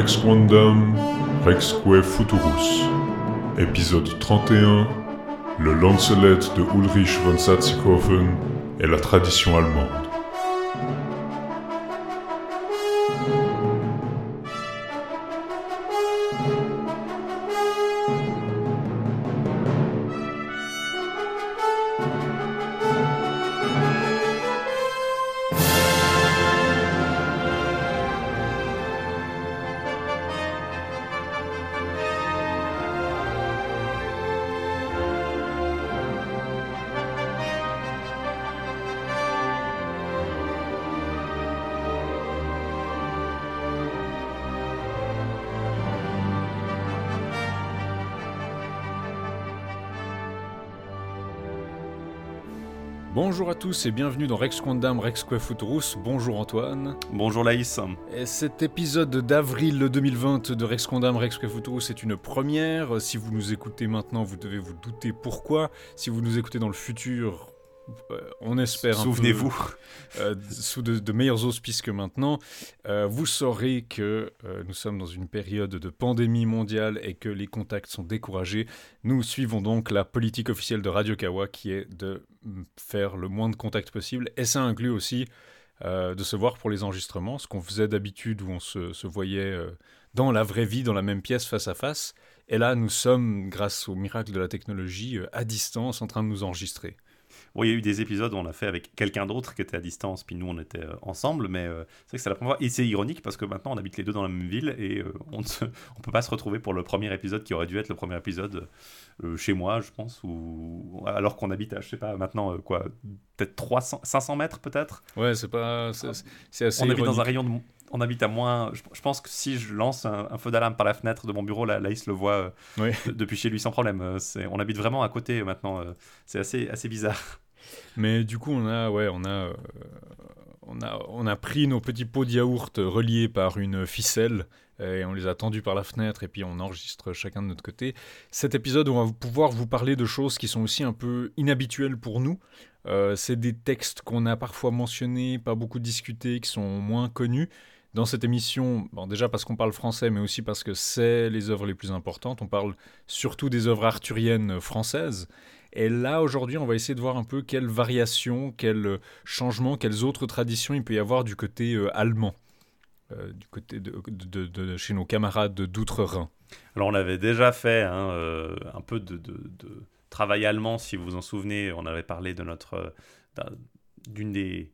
Rex Quandam, Rexque Futurus. Épisode 31 Le Lancelet de Ulrich von Satzighofen et la tradition allemande. Bonjour à tous et bienvenue dans Rex Quandam Rexque Futurus. Bonjour Antoine. Bonjour Laïs. Et cet épisode d'avril 2020 de Rex Quandam Rexque Futurus est une première. Si vous nous écoutez maintenant, vous devez vous douter pourquoi. Si vous nous écoutez dans le futur, euh, on espère. Souvenez-vous. Euh, sous de, meilleurs auspices que maintenant. Euh, vous saurez que nous sommes dans une période de pandémie mondiale et que les contacts sont découragés. Nous suivons donc la politique officielle de Radio Kawa qui est de faire le moins de contacts possible. Et ça inclut aussi de se voir pour les enregistrements, ce qu'on faisait d'habitude où on se, se voyait dans la vraie vie, dans la même pièce, face à face. Et là, nous sommes, grâce au miracle de la technologie, à distance en train de nous enregistrer. Bon, il y a eu des épisodes où on a fait avec quelqu'un d'autre qui était à distance, puis nous on était euh, ensemble, mais euh, c'est vrai que c'est la première fois. Et c'est ironique parce que maintenant on habite les deux dans la même ville et euh, on ne peut pas se retrouver pour le premier épisode qui aurait dû être le premier épisode chez moi, je pense, ou alors qu'on habite à, je sais pas, maintenant quoi, peut-être 300, 500 mètres peut-être? Ouais, c'est pas. C'est assez. On habite dans un rayon de on habite à moins. Je, pense que si je lance un, feu d'alarme par la fenêtre de mon bureau, la, Laïs le voit euh, depuis chez lui sans problème. Euh, on habite vraiment à côté maintenant. Euh, c'est assez, assez bizarre. Mais du coup, on a, ouais, on a, on a, on a pris nos petits pots de yaourt reliés par une ficelle et on les a tendus par la fenêtre et puis on enregistre chacun de notre côté. Cet épisode, on va pouvoir vous parler de choses qui sont aussi un peu inhabituelles pour nous. c'est des textes qu'on a parfois mentionnés, pas beaucoup discutés, qui sont moins connus dans cette émission, déjà parce qu'on parle français, mais aussi parce que c'est les œuvres les plus importantes. On parle surtout des œuvres arthuriennes françaises. Et là, aujourd'hui, on va essayer de voir un peu quelles variations, quels changements, quelles autres traditions il peut y avoir du côté euh, allemand, euh, du côté de, chez nos camarades d'outre-Rhin. Alors, on avait déjà fait hein, euh, un peu de, travail allemand, si vous vous en souvenez. On avait parlé de notre d'une des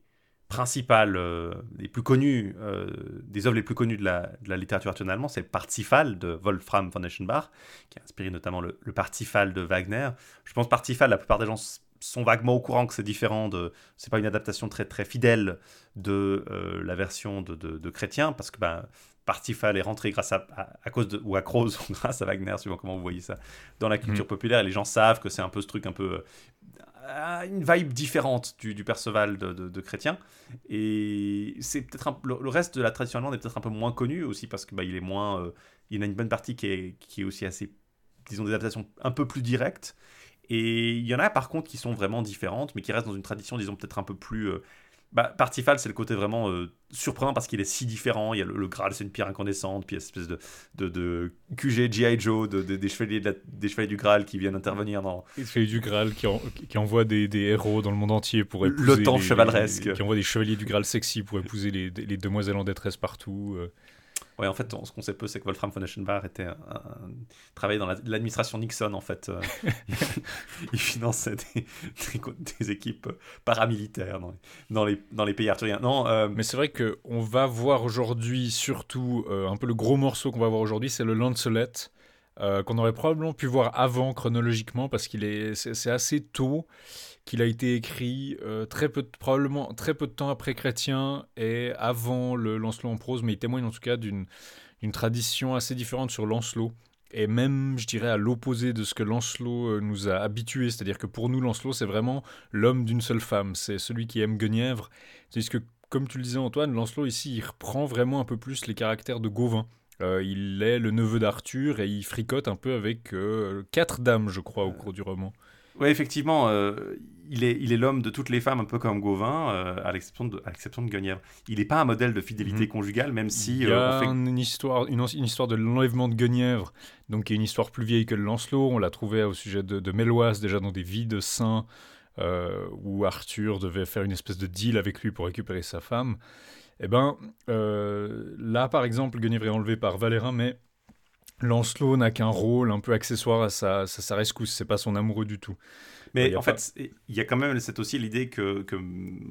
principales, euh, les plus connues, euh, des œuvres les plus connues de la, de la littérature actuelle allemande, c'est le Parzifal de Wolfram von Eschenbach, qui a inspiré notamment le, le Parzifal de Wagner. Je pense Parzifal, la plupart des gens sont vaguement au courant que c'est différent de c'est pas une adaptation très très fidèle de euh, la version de, de, Chrétien parce que ben Parzifal est rentré grâce à, à, cause de ou à cause grâce à Wagner suivant comment vous voyez ça dans la culture mmh. populaire et les gens savent que c'est un peu ce truc un peu une vibe différente du, Perceval de, Chrétien. Et c'est peut-être le, reste de la tradition allemande est peut-être un peu moins connu aussi parce que bah, il est moins, euh, il y a une bonne partie qui est, qui est aussi assez, disons, des adaptations un peu plus directes. Et il y en a par contre qui sont vraiment différentes, mais qui restent dans une tradition, disons, peut-être un peu plus euh, bah, Partifal, c'est le côté vraiment euh, surprenant parce qu'il est si différent. Il y a le, Graal, c'est une pierre incandescente, puis il y a espèce de, de, de QG, G.I. Joe, de, des, chevaliers des chevaliers du Graal qui viennent intervenir dans. Les chevaliers du Graal qui, qui envoient des, des, héros dans le monde entier pour épouser. Le temps chevaleresque. qui envoient des chevaliers du Graal sexy pour épouser les, les demoiselles en détresse partout. Euh. Ouais, en fait, ce qu'on sait peu, c'est que Wolfram von Eschenbach était un, travaillait dans l'administration Nixon, en fait. Euh. il finançait des, des, équipes paramilitaires dans, dans, les, dans les pays arthuriens. Non, euh, Mais c'est vrai qu'on va voir aujourd'hui, surtout, euh, un peu le gros morceau qu'on va voir aujourd'hui, c'est le Lancelet, qu'on aurait probablement pu voir avant chronologiquement, parce qu'il est, c'est assez tôt qu'il a été écrit euh, très peu, probablement très peu de temps après Chrétien et avant le Lancelot en prose, mais il témoigne en tout cas d'une tradition assez différente sur Lancelot. Et même, je dirais, à l'opposé de ce que Lancelot euh, nous a habitués, c'est-à-dire que pour nous, Lancelot, c'est vraiment l'homme d'une seule femme, c'est celui qui aime Guenièvre. C'est que, comme tu le disais Antoine, Lancelot ici, il reprend vraiment un peu plus les caractères de Gauvin. Euh, il est le neveu d'Arthur et il fricote un peu avec quatre dames, je crois, au cours du roman. Oui, effectivement, euh, il est il est l'homme de toutes les femmes, un peu comme Gauvin, euh, à l'exception de, à l'exception de Guenièvre. Il n'est pas un modèle de fidélité Mhm. conjugale, même si... Il y euh, a on fait- une, histoire, une, une histoire de l'enlèvement de Guenièvre, donc qui est une histoire plus vieille que le Lancelot. On l'a trouvé au sujet de, de Méloise, déjà dans des vies de saints, euh, où Arthur devait faire une espèce de deal avec lui pour récupérer sa femme. Eh ben, euh, là, par exemple, Guenièvre est enlevé par Valérin, mais Lancelot n'a qu'un rôle un peu accessoire à sa, sa, sa rescousse. C'est pas son amoureux du tout. Mais a en pas- fait, il y a quand même c'est aussi l'idée que, que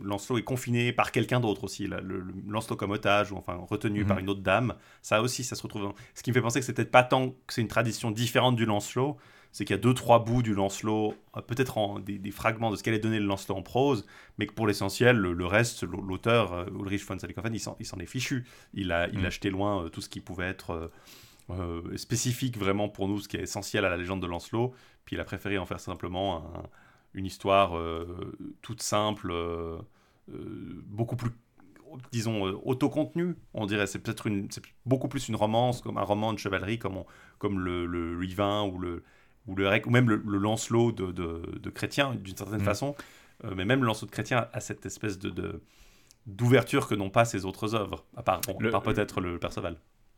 Lancelot est confiné par quelqu'un d'autre aussi. là, le, le- Lancelot comme otage, ou enfin retenu Mhm. par une autre dame. Ça aussi, ça se retrouve. Ce qui me fait penser que c'est peut-être pas tant que c'est une tradition différente du Lancelot, c'est qu'il y a deux, trois bouts du Lancelot, euh, peut-être en des, des fragments de ce qu'allait donner le Lancelot en prose, mais que pour l'essentiel, le, le reste, l'au- l'auteur, euh, Ulrich von Salikofen, il s'en est fichu. Il a, il Mhm. a jeté loin euh, tout ce qui pouvait être. Euh, spécifique vraiment pour nous, ce qui est essentiel à la légende de Lancelot. Puis il a préféré en faire simplement un- une histoire euh, toute simple, euh, beaucoup plus, disons, autocontenue. On dirait, c'est peut-être une, c'est beaucoup plus une romance, comme un roman de chevalerie, comme, on- comme le, le ou le ou le Rec, ou même le, le Lancelot de, de, de Chrétien, d'une certaine Mhm. façon. Mais même le Lancelot de Chrétien a cette espèce de, de- d'ouverture que n'ont pas ses autres œuvres, à bon, part peut-être le Perceval.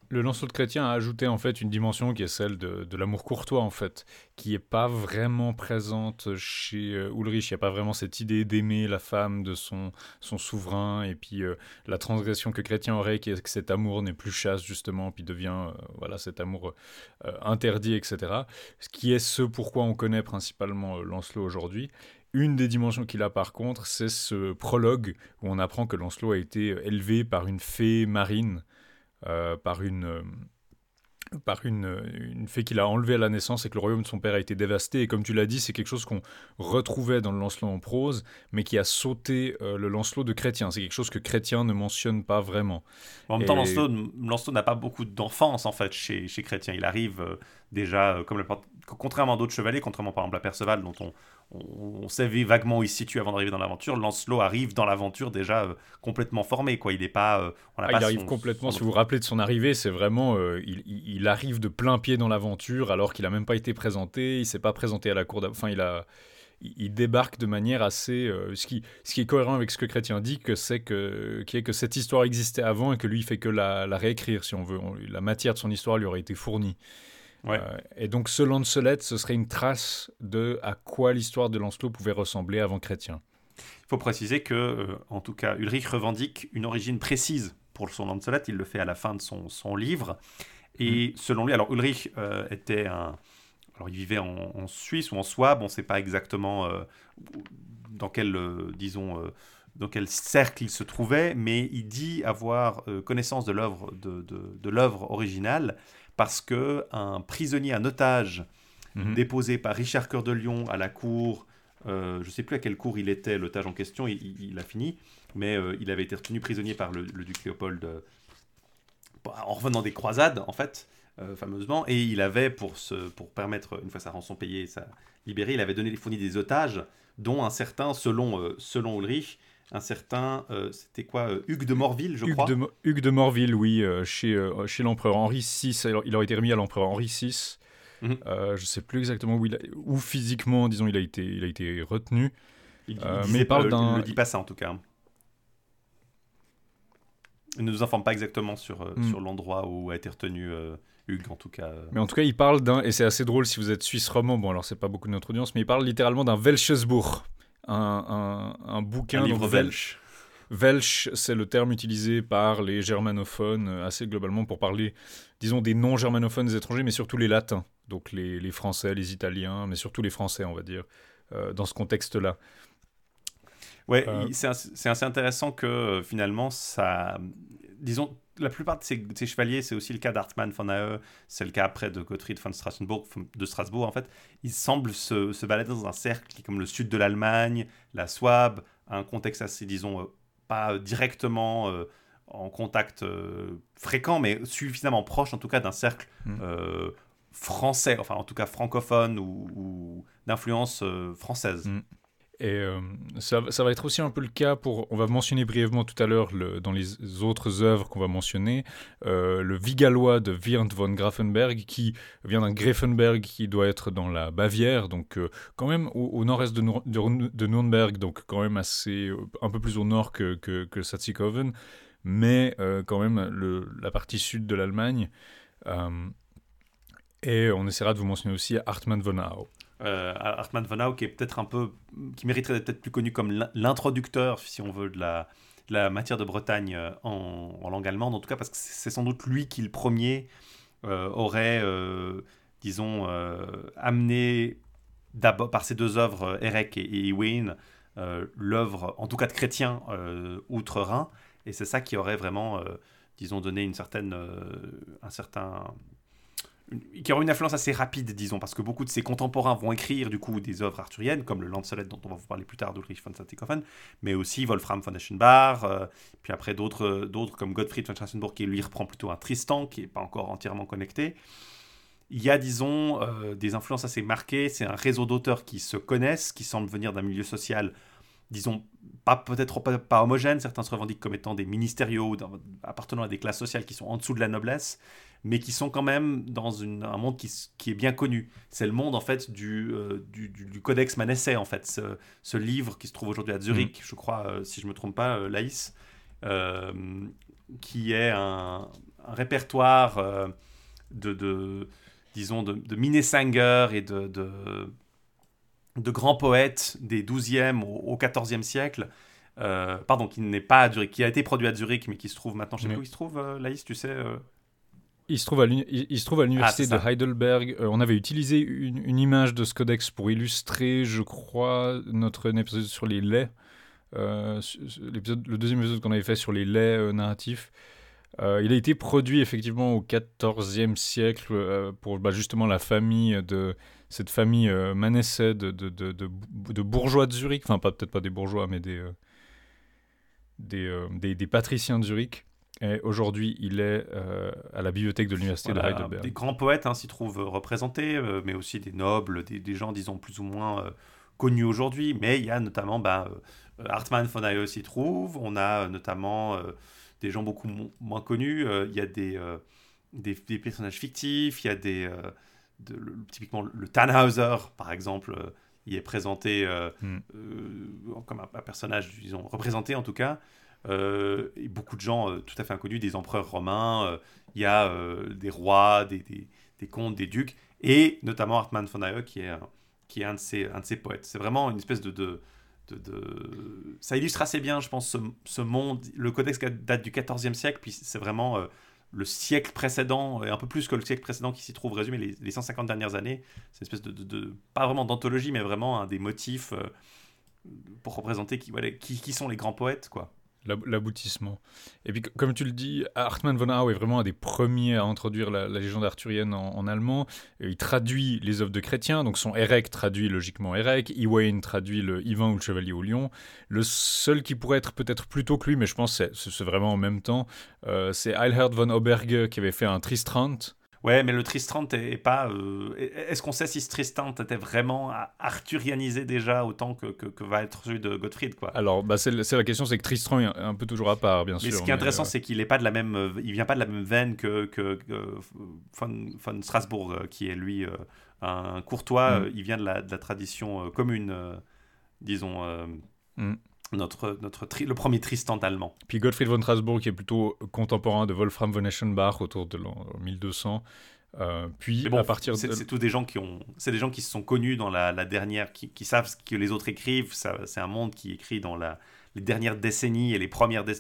Le Lancelot de Chrétien a ajouté en fait une dimension qui est celle de, l'amour courtois en fait, qui est pas vraiment présente chez euh, Ulrich. Il n'y a pas vraiment cette idée d'aimer la femme de son, souverain et puis euh, la transgression que Chrétien aurait, qui est que cet amour n'est plus chasse justement, puis devient euh, voilà cet amour interdit, etc. Ce qui est ce pourquoi on connaît principalement Lancelot aujourd'hui. Une des dimensions qu'il a par contre, c'est ce prologue où on apprend que Lancelot a été élevé par une fée marine par une, euh, par une, euh, une fée qu'il a enlevée à la naissance et que le royaume de son père a été dévasté. Et comme tu l'as dit, c'est quelque chose qu'on retrouvait dans le Lancelot en prose, mais qui a sauté euh, le Lancelot de Chrétien. C'est quelque chose que Chrétien ne mentionne pas vraiment. En même temps, Lancelot, Lancelot n'a pas beaucoup d'enfance en fait chez, chez Chrétien. Il arrive euh, déjà, euh, comme le, contrairement à d'autres chevaliers, contrairement par exemple à Perceval, dont on, on, on savait vaguement où il se situe avant d'arriver dans l'aventure, Lancelot arrive dans l'aventure déjà euh, complètement formé. Quoi. Il n'est pas. euh, on Ah, pas il arrive son- complètement, son- si vous vous rappelez de son arrivée, c'est vraiment, euh, il, arrive de plein pied dans l'aventure alors qu'il n'a même pas été présenté, il s'est pas présenté à la cour, enfin il a, il, il débarque de manière assez, ce qui, ce qui est cohérent avec ce que Chrétien dit, que c'est que, qui est que cette histoire existait avant et que lui il fait que la, la réécrire si on veut, On- la matière de son histoire lui aurait été fournie. Ouais. Euh, et donc ce Lancelot, ce serait une trace de à quoi l'histoire de Lancelot pouvait ressembler avant Chrétien. Il faut préciser que, euh, en tout cas, Ulrich revendique une origine précise pour son Lancelot. Il le fait à la fin de son, son livre. Et selon lui, alors Ulrich euh, était un. Alors il vivait en, en Suisse ou en Souabe, on ne sait pas exactement dans quel, disons, dans quel cercle il se trouvait, mais il dit avoir connaissance de l'œuvre de, de, de l'œuvre originale parce que un prisonnier, un otage Mhm. déposé par Richard Cœur de Lion à la cour. euh, je ne sais plus à quelle cour il était, l'otage en question, il, il- il a fini, mais euh, il avait été retenu prisonnier par le, le duc Léopold euh, en revenant des croisades, en fait, euh, fameusement, et il avait, pour, se, pour permettre, une fois sa rançon payée, sa libéré, il avait donné, fourni des otages, dont un certain, selon, selon Ulrich, un certain, euh, c'était quoi, euh, Hugues de Morville, je Hugues crois. de, Hugues de Morville, oui, euh, chez, chez l'empereur Henri VI. Il aurait été remis à l'empereur Henri VI. Mhm. Je ne sais plus exactement où, il a- où physiquement, disons, il a été, il a été retenu. Il, mais il parle d'un- ne dit pas ça en tout cas. Il ne nous informe pas exactement sur, Hmm. sur l'endroit où a été retenu Hugues, en tout cas. Mais en tout cas, il parle d'un, et c'est assez drôle si vous êtes suisse romand, bon alors c'est pas beaucoup de notre audience, mais il parle littéralement d'un Welchesbourg, un, un, un bouquin un livre Wel- belge. Welsh, c'est le terme utilisé par les germanophones euh, assez globalement pour parler, disons, des non-germanophones étrangers, mais surtout les latins, donc les, les français, les italiens, mais surtout les français, on va dire, euh, dans ce contexte-là. Ouais, Euh, il- c'est assez, c'est assez intéressant que euh, finalement, ça. Disons, la plupart de ces, de ces chevaliers, c'est aussi le cas d'Hartmann von Aue, c'est le cas après de Gottfried von Strassenburg, de Strasbourg en fait. Ils semblent se, se balader dans un cercle qui est comme le sud de l'Allemagne, la Souabe, un contexte assez, disons, euh, pas directement euh, en contact euh, fréquent, mais suffisamment proche en tout cas d'un cercle Mm. euh, français, enfin en tout cas francophone ou, ou d'influence française. Mm. Et euh, ça, va être aussi un peu le cas pour, on va mentionner brièvement tout à l'heure dans les autres œuvres qu'on va mentionner, euh, le Vigalois de Wirnt von Grafenberg, qui vient d'un Grafenberg qui doit être dans la Bavière, donc euh, quand même au, nord-est de, Nürnberg, donc quand même assez, un peu plus au nord que, que, Satzikoven, mais quand même la partie sud de l'Allemagne. et on essaiera de vous mentionner aussi Hartmann von Au euh, Hartmann von Hau, qui est peut-être un peu, qui mériterait d'être peut-être plus connu comme l'introducteur, si on veut, de la, matière de Bretagne euh, en, langue allemande, en tout cas, parce que c'est sans doute lui qui, le premier, euh, aurait, euh, disons, amené d'abord par ses deux œuvres, Erec et, Ewain, l'œuvre, en tout cas de chrétien, outre-Rhin, et c'est ça qui aurait vraiment, disons, donné une certaine, un certain qui aura une influence assez rapide, disons, parce que beaucoup de ses contemporains vont écrire du coup des œuvres arthuriennes, comme le Lancelet dont on va vous parler plus tard d'Ulrich von Satzikofen, mais aussi Wolfram von Eschenbach, euh, puis après d'autres, d'autres comme Gottfried von Strassenburg qui lui reprend plutôt un Tristan, qui n'est pas encore entièrement connecté. Il y a, disons, euh, des influences assez marquées, c'est un réseau d'auteurs qui se connaissent, qui semblent venir d'un milieu social disons, pas peut-être pas, pas homogène, certains se revendiquent comme étant des ministériaux, appartenant à des classes sociales qui sont en dessous de la noblesse, mais qui sont quand même dans un monde qui, qui, est bien connu. C'est le monde en fait du, euh, du, du, Codex Manesse, en fait, ce, ce, livre qui se trouve aujourd'hui à Zurich, mm. je crois, euh, si je me trompe pas, euh, Laïs, qui est un, répertoire de, de, disons, de, de Minnesanger et de, de, de, grands poètes des 12e au, 14e siècle. pardon, qui n'est pas à Zurich, qui a été produit à Zurich, mais qui se trouve maintenant, je sais plus où il se trouve, Laïs, tu sais il se trouve à l'université ah, de Heidelberg. Euh, on avait utilisé une, image de ce codex pour illustrer, je crois, notre épisode sur les laits. Euh, le deuxième épisode qu'on avait fait sur les laits euh, narratifs. il a été produit effectivement au XIVe siècle pour bah, justement la famille de cette famille Manessais de, de, de, de, bourgeois de Zurich. Enfin, peut-être pas des bourgeois, mais des, des, des, patriciens de Zurich. Et aujourd'hui, il est euh, à la bibliothèque de l'université de Heidelberg. Des grands poètes hein, s'y trouvent représentés, euh, mais aussi des nobles, des, gens, disons, plus ou moins euh, connus aujourd'hui. Mais il y a notamment bah, Hartmann von Aue s'y trouve. On a notamment des gens beaucoup moins connus. Il y a des, des, personnages fictifs. Il y a des. typiquement, le Tannhauser, par exemple, il est présenté hmm. comme un, un, personnage, disons, représenté en tout cas. Euh, et beaucoup de gens euh, tout à fait inconnus, des empereurs romains, euh, il y a des rois, des, comtes, des ducs, et notamment Hartmann von Aue qui est, qui est un, de ces, un de ces poètes. C'est vraiment une espèce de, de Ça illustre assez bien, je pense, ce, ce, monde. Le codex date du XIVe siècle, puis c'est vraiment le siècle précédent, et un peu plus que le siècle précédent qui s'y trouve résumé, les, les 150 dernières années. C'est une espèce de, de, Pas vraiment d'anthologie, mais vraiment des motifs pour représenter qui, voilà, qui, qui, sont les grands poètes, quoi l'aboutissement. Et puis, comme tu le dis, Hartmann von Hau est vraiment un des premiers à introduire la, légende arthurienne en, allemand. il traduit les œuvres de chrétiens, donc son Erec traduit logiquement Erec, Ewain traduit le Ivan ou le Chevalier au Lion. Le seul qui pourrait être peut-être plus tôt que lui, mais je pense que c'est vraiment en même temps, euh, c'est Eilhard von Oberge qui avait fait un Tristrant Ouais, mais le Tristram est pas. Euh, est-ce qu'on sait si ce Tristan était vraiment arthurianisé déjà autant que, que, va être celui de Gottfried quoi? Alors, bah, c'est la question, c'est que Tristram est un peu toujours à part, bien sûr. Mais ce qui est intéressant, euh, c'est qu'il est pas de la même, euh, il vient pas de la même veine que, que, von, Strasbourg, qui est lui un courtois. Mm. Il vient de la, de la tradition commune, disons. Mm notre, notre le premier Tristan allemand. Puis Gottfried von Strasbourg, qui est plutôt contemporain de Wolfram von Eschenbach autour de l'an 1200. Euh, puis à partir de... c'est tous des gens qui ont c'est des gens qui se sont connus dans la, la dernière qui, qui, savent ce que les autres écrivent c'est un monde qui écrit dans la, les dernières décennies et les premières du,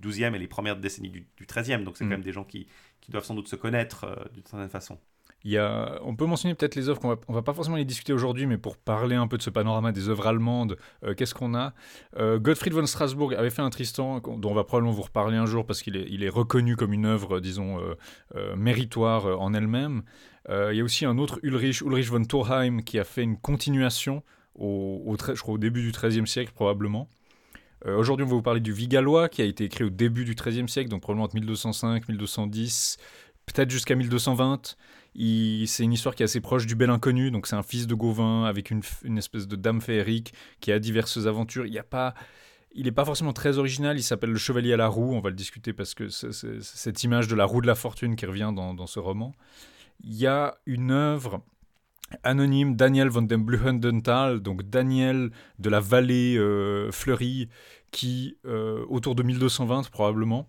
12e et les premières décennies du, du 13e donc c'est quand mm. même des gens qui, qui, doivent sans doute se connaître euh, d'une certaine façon on peut mentionner peut-être les œuvres qu'on va, on va pas forcément les discuter aujourd'hui, mais pour parler un peu de ce panorama des œuvres allemandes, euh, qu'est-ce qu'on a? Euh, Gottfried von Strasbourg avait fait un Tristan dont on va probablement vous reparler un jour parce qu'il est, reconnu comme une œuvre, disons, euh, méritoire en elle-même. il y a aussi un autre Ulrich, Ulrich von Thorheim, qui a fait une continuation au, au je crois au début du XIIIe siècle probablement. Aujourd'hui, on va vous parler du Vigalois, qui a été écrit au début du XIIIe siècle, donc probablement entre 1205 1210, peut-être jusqu'à 1220. C'est une histoire qui est assez proche du Bel Inconnu, donc c'est un fils de Gauvin avec une, espèce de dame féerique qui a diverses aventures. Il a pas il n'est pas forcément très original, il s'appelle Le Chevalier à la roue, on va le discuter parce que c'est cette image de la roue de la fortune qui revient dans, ce roman. Il y a une œuvre anonyme, Daniel von dem Bluhendental, donc Daniel de la vallée euh, fleurie, qui, euh, autour de 1220 probablement,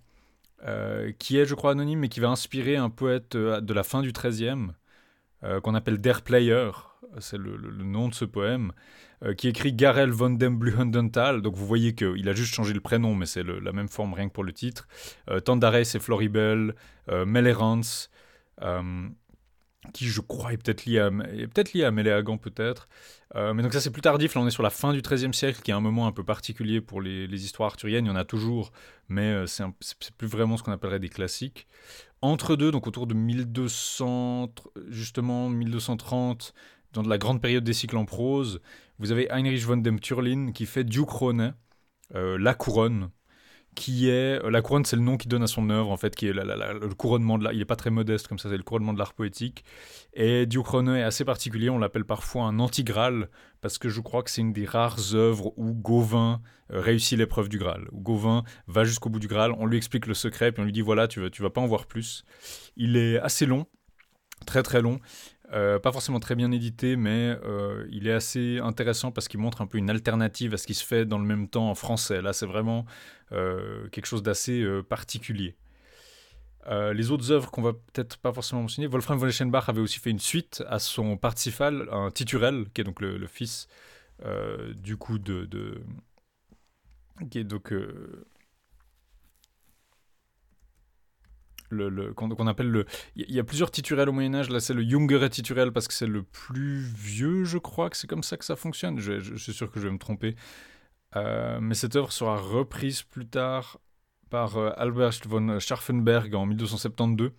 euh, qui est, je crois, anonyme, mais qui va inspirer un poète de la fin du XIIIe, qu'on appelle Der Player, c'est le, nom de ce poème, euh, qui écrit Garel von dem Bluhendental. Donc vous voyez qu'il a juste changé le prénom, mais c'est la même forme rien que pour le titre. Euh, Tandares c'est Floribel, euh, Melerans, euh, qui je crois est peut-être lié à, peut-être lié à Méléagan peut-être. mais donc ça c'est plus tardif, là on est sur la fin du XIIIe siècle, qui est un moment un peu particulier pour les, histoires arthuriennes, il y en a toujours, mais c'est plus vraiment ce qu'on appellerait des classiques. Entre deux, donc autour de 1200, justement 1230, dans la grande période des cycles en prose, vous avez Heinrich von dem Turlin qui fait Du Krone, euh, la couronne, qui est euh, la couronne, c'est le nom qu'il donne à son œuvre en fait, qui est le couronnement de l'art. Il est pas très modeste comme ça, c'est le couronnement de l'art poétique. Et Du Krone est assez particulier. On l'appelle parfois un anti-Graal parce que je crois que c'est une des rares œuvres où Gauvin euh, réussit l'épreuve du Graal. Gauvin va jusqu'au bout du Graal, on lui explique le secret, puis on lui dit voilà, tu vas, tu vas pas en voir plus. Il est assez long, très très long. Euh, pas forcément très bien édité, mais euh, il est assez intéressant parce qu'il montre un peu une alternative à ce qui se fait dans le même temps en français. Là, c'est vraiment euh, quelque chose d'assez particulier. les autres œuvres qu'on va peut-être pas forcément mentionner, Wolfram von Eschenbach avait aussi fait une suite à son Parsifal, un titurel, qui est donc le, fils du coup de, de, qui est donc le, qu'on appelle le. Il y, a plusieurs titurels au Moyen Âge. Là, c'est le Jungere titurel parce que c'est le plus vieux, je crois que c'est comme ça que ça fonctionne. Je, suis sûr que je vais me tromper. Euh, mais cette œuvre sera reprise plus tard par euh, Albert von Scharfenberg en 1272,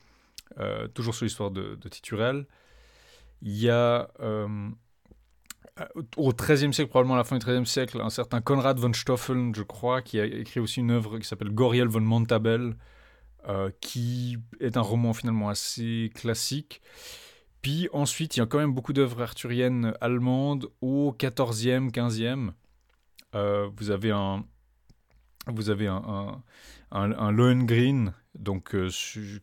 euh, toujours sur l'histoire de, de Titurel. Il y a au XIIIe siècle, probablement à la fin du XIIIe siècle, un certain Konrad von Stoffeln, je crois, qui a écrit aussi une œuvre qui s'appelle Goriel von Montabel, euh, qui est un roman finalement assez classique. Puis ensuite, il y a quand même beaucoup d'œuvres arthuriennes allemandes au 14e, 15e. Euh, vous avez un, vous avez un, un, un, Lohengrin, donc, euh,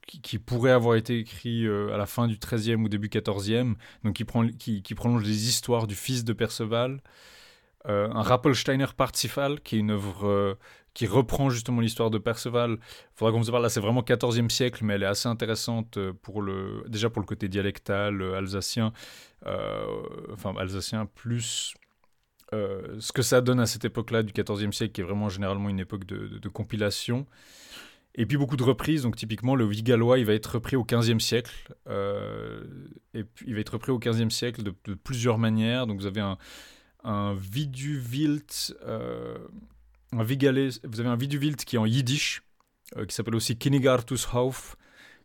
qui, pourrait avoir été écrit à la fin du 13e ou début 14e, donc qui, prend, qui, prolonge les histoires du fils de Perceval. un Rappelsteiner Parzifal, qui est une œuvre qui reprend justement l'histoire de Perceval. Faudra qu'on vous parle là, c'est vraiment 14e siècle, mais elle est assez intéressante euh, pour le, déjà pour le côté dialectal euh, alsacien, euh, enfin alsacien plus ce que ça donne à cette époque-là du 14e siècle, qui est vraiment généralement une époque de, compilation. Et puis beaucoup de reprises, donc typiquement le Vigallois, il va être repris au 15e siècle. et puis il va être repris au 15e siècle de, plusieurs manières. Donc vous avez un, un Viduvilt un vous avez un Viduvilt qui est en yiddish, euh, qui s'appelle aussi Kinigartushauf,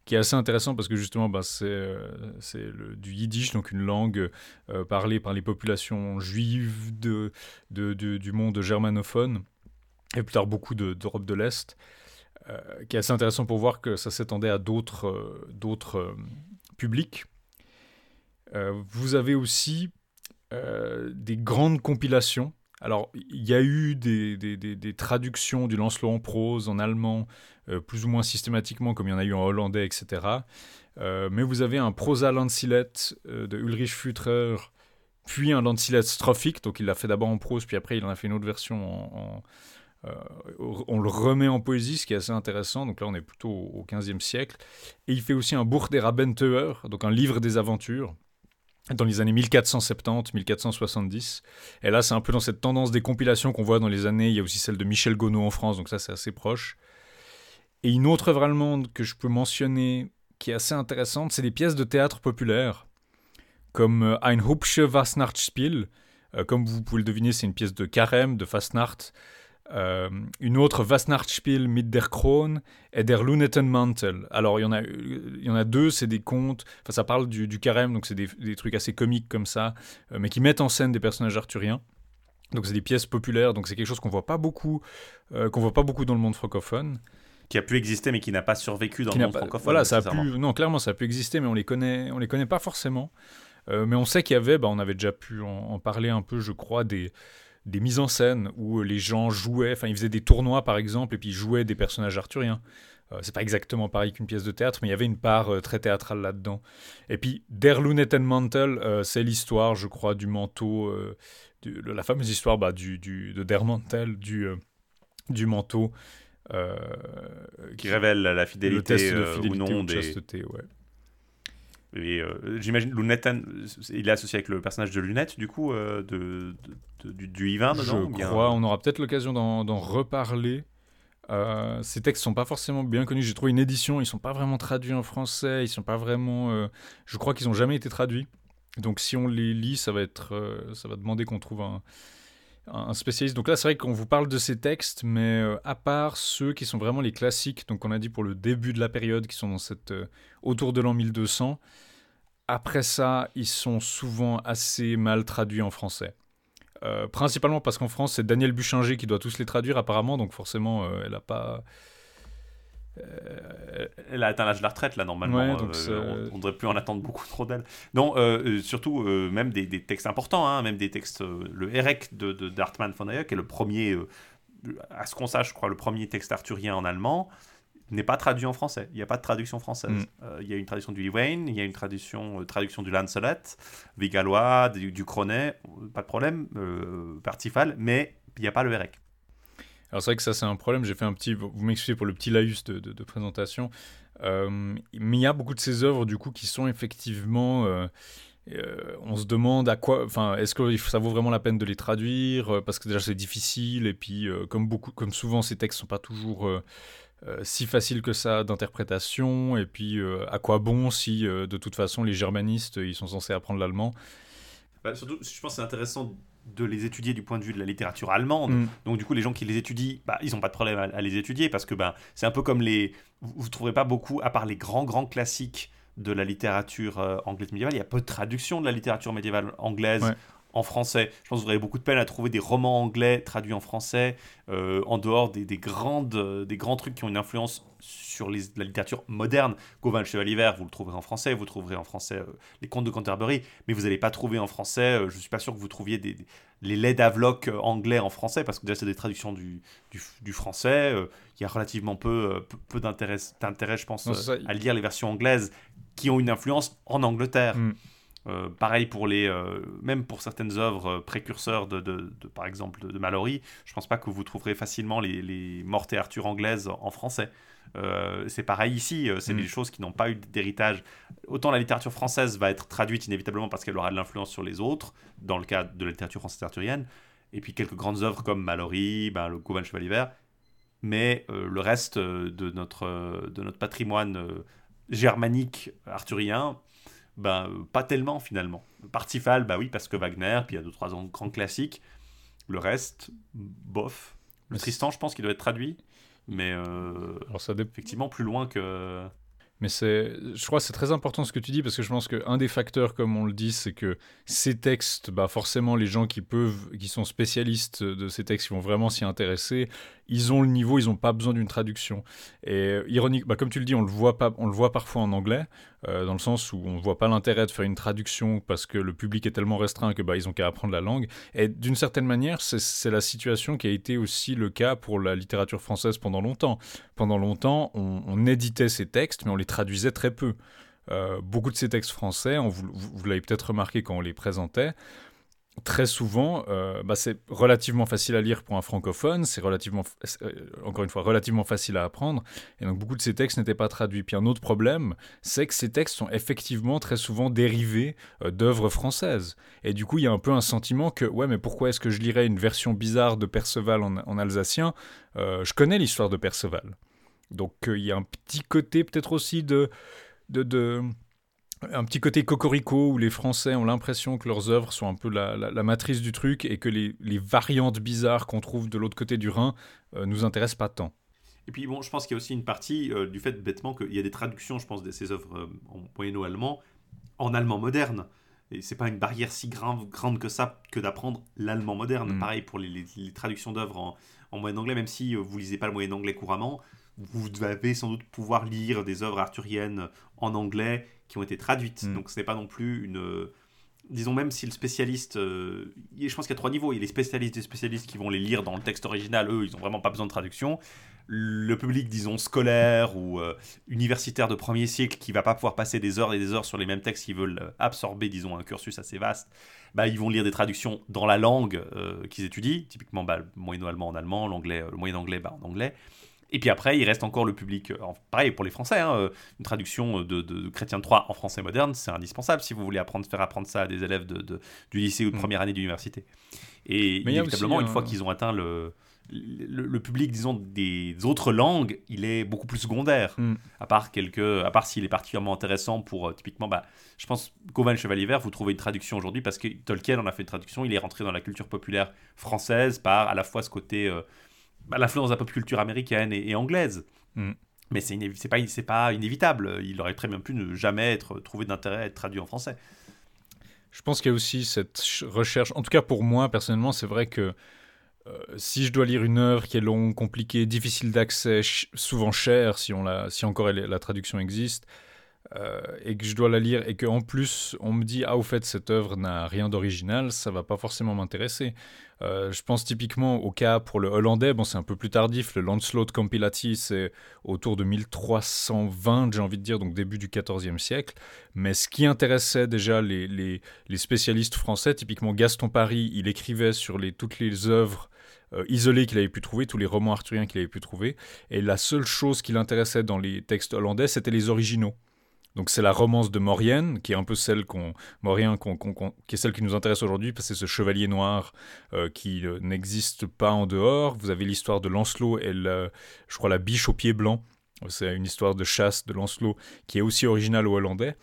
qui est assez intéressant parce que justement bah, c'est euh, du yiddish, donc une langue euh, parlée par les populations juives du monde germanophone, et plus tard beaucoup d'Europe de, l'Est, qui est assez intéressant pour voir que ça s'étendait à d'autres d'autres publics. vous avez aussi des grandes compilations alors, il y a eu des, traductions du Lancelot en prose en allemand, euh, plus ou moins systématiquement, comme il y en a eu en hollandais, etc. Euh, mais vous avez un prosa Landsilet euh, de Ulrich Futrer, puis un Landsilet strophique, donc il l'a fait d'abord en prose, puis après il en a fait une autre version on le remet en poésie, ce qui est assez intéressant. Donc là, on est plutôt au XVe siècle. Et il fait aussi un Buch der Abenteuer, donc un livre des aventures dans les années 1470-1470. Et là, c'est un peu dans cette tendance des compilations qu'on voit dans les années. Il y a aussi celle de Michel Gonod en France, donc ça, c'est assez proche. Et une autre œuvre allemande que je peux mentionner, qui est assez intéressante, c'est des pièces de théâtre populaires, comme euh, Ein Hubsche Fastnachtsspiel. Euh, comme vous pouvez le deviner, c'est une pièce de carême, de Fastnacht, euh, une autre Wasnachtspiel mit der Kron et der. Alors il y en a, il y en a deux, c'est des contes. Enfin, ça parle du, carême, donc c'est des, trucs assez comiques comme ça, euh, mais qui mettent en scène des personnages arthuriens. Donc c'est des pièces populaires, donc c'est quelque chose qu'on voit pas beaucoup, euh, qu'on voit pas beaucoup dans le monde francophone. qui a pu exister mais qui n'a pas survécu dans le monde pas- francophone. Voilà, ça a pu, non, clairement, ça a pu exister, mais on les connaît, on les connaît pas forcément. Mais on sait qu'il y avait, bah, on avait déjà pu en, en parler un peu, je crois, des, des mises en scène où les gens jouaient, enfin, ils faisaient des tournois par exemple, et puis ils jouaient des personnages arthuriens. Euh, c'est pas exactement pareil qu'une pièce de théâtre, mais il y avait une part euh, très théâtrale là-dedans. Et puis, Der Mantel, euh, c'est l'histoire, je crois, du manteau, euh, du- la fameuse histoire bah, du, du- de Der Mantel, du, euh, du manteau. euh, Qui révèle la le fidélité, test de euh, fidélité ou non de des. chasteté, ouais. Et euh, j'imagine Lunetten, il est associé avec le personnage de Lunette, du coup, euh, de, de- de- du, du Yvain dedans Je crois, on aura peut-être l'occasion d'en reparler. Euh, ces textes sont pas forcément bien connus. J'ai trouvé une édition, ils sont pas vraiment traduits en français, ils sont pas vraiment. euh, je crois qu'ils ont jamais été traduits. Donc si on les lit, ça va être, ça va demander qu'on trouve un, un spécialiste. Donc là, c'est vrai qu'on vous parle de ces textes, mais euh, à part ceux qui sont vraiment les classiques, donc on a dit pour le début de la période, qui sont dans cette euh, autour de l'an 1200. Après ça, ils sont souvent assez mal traduits en français. Euh, principalement parce qu'en France, c'est Daniel Buchinger qui doit tous les traduire apparemment, donc forcément, euh, elle a pas. Euh, Elle a atteint l'âge de la retraite, là, normalement. Ouais, donc Euh, on, on devrait plus en attendre beaucoup trop d'elle. Non, euh, surtout, euh, même des, des textes importants, hein, même des textes. le Erek de, de d'Artmann von Hayek, est le premier, à ce qu'on sache, je crois, le premier texte arthurien en allemand, n'est pas traduit en français. Il n'y a pas de traduction française. Mm. Euh, il y a une traduction du Iwain, il y a une traduction, euh, traduction du Lancelot, Vigalois, du, du Cronet, euh, pas de problème, euh, Partifal, mais il n'y a pas le Erek. Alors c'est vrai que ça c'est un problème, j'ai fait un petit, vous m'excusez pour le petit laïus de, de- de présentation, mais il y a beaucoup de ces œuvres du coup qui sont effectivement, euh, on se demande à quoi, enfin est-ce que ça vaut vraiment la peine de les traduire parce que déjà c'est difficile et puis euh, comme beaucoup, comme souvent ces textes sont pas toujours euh, si faciles que ça d'interprétation et puis euh, à quoi bon si euh, de toute façon les germanistes ils sont censés apprendre l'allemand? Bah, surtout, je pense que c'est intéressant de les étudier du point de vue de la littérature allemande. Mm. Donc du coup, les gens qui les étudient, bah, ils n'ont pas de problème à, à les étudier parce que bah, c'est un peu comme les... Vous ne trouverez pas beaucoup, à part les grands, grands classiques de la littérature euh, anglaise médiévale, il y a peu de traduction de la littérature médiévale anglaise Ouais. En français. Je pense que vous aurez beaucoup de peine à trouver des romans anglais traduits en français, euh, en dehors des, des grandes, euh, des grands trucs qui ont une influence sur les- la littérature moderne. Gauvin le Chevalier Vert, vous le trouverez en français, vous trouverez en français euh, les contes de Canterbury, mais vous n'allez pas trouver en français, euh, je suis pas sûr que vous trouviez des, des- les laits d'Avloc anglais en français, parce que déjà c'est des traductions du, du, du français, il y a relativement peu, peu, peu d'intérêt, je pense, Non, à lire les versions anglaises qui ont une influence en Angleterre. Mm. Euh, pareil pour les, euh, même pour certaines œuvres précurseurs de, de- de- par exemple, de, de Mallory, je pense pas que vous trouverez facilement les, les Morte et Arthur anglaises en français. Euh, c'est pareil ici, c'est Mm. des choses qui n'ont pas eu d'héritage. Autant la littérature française va être traduite inévitablement parce qu'elle aura de l'influence sur les autres, dans le cas de la littérature française arthurienne, et puis quelques grandes œuvres comme Mallory, ben, le le Chevalier Vert, mais le reste de notre, de notre patrimoine germanique arthurien, ben, euh, pas tellement finalement. Parsifal, bah oui, parce que Wagner, puis il y a deux, trois ans- grands classiques. Le reste, bof. Le Tristan, je pense qu'il doit être traduit, mais euh, Alors ça effectivement plus loin que. Mais c'est, je crois que c'est très important ce que tu dis parce que je pense qu'un des facteurs, comme on le dit, c'est que ces textes, bah forcément, les gens qui peuvent, qui sont spécialistes de ces textes, qui vont vraiment s'y intéresser, ils ont le niveau, ils n'ont pas besoin d'une traduction. Et euh, ironique, bah comme tu le dis, on le voit pas, on le voit parfois en anglais, euh, dans le sens où on ne voit pas l'intérêt de faire une traduction parce que le public est tellement restreint que bah ils ont qu'à apprendre la langue. Et d'une certaine manière, c'est, la situation qui a été aussi le cas pour la littérature française pendant longtemps pendant longtemps, on, éditait ces textes, mais on les traduisait très peu. Euh, beaucoup de ces textes français, vous l'avez peut-être remarqué quand on les présentait, très souvent, euh, bah, c'est relativement facile à lire pour un francophone, c'est relativement, euh, encore une fois, relativement facile à apprendre, et donc beaucoup de ces textes n'étaient pas traduits. Puis un autre problème, c'est que ces textes sont effectivement très souvent dérivés euh, d'œuvres françaises. Et du coup, il y a un peu un sentiment que, ouais, mais pourquoi est-ce que je lirais une version bizarre de Perceval en, en alsacien? Je connais l'histoire de Perceval. Donc il y a un petit côté peut-être aussi de, de, de- un petit côté cocorico où les Français ont l'impression que leurs œuvres sont un peu la, la- la matrice du truc et que les, les variantes bizarres qu'on trouve de l'autre côté du Rhin euh, nous intéressent pas tant. Et puis bon, je pense qu'il y a aussi une partie euh, du fait bêtement qu'il y a des traductions, je pense, de ces œuvres euh, en moyenno-allemand en allemand moderne. Et c'est pas une barrière si grave, grande que ça que d'apprendre l'allemand moderne. Mm. Pareil pour les, les- les traductions d'œuvres en, en moyen anglais, même si euh, vous lisez pas le moyen anglais couramment, vous avez sans doute pouvoir lire des œuvres arthuriennes en anglais qui ont été traduites. Mm. Donc ce n'est pas non plus une... Disons même si le spécialiste... euh, je pense qu'il y a trois niveaux. Il y a les spécialistes des spécialistes qui vont les lire dans le texte original. Eux, ils n'ont vraiment pas besoin de traduction. Le public, disons, scolaire ou euh, universitaire de premier cycle qui va pas pouvoir passer des heures et des heures sur les mêmes textes qui veulent euh, absorber, disons, un cursus assez vaste, bah, ils vont lire des traductions dans la langue euh, qu'ils étudient, typiquement bah, le moyen-allemand en allemand, l'anglais, euh, le moyen-anglais bah, en anglais. Et puis après, il reste encore le public, euh, pareil pour les Français, hein, euh, une traduction de, de Chrétien de Troyes en français moderne, c'est indispensable si vous voulez apprendre, faire apprendre ça à des élèves de, de- du lycée ou de Mm. première année d'université. Et Mais inévitablement, aussi une fois qu'ils ont atteint le, le, le public, disons, des autres langues, il est beaucoup plus secondaire. Mm. À part quelques, à part s'il est particulièrement intéressant pour, euh, typiquement, bah, je pense, Covan le Chevalier Vert, vous trouvez une traduction aujourd'hui parce que Tolkien en a fait une traduction, il est rentré dans la culture populaire française par à la fois ce côté, euh, bah, l'influence de la pop culture américaine et, et anglaise. Mm. Mais c'est pas, c'est pas inévitable. Il aurait très bien pu ne jamais être trouvé d'intérêt à être traduit en français. Je pense qu'il y a aussi cette ch- recherche, en tout cas pour moi personnellement, c'est vrai que euh, si je dois lire une œuvre qui est longue, compliquée, difficile d'accès, ch- souvent chère si, on la, si encore elle la traduction existe, euh, et que je dois la lire et qu'en plus on me dit ah au fait cette œuvre n'a rien d'original, ça va pas forcément m'intéresser. Euh, je pense typiquement au cas pour le hollandais, bon c'est un peu plus tardif, le Lancelot Compilati c'est autour de 1320 j'ai envie de dire, donc début du XIVe siècle, mais ce qui intéressait déjà les, les, spécialistes français, typiquement Gaston Paris, il écrivait sur les, toutes les œuvres euh, isolées qu'il avait pu trouver, tous les romans arthuriens qu'il avait pu trouver, et la seule chose qui l'intéressait dans les textes hollandais, c'était les originaux. Donc c'est la romance de Maurienne, qui est un peu celle qu'on qui est celle qui nous intéresse aujourd'hui, parce que c'est ce chevalier noir euh, qui euh, n'existe pas en dehors. Vous avez l'histoire de Lancelot et le- je crois la biche au pied blanc. C'est une histoire de chasse de Lancelot qui est aussi originale au hollandais.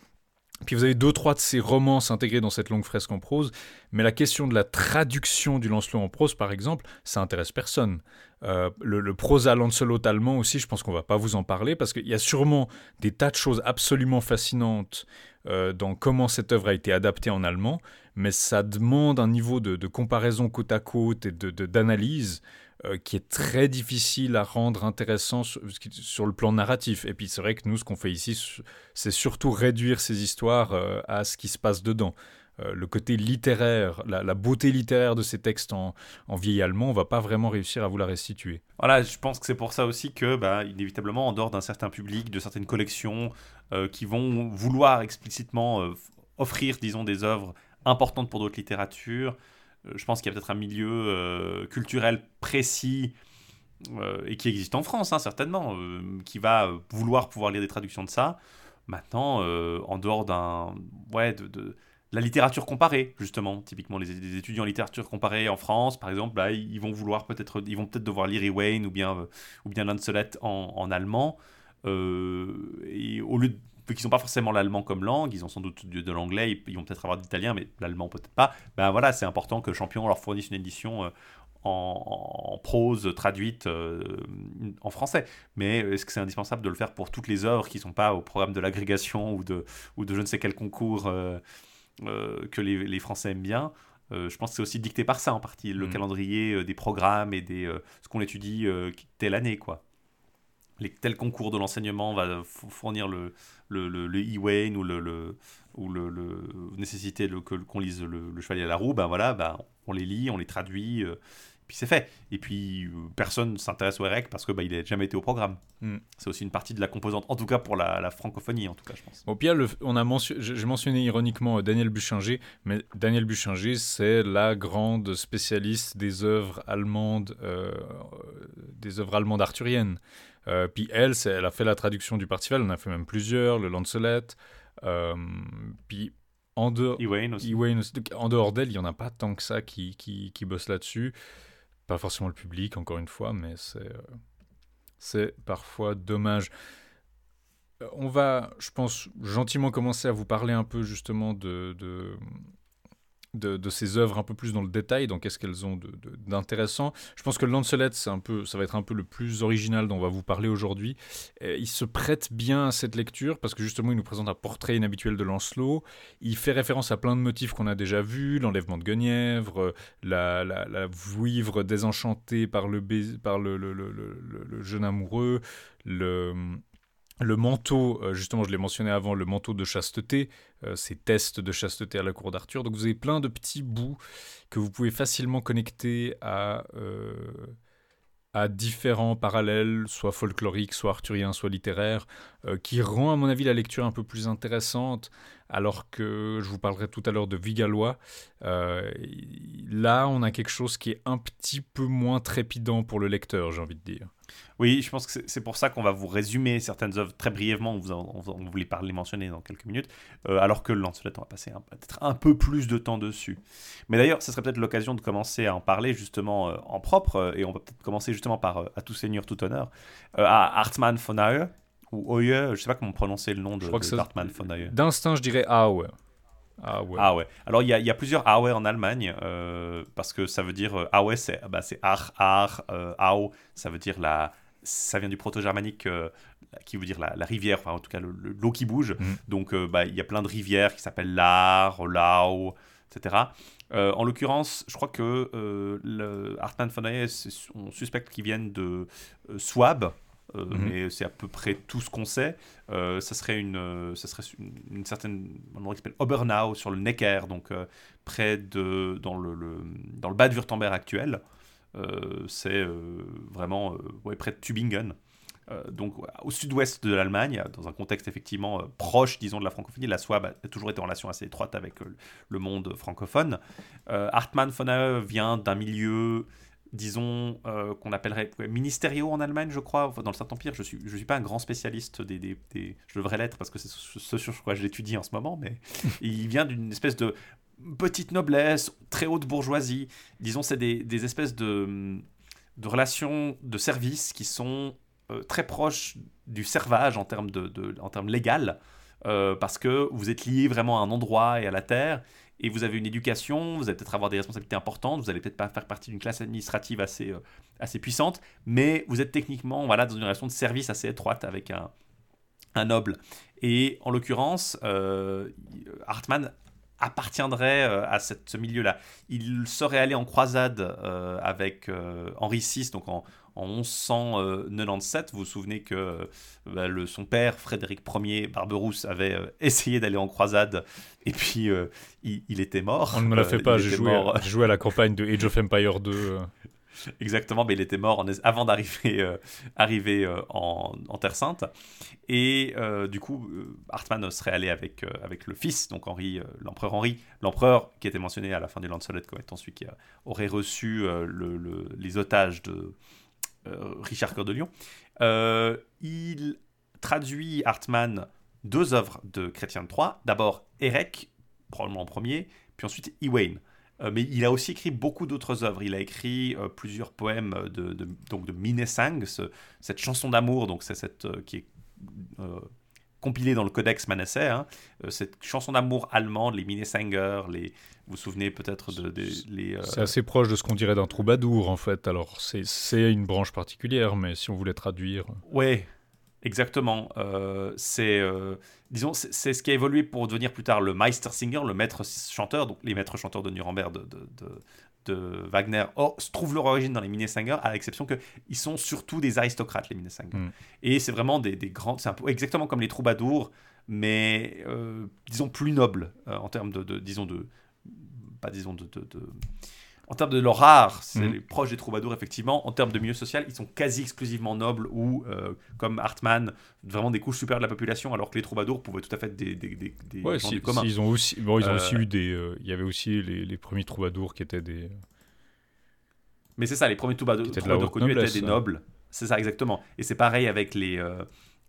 Puis vous avez deux, trois de ces romances intégrées dans cette longue fresque en prose, mais la question de la traduction du Lancelot en prose, par exemple, ça intéresse personne. Euh, le, le prosa Lancelot allemand aussi, je pense qu'on va pas vous en parler, parce qu'il y a sûrement des tas de choses absolument fascinantes euh, dans comment cette œuvre a été adaptée en allemand, mais ça demande un niveau de, de comparaison côte à côte et de- de- d'analyse euh, qui est très difficile à rendre intéressant sur, le plan narratif. Et puis c'est vrai que nous, ce qu'on fait ici, c'est surtout réduire ces histoires à ce qui se passe dedans. Euh, le côté littéraire, la, beauté littéraire de ces textes en, en vieil allemand, on va pas vraiment réussir à vous la restituer. Voilà, je pense que c'est pour ça aussi que, bah, inévitablement, en dehors d'un certain public, de certaines collections euh, qui vont vouloir explicitement euh, offrir, disons, des œuvres importantes pour d'autres littératures, je pense qu'il y a peut-être un milieu culturel précis et qui existe en France, hein, certainement, qui va vouloir pouvoir lire des traductions de ça. Maintenant, en dehors d'un. Ouais, de la littérature comparée, justement, typiquement les, étudiants en littérature comparée en France, par exemple, bah, ils vont vouloir peut-être, ils vont peut-être devoir lire Ewain ou bien euh, ou bien en, allemand, euh, et au lieu qu'ils n'ont pas forcément l'allemand comme langue, ils ont sans doute de, l'anglais, ils, vont peut-être avoir de l'italien, mais l'allemand peut-être pas. Ben voilà, c'est important que Champion leur fournisse une édition euh, en, prose traduite en français. Mais est-ce que c'est indispensable de le faire pour toutes les œuvres qui ne sont pas au programme de l'agrégation ou de, ou de je ne sais quel concours que les, les Français aiment bien Euh, je pense que c'est aussi dicté par ça en partie, le Mhm. calendrier euh, des programmes et des, euh, ce qu'on étudie euh, telle année, quoi. Les, tel concours de l'enseignement va fournir le, le, le, le e-Wayne ou le, le, ou le, le que- qu'on lise le, Chevalier à la roue, ben voilà, ben, on les lit, on les traduit, euh, puis c'est fait. Et puis euh, personne s'intéresse au REC parce que ben, il n'a jamais été au programme. Mm. C'est aussi une partie de la composante, en tout cas pour la, la francophonie, en tout cas, je pense. Bon, puis il y a le- on a mention- j'ai mentionné ironiquement euh, Daniel Buchinger, mais Daniel Buchinger, c'est la grande spécialiste des œuvres allemandes, euh, euh, des œuvres allemandes arthuriennes. Euh, puis elle, elle a fait la traduction du Parzival, elle en a fait même plusieurs, le Lancelot. euh, puis en dehors, E-Wayne aussi. Ewain aussi. Donc, en dehors d'elle, il n'y en a pas tant que ça qui, qui, qui bossent là-dessus. Pas forcément le public, encore une fois, mais c'est euh, parfois dommage. Euh, On va, je pense, gentiment commencer à vous parler un peu justement de, de, de, de, ces œuvres un peu plus dans le détail, donc qu'est-ce qu'elles ont d'intéressant. Je pense que le Lancelot, un peu, ça va être un peu le plus original dont on va vous parler aujourd'hui. Il se prête bien à cette lecture parce que justement, il nous présente un portrait inhabituel de Lancelot. Il fait référence à plein de motifs qu'on a déjà vus, l'enlèvement de Guenièvre, la, la, la vouivre désenchantée par le, par le, le, le jeune amoureux, le le manteau, euh, justement, je l'ai mentionné avant, le manteau de chasteté, euh, ces tests de chasteté à la cour d'Arthur. Donc vous avez plein de petits bouts que vous pouvez facilement connecter à, euh, à différents parallèles, soit folkloriques, soit arthuriens, soit littéraires, qui rend à mon avis la lecture un peu plus intéressante, alors que je vous parlerai tout à l'heure de Vigalois. là, on a quelque chose qui est un petit peu moins trépidant pour le lecteur, j'ai envie de dire. Oui, je pense que c'est pour ça qu'on va vous résumer certaines œuvres très brièvement, on, vous on, vous les mentionner dans quelques minutes, euh, alors que Lancelot, on va passer peut-être un peu plus de temps dessus. Mais d'ailleurs, ce serait peut-être l'occasion de commencer à en parler justement euh, en propre, euh, et on va peut-être commencer justement par À tout seigneur, tout honneur, à Hartmann von Aue, ou Oye, je sais pas comment prononcer le nom de, de Hartmann von Aue. D'instinct, je dirais Aue. Ah ouais. Ah ouais. Alors il y, y, a plusieurs Aue en Allemagne parce que ça veut dire Aue c'est bah, Ar, Ar, Au, ça veut dire la, ça vient du proto-germanique euh, qui veut dire la, rivière, enfin en tout cas l'eau qui bouge. Mm. Donc euh, bah, il y a plein de rivières qui s'appellent l'Ar, Lau, etc. Euh, en l'occurrence, je crois que le Hartmann von on suspecte qu'ils viennent de Swab, mm-hmm. mais c'est à peu près tout ce qu'on sait. ça serait une, ça serait une, certaine un endroit qui s'appelle Obernau sur le Neckar, donc près de dans le, le, dans le bas de Württemberg actuel. Euh, c'est euh, vraiment euh, près de Tübingen. donc au sud-ouest de l'Allemagne, dans un contexte effectivement proche, disons, de la francophonie. La SWAB a toujours été en relation assez étroite avec le monde francophone. Hartmann von Aue vient d'un milieu disons, qu'on appellerait ministériaux en Allemagne, je crois, dans le Saint-Empire. Je ne suis, je suis pas un grand spécialiste des, des, Je devrais l'être parce que c'est ce sur quoi j'étudie en ce moment, mais il vient d'une espèce de petite noblesse, très haute bourgeoisie. Disons, c'est des, espèces de, de, relations de service qui sont euh, très proches du servage en termes, de, en termes légal, euh, parce que vous êtes lié vraiment à un endroit et à la terre, et vous avez une éducation, vous allez peut-être avoir des responsabilités importantes, vous allez peut-être pas faire partie d'une classe administrative assez, euh, assez puissante, mais vous êtes techniquement voilà, dans une relation de service assez étroite avec un, un noble. Et en l'occurrence, Hartmann appartiendrait euh, à ce milieu-là. Il serait allé en croisade euh, avec euh, Henri VI, donc en, en 1197. Vous vous souvenez que bah, le, son père, Frédéric Ier Barberousse, avait essayé d'aller en croisade et puis il, était mort. On ne me la fait pas, j'ai joué, joué, à la campagne de Age of Empire 2. Exactement, mais il était mort avant d'arriver euh, arriver, euh, en, Terre Sainte. Et euh, du coup, Hartmann serait allé avec, avec le fils, donc Henri, l'empereur Henri, l'empereur qui était mentionné à la fin du Lancelot comme étant celui qui aurait reçu le, les otages de Richard Cœur de Lion. il traduit Hartmann deux œuvres de Chrétien de Troyes. D'abord Érec, probablement en premier, puis ensuite Iwain. Euh, mais il a aussi écrit beaucoup d'autres œuvres. Il a écrit euh, plusieurs poèmes de, donc de Minnesang, cette chanson d'amour, donc c'est cette euh, qui est compilée dans le Codex Manasseh, hein. cette chanson d'amour allemande, les Minnesanger, les, vous vous souvenez peut-être de, les. C'est assez proche de ce qu'on dirait d'un troubadour en fait. Alors c'est une branche particulière, mais si on voulait traduire. Ouais, Exactement. Euh, c'est, euh, disons, c'est ce qui a évolué pour devenir plus tard le Meistersinger, le maître chanteur, donc les maîtres chanteurs de Nuremberg de, de, Wagner oh, se trouvent leur origine dans les Minnesänger, à l'exception qu'ils sont surtout des aristocrates, les Minnesänger. Mm. Et c'est vraiment des, des grands, c'est exactement comme les troubadours, mais euh, disons plus nobles en termes de, disons de, pas disons de en termes de leur art, c'est mhm. les proches des troubadours, effectivement. En termes de milieu social, ils sont quasi exclusivement nobles ou, euh, comme Hartmann, vraiment des couches supérieures de la population, alors que les troubadours pouvaient tout à fait être des, des, des, gens du commun. ils ont aussi, bon, ils ont aussi euh, eu des. Euh, il y avait aussi les, les, premiers troubadours qui étaient des. Mais c'est ça, les premiers troubadours, troubadours connus étaient des nobles. C'est ça, exactement. Et c'est pareil avec les.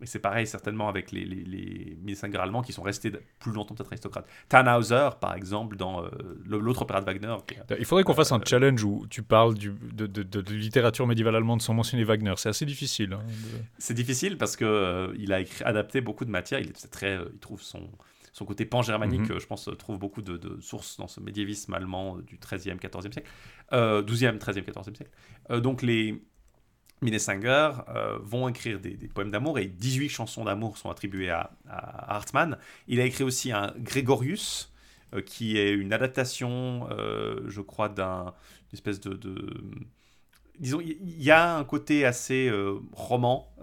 Et c'est pareil certainement avec les, les, les allemands qui sont restés plus longtemps peut-être aristocrates. Tannhauser, par exemple, dans euh, l'autre opéra de Wagner. Il faudrait qu'on fasse un challenge où tu parles du, de, de, de, littérature médiévale allemande sans mentionner Wagner. C'est assez difficile. Hein, c'est difficile parce qu'il euh, il a écrit, adapté beaucoup de matière. Il, est très, euh, il trouve son, son côté pan-germanique, Mhm. je pense, trouve beaucoup de, de sources dans ce médiévisme allemand du 13e, 14e siècle, euh, 12e, 13e, 14e siècle. Euh, donc les Minnesänger euh, vont écrire des, poèmes d'amour et 18 chansons d'amour sont attribuées à, Hartmann. Il a écrit aussi un Grégorius, euh, qui est une adaptation, euh, je crois, d'un espèce de, de- Disons, il y a un côté assez roman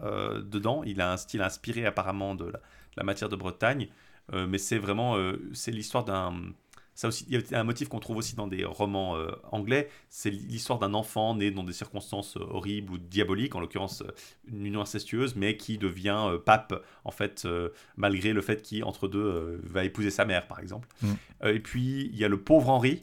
dedans. Il a un style inspiré apparemment de la, la matière de Bretagne, mais c'est vraiment c'est l'histoire d'un ça aussi, il y a un motif qu'on trouve aussi dans des romans euh, anglais, c'est l'histoire d'un enfant né dans des circonstances euh, horribles ou diaboliques, en l'occurrence euh, une union incestueuse, mais qui devient euh, pape, en fait, malgré le fait qu'il, entre deux, va épouser sa mère, par exemple. Mm. Et puis, il y a le pauvre Henri,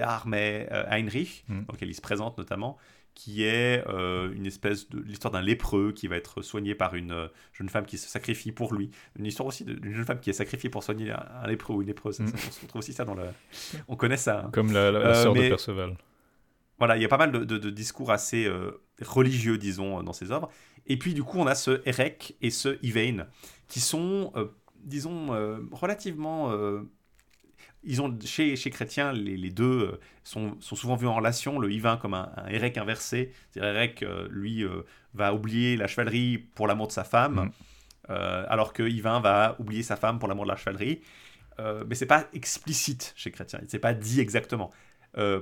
arme euh, Heinrich, Mm. dans lequel il se présente notamment, qui est euh, une espèce de l'histoire d'un lépreux qui va être soigné par une euh, jeune femme qui se sacrifie pour lui. Une histoire aussi d'une jeune femme qui est sacrifiée pour soigner un, un lépreux ou une lépreuse. Mm. ça, on se retrouve aussi ça dans le... On connaît ça. hein. Comme la, la, la Euh, sœur mais- de Perceval. Voilà, il y a pas mal de, de- de discours assez euh, religieux, disons, dans ses œuvres. Et puis, du coup, on a ce Erec et ce Yvain, qui sont, disons, relativement... ils ont, chez, chez Chrétien, les, les deux euh, sont, sont souvent vus en relation. Le Yvain comme un, un inversé. C'est-à-dire, Erec, euh, lui, euh, va oublier la chevalerie pour l'amour de sa femme, Mm. alors que Yvain va oublier sa femme pour l'amour de la chevalerie. Mais c'est pas explicite chez Chrétien, c'est pas dit exactement.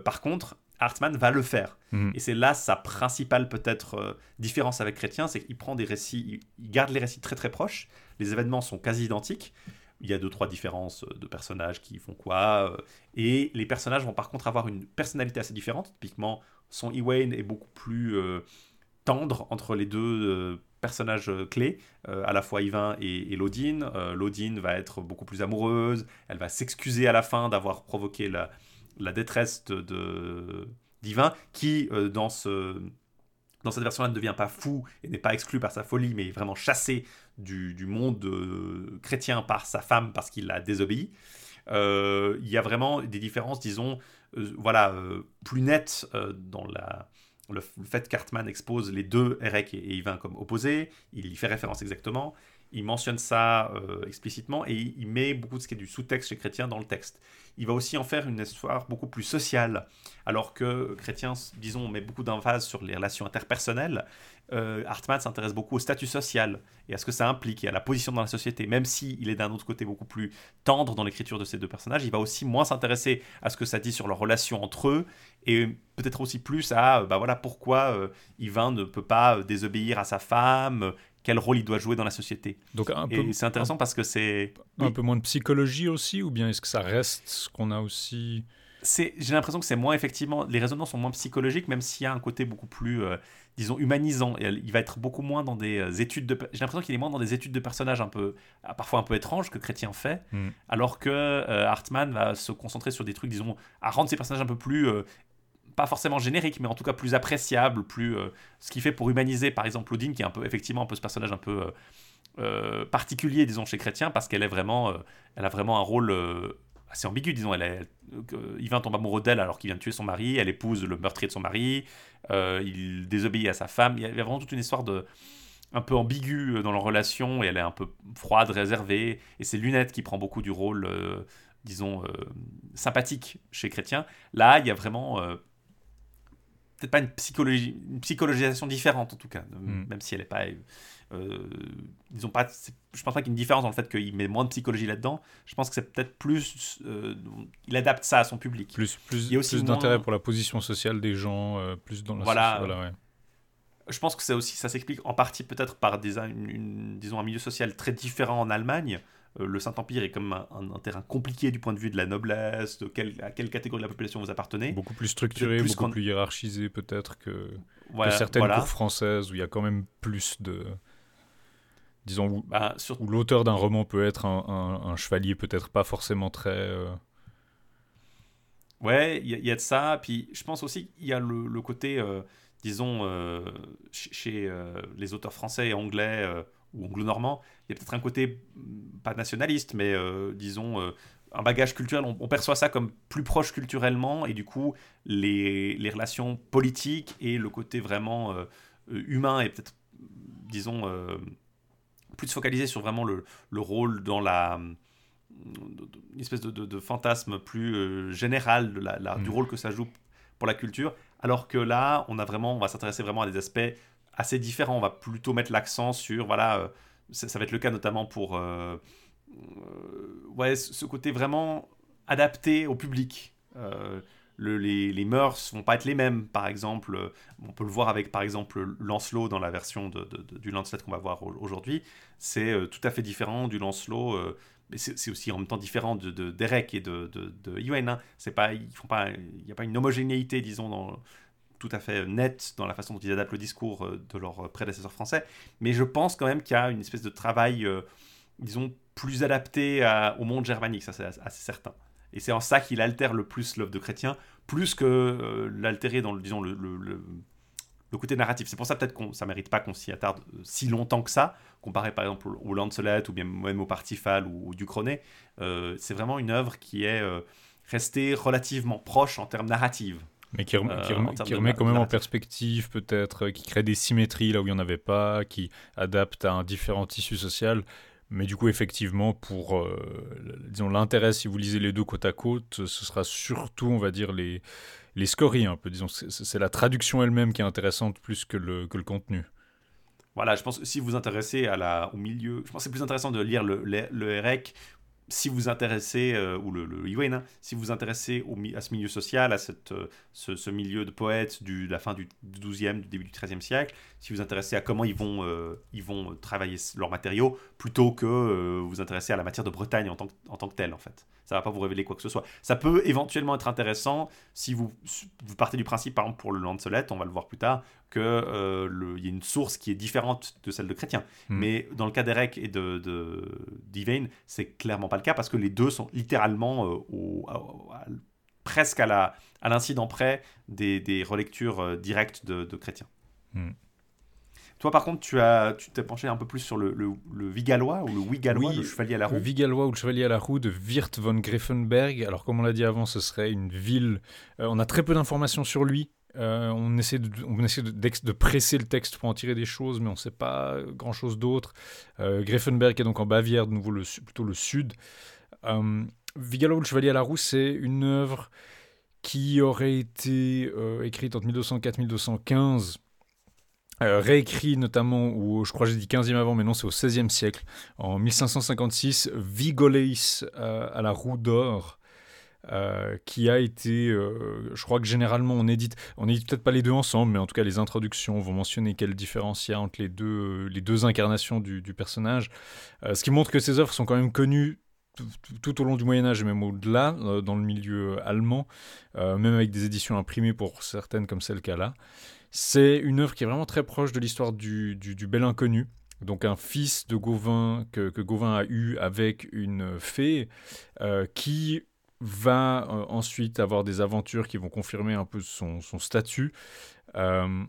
Par contre, Hartmann va le faire. Mhm. Et c'est là sa principale peut-être euh, différence avec Chrétien, c'est qu'il prend des récits, il, il garde les récits très très proches, les événements sont quasi identiques, il y a deux trois différences euh, de personnages qui font quoi, euh, et les personnages vont par contre avoir une personnalité assez différente. Typiquement, son Ewain est beaucoup plus euh, tendre entre les deux personnages clés, à la fois Yvain et, et Lodine. Lodine va être beaucoup plus amoureuse, elle va s'excuser à la fin d'avoir provoqué la, détresse de, d'Yvain, qui dans, ce, dans cette version-là ne devient pas fou et n'est pas exclu par sa folie, mais est vraiment chassé du, monde euh, chrétien par sa femme parce qu'il l'a désobéi. Euh, Il y a vraiment des différences, disons, euh, voilà, euh, plus nettes dans la, le, fait qu'Hartmann expose les deux, Erec et, et Yvain, comme opposés. Il y fait référence exactement. Il mentionne ça euh, explicitement et il, met beaucoup de ce qui est du sous-texte chez Chrétien dans le texte. Il va aussi en faire une histoire beaucoup plus sociale. Alors que Chrétien, disons, met beaucoup d'emphase sur les relations interpersonnelles, euh, Hartmann s'intéresse beaucoup au statut social et à ce que ça implique et à la position dans la société. Même il est d'un autre côté beaucoup plus tendre dans l'écriture de ces deux personnages, il va aussi moins s'intéresser à ce que ça dit sur leur relation entre eux et peut-être aussi plus à euh, bah voilà pourquoi euh, Yvain ne peut pas euh, désobéir à sa femme, quel rôle il doit jouer dans la société. Donc un peu, Et c'est intéressant parce que c'est un, oui. peu moins de psychologie aussi, ou bien est-ce que ça reste ce qu'on a aussi c'est j'ai l'impression que c'est moins effectivement les raisonnements sont moins psychologiques même s'il y a un côté beaucoup plus euh, disons humanisant et il va être beaucoup moins dans des euh, études de j'ai l'impression qu'il est moins dans des études de personnages un peu ah, parfois un peu étranges que Chrétien fait Mm. alors que euh, Hartmann va se concentrer sur des trucs disons à rendre ses personnages un peu plus euh, pas forcément génériques mais en tout cas plus appréciables plus euh, ce qui fait pour humaniser par exemple Odine qui est un peu effectivement un peu ce personnage un peu euh, euh, particulier disons chez Chrétien parce qu'elle est vraiment elle a vraiment un rôle assez ambigu, disons. Elle Yvain tombe amoureux d'elle alors qu'il vient de tuer son mari, elle épouse le meurtrier de son mari, il désobéit à sa femme. Il y a vraiment toute une histoire de un peu ambiguë dans leur relation et elle est un peu froide, réservée. Et c'est Lunette qui prend beaucoup du rôle, disons, sympathique chez Chrétien. Là, il y a vraiment peut-être pas une, psychologie, une psychologisation différente en tout cas, Mm. même si elle n'est pas. euh, disons pas, c'est- je pense pas qu'il y ait une différence dans le fait qu'il met moins de psychologie là-dedans. Je pense que c'est peut-être plus, euh, il adapte ça à son public. plus, plus, Il y a aussi plus moins- d'intérêt pour la position sociale des gens, euh, plus dans la Voilà. ouais. Je pense que c'est aussi, ça s'explique en partie peut-être par des, une- une- disons un milieu social très différent en Allemagne. Euh, le Saint-Empire est comme un, un- un terrain compliqué du point de vue de la noblesse, de quelle, à quelle catégorie de la population vous appartenez. Beaucoup plus structuré, plus beaucoup plus hiérarchisé peut-être que, certaines voilà. cours françaises où il y a quand même plus de... Disons, où, Bah, sur- où l'auteur d'un roman peut être un, chevalier peut-être pas forcément très... euh, Ouais, il y, a- il y a de ça. Puis je pense aussi qu'il y a le, le côté, euh, disons, euh, ch- chez euh, les auteurs français et anglais ou anglo-normands, y a peut-être un côté, mm, pas nationaliste, mais euh, disons, euh, un bagage culturel. On, on perçoit ça comme plus proche culturellement et du coup, les, les relations politiques et le côté vraiment euh, humain et peut-être, disons, plus focalisé sur vraiment le, le rôle dans la une espèce de, fantasme plus général de la, du mm. rôle que ça joue pour la culture, alors que là, on a vraiment, on va s'intéresser vraiment à des aspects assez différents. On va plutôt mettre l'accent sur, voilà, ça, va être le cas notamment pour, ouais, ce côté vraiment adapté au public les, les, mœurs vont pas être les mêmes. Par exemple, euh, on peut le voir avec par exemple Lancelot dans la version du Lancelot qu'on va voir aujourd'hui. C'est euh, tout à fait différent du Lancelot. Euh, mais c'est aussi en même temps différent de, d'Erek et de, de. Hein. Il n'y a pas une homogénéité, disons, dans, tout à fait nette dans la façon dont ils adaptent le discours de leurs prédécesseurs français. Mais je pense quand même qu'il y a une espèce de travail, disons, plus adapté au monde germanique, ça c'est assez certain. Et c'est en ça qu'il altère le plus l'œuvre de Chrétien, plus que euh, l'altérer dans le, disons, le, côté narratif. C'est pour ça peut-être que ça mérite pas qu'on s'y attarde euh, si longtemps que ça, comparé par exemple au Lancelot ou bien même au Partifal ou, du Chroné. Euh, c'est vraiment une œuvre qui est restée relativement proche en termes narratifs. Mais qui, remet, quand même en perspective, peut-être, qui crée des symétries là où il n'y en avait pas, qui adapte à un différent tissu social. Mais du coup, effectivement, pour euh, disons l'intérêt, si vous lisez les deux côte à côte, ce sera surtout, on va dire, les, les scories un peu. Disons, c'est la traduction elle-même qui est intéressante plus que le, que le contenu. Voilà, je pense que si vous vous intéressez à la, au milieu, je pense que c'est plus intéressant de lire le, le, le REC si vous intéressez, euh, ou le, le hein, si vous intéressez à ce milieu social, à cette, euh, ce, milieu de poètes de la fin du 12e, du début du 13e siècle, si vous intéressez à comment ils vont, euh, ils vont travailler leurs matériaux, plutôt que vous intéresser à la matière de Bretagne en tant, que, en tant que telle, en fait. Ça va pas vous révéler quoi que ce soit. Ça peut éventuellement être intéressant si vous, vous partez du principe, par exemple, pour le Lancelot, on va le voir plus tard, qu'il euh, y a une source qui est différente de celle de Chrétien. Hmm. Mais dans le cas d'Eric et de, de c'est clairement pas le cas parce que les deux sont littéralement euh, au, presque à, l'incident près des, des relectures euh, directes de, de Chrétien. Hmm. Toi, par contre, tu as, tu t'es penché un peu plus sur le, le, le Vigalois ou le Wigalois, le chevalier à la roue. Le Vigalois ou le chevalier à la roue de Wirth von Griffenberg. Alors, comme on l'a dit avant, ce serait une ville. on a très peu d'informations sur lui. Euh, on essaie, de, on essaie de, presser le texte pour en tirer des choses, mais on ne sait pas grand-chose d'autre. Euh, Greffenberg est donc en Bavière, de nouveau le, plutôt le sud. Euh, Vigalo, le chevalier à la roue, c'est une œuvre qui aurait été euh, écrite entre 1204-1215, réécrit notamment, ou je crois que j'ai dit 15e avant, mais non, c'est au 16e siècle, en 1556, Vigoleis à la roue d'or. Euh, qui a été, euh, je crois que généralement on édite, on édite peut-être pas les deux ensemble, mais en tout cas les introductions vont mentionner quelle différence il y a entre les deux, les deux incarnations du, personnage, euh, ce qui montre que ces œuvres sont quand même connues tout au long du Moyen Âge et même au-delà, dans le milieu allemand, même avec des éditions imprimées pour certaines comme celle qu'elle a. C'est une œuvre qui est vraiment très proche de l'histoire du, bel inconnu, donc un fils de Gauvin que, Gauvin a eu avec une fée qui va euh, ensuite avoir des aventures qui vont confirmer un peu son, statut. Euh,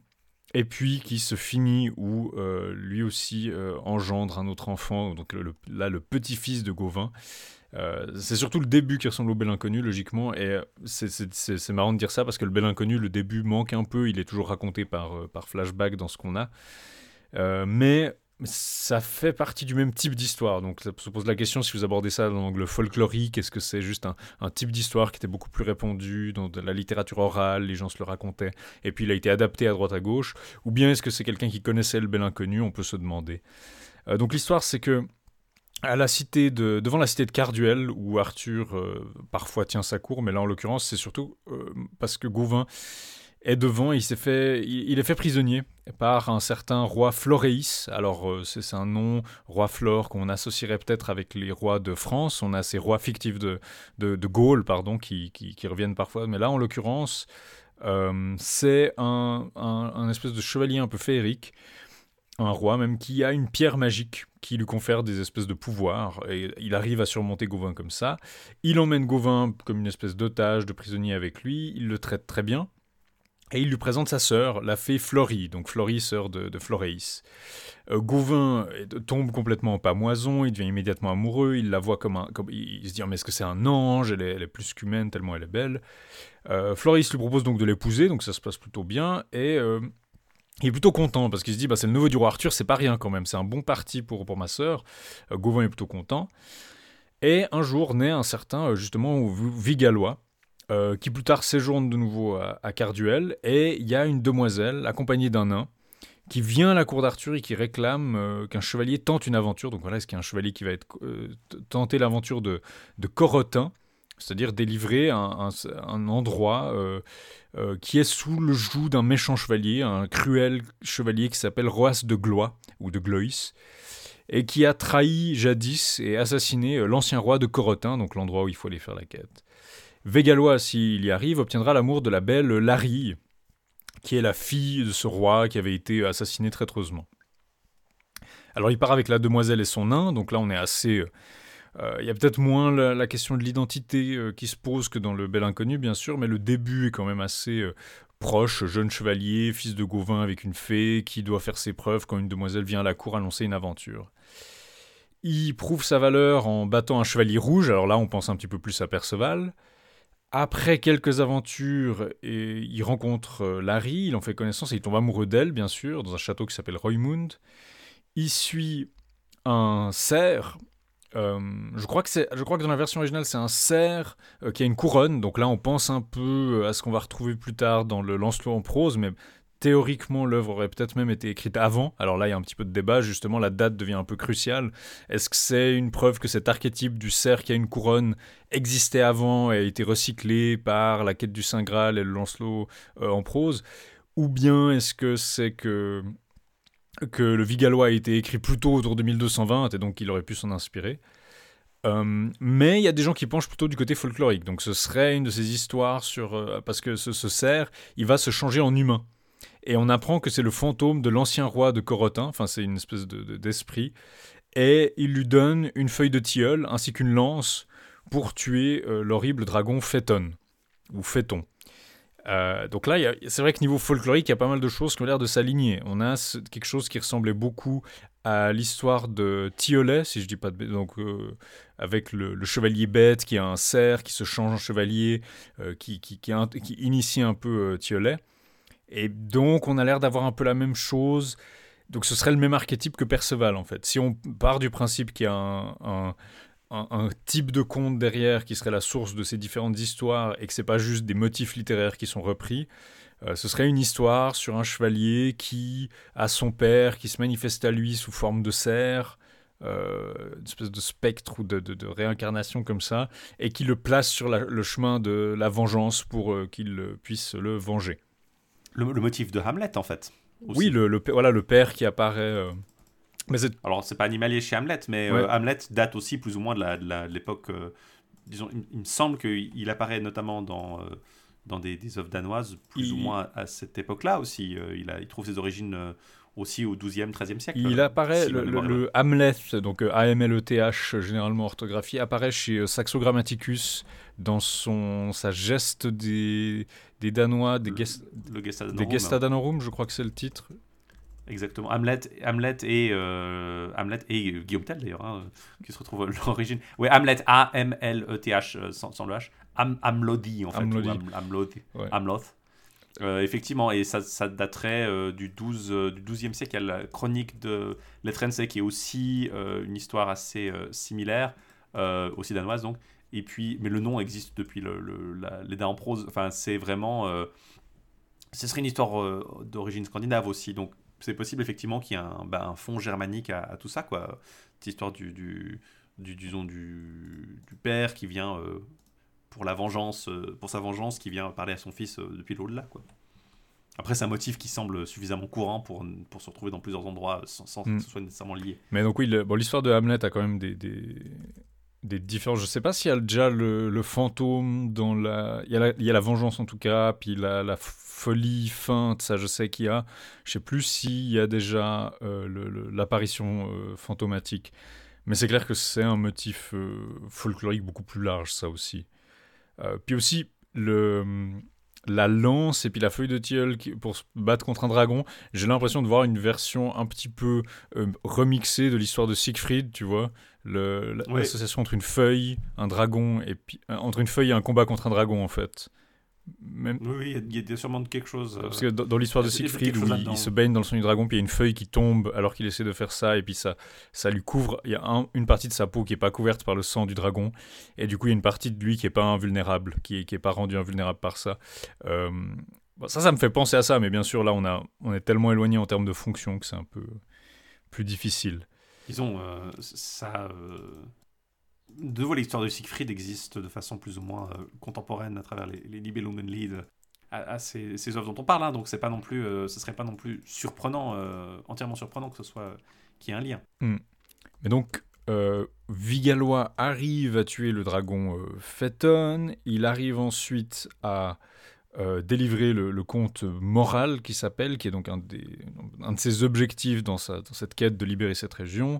et puis qui se finit où euh, lui aussi engendre un autre enfant, donc là le petit-fils de Gauvin. C'est surtout le début qui ressemble au Bel Inconnu, logiquement, et c'est marrant de dire ça parce que le Bel Inconnu, le début manque un peu, il est toujours raconté par, par flashback dans ce qu'on a. mais ça fait partie du même type d'histoire. Donc ça se pose la question si vous abordez ça dans l'angle folklorique, est-ce que c'est juste un, type d'histoire qui était beaucoup plus répandu dans la littérature orale, les gens se le racontaient, et puis il a été adapté à droite à gauche, ou bien est-ce que c'est quelqu'un qui connaissait le bel inconnu, on peut se demander. Euh, donc l'histoire c'est que à la cité de, devant la cité de Carduel, où Arthur euh, parfois tient sa cour, mais là en l'occurrence c'est surtout euh, parce que Gauvin est devant, il s'est fait, il, est fait prisonnier par un certain roi Floréis. Alors euh, c'est un nom, roi Flore, qu'on associerait peut-être avec les rois de France. On a ces rois fictifs de, de, pardon, qui, qui, reviennent parfois. Mais là, en l'occurrence, c'est un, un, espèce de chevalier un peu féerique, un roi même qui a une pierre magique qui lui confère des espèces de pouvoirs. Et il arrive à surmonter Gauvin comme ça. Il emmène Gauvin comme une espèce d'otage, de prisonnier avec lui. Il le traite très bien. Et il lui présente sa sœur, la fée Florie, donc Florie, sœur de, de. Euh, Gauvin tombe complètement en pamoison, il devient immédiatement amoureux, il la voit comme un... Comme, il, se dit, mais est-ce que c'est un ange? Elle est, plus qu'humaine, tellement elle est belle. Euh, Floris lui propose donc de l'épouser, donc ça se passe plutôt bien, et... Euh, il est plutôt content parce qu'il se dit bah, c'est le neveu du roi Arthur, c'est pas rien quand même, c'est un bon parti pour, pour ma sœur. Gauvin est plutôt content. Et un jour naît un certain, justement, Vigalois, qui plus tard séjourne de nouveau à, Carduel, et il y a une demoiselle accompagnée d'un nain qui vient à la cour d'Arthur et qui réclame euh, qu'un chevalier tente une aventure. Donc voilà, est-ce qu'il y a un chevalier qui va être, euh, tenter l'aventure de, de Corotin, c'est-à-dire délivrer un, endroit euh, qui est sous le joug d'un méchant chevalier, un cruel chevalier qui s'appelle Roas de Glois, ou de Glois, et qui a trahi jadis et assassiné l'ancien roi de Corotin, donc l'endroit où il faut aller faire la quête. Végalois, s'il y arrive, obtiendra l'amour de la belle Larry, qui est la fille de ce roi qui avait été assassiné traîtreusement. Alors il part avec la demoiselle et son nain, donc là on est assez... Euh, euh, il y a peut-être moins la, question de l'identité euh, qui se pose que dans le Bel Inconnu, bien sûr, mais le début est quand même assez proche. Jeune chevalier, fils de Gauvin avec une fée, qui doit faire ses preuves quand une demoiselle vient à la cour annoncer une aventure. Il prouve sa valeur en battant un chevalier rouge, alors là on pense un petit peu plus à Perceval. Après quelques aventures, il rencontre euh, Larry, il en fait connaissance et il tombe amoureux d'elle, bien sûr, dans un château qui s'appelle Roymund. Il suit un cerf. Euh, je, crois que je crois que dans la version originale, c'est un cerf euh, qui a une couronne. Donc là, on pense un peu à ce qu'on va retrouver plus tard dans le Lancelot en prose, mais théoriquement, l'œuvre aurait peut-être même été écrite avant. Alors là, il y a un petit peu de débat, justement, la date devient un peu cruciale. Est-ce que c'est une preuve que cet archétype du cerf qui a une couronne existait avant et a été recyclé par la quête du Saint Graal et le Lancelot euh, en prose? Ou bien est-ce que c'est que, que le Vigalois a été écrit plus tôt autour de 1220 et donc il aurait pu s'en inspirer euh, mais il y a des gens qui penchent plutôt du côté folklorique. Donc ce serait une de ces histoires sur... Euh, parce que ce, ce cerf, il va se changer en humain et on apprend que c'est le fantôme de l'ancien roi de Corotin, enfin c'est une espèce d'esprit, et il lui donne une feuille de tilleul ainsi qu'une lance pour tuer euh, l'horrible dragon Phéton, ou Phéton. Euh, donc là, c'est vrai que niveau folklorique, il y a pas mal de choses qui ont l'air de s'aligner. On a quelque chose qui ressemblait beaucoup à l'histoire de Tiolet, si je dis pas de donc euh, avec le, chevalier bête qui a un cerf qui se change en chevalier, qui, qui, initie un peu Tiolet. Et donc, on a l'air d'avoir un peu la même chose. Donc, ce serait le même archétype que Perceval, en fait. Si on part du principe qu'il y a un, type de conte derrière qui serait la source de ces différentes histoires et que c'est pas juste des motifs littéraires qui sont repris, euh, ce serait une histoire sur un chevalier qui a son père qui se manifeste à lui sous forme de cerf. Euh, une espèce de spectre ou de, de, réincarnation comme ça, et qui le place sur le chemin de la vengeance pour euh, qu'il puisse le venger le, motif de Hamlet, en fait. Oui, le, voilà, le père qui apparaît. Mais Alors, c'est pas animalier chez Hamlet, mais euh, Hamlet date aussi plus ou moins de l'époque. Euh, disons, il, me semble qu'il apparaît notamment dans, euh, dans des, des, œuvres danoises, plus ou moins à cette époque-là aussi. il, a, il trouve ses origines aussi au 12e, 13e siècle. Il apparaît, le, Hamlet, donc A-M-L-E-T-H, généralement orthographié, apparaît chez Saxo Grammaticus dans son, sa geste des, des Danois, des, Gestadanorum, je crois que c'est le titre. Exactement. Hamlet, Hamlet et euh, Hamlet et Guillaume Tell d'ailleurs, hein, qui se retrouve l'origine. Oui, Hamlet A M L E T H euh, sans, le H. Am, Amlodi en fait. Amlodi. Amloth. Euh, effectivement, et ça, ça daterait du 12 du 12e siècle. Il y a la chronique de Letrense qui est aussi une histoire assez similaire, aussi danoise donc, et puis, mais le nom existe depuis le, les dents en prose. Enfin, c'est vraiment. Ce serait une histoire d'origine scandinave aussi. Donc, c'est possible effectivement qu'il y ait un, bah, un fond germanique à, tout ça, quoi. Cette histoire du, du, du, du, du père qui vient euh, pour la vengeance, pour sa vengeance, qui vient parler à son fils depuis l'au-delà, quoi. Après, c'est un motif qui semble suffisamment courant pour, pour se retrouver dans plusieurs endroits sans, sans mm. que ce soit nécessairement lié. Mais donc oui, bon, l'histoire de Hamlet a quand même des, des, des différences. Je sais pas s'il y a déjà le, le, dans la... Il y, a la... vengeance en tout cas, puis la, folie feinte, ça je sais qu'il y a. Je sais plus s'il y a déjà euh, l'apparition euh, fantomatique. Mais c'est clair que c'est un motif euh, folklorique beaucoup plus large, ça aussi. puis aussi, le la lance et puis la feuille de tilleul pour se battre contre un dragon, j'ai l'impression de voir une version un petit peu remixée de l'histoire de Siegfried, tu vois, l'association entre une feuille, un dragon et puis euh, entre une feuille et un combat contre un dragon en fait. Même... Oui, il y, a sûrement quelque chose. Parce que dans, l'histoire de Siegfried, où il, se baigne dans le son du dragon, puis il y a une feuille qui tombe alors qu'il essaie de faire ça, et puis ça, ça lui couvre. Il y a une partie de sa peau qui est pas couverte par le sang du dragon, et du coup, il y a une partie de lui qui est pas invulnérable, qui est, qui est pas rendu invulnérable par ça. Euh, ça, ça me fait penser à ça, mais bien sûr, là, on, a, on est tellement éloigné en termes de fonction que c'est un peu plus difficile. Disons, euh, ça. Euh, de nouveau, l'histoire de Siegfried existe de façon plus ou moins euh, contemporaine à travers les, les à, ces, œuvres dont on parle, hein, donc c'est pas non plus, ce serait pas non plus surprenant, entièrement surprenant que ce soit qu'il y ait un lien. Hmm. Mais donc, Vigalois arrive à tuer le dragon Phaeton, il arrive ensuite à euh, délivrer le, conte moral qui s'appelle, qui est donc un, des, un de ses objectifs dans, sa, dans, cette quête de libérer cette région.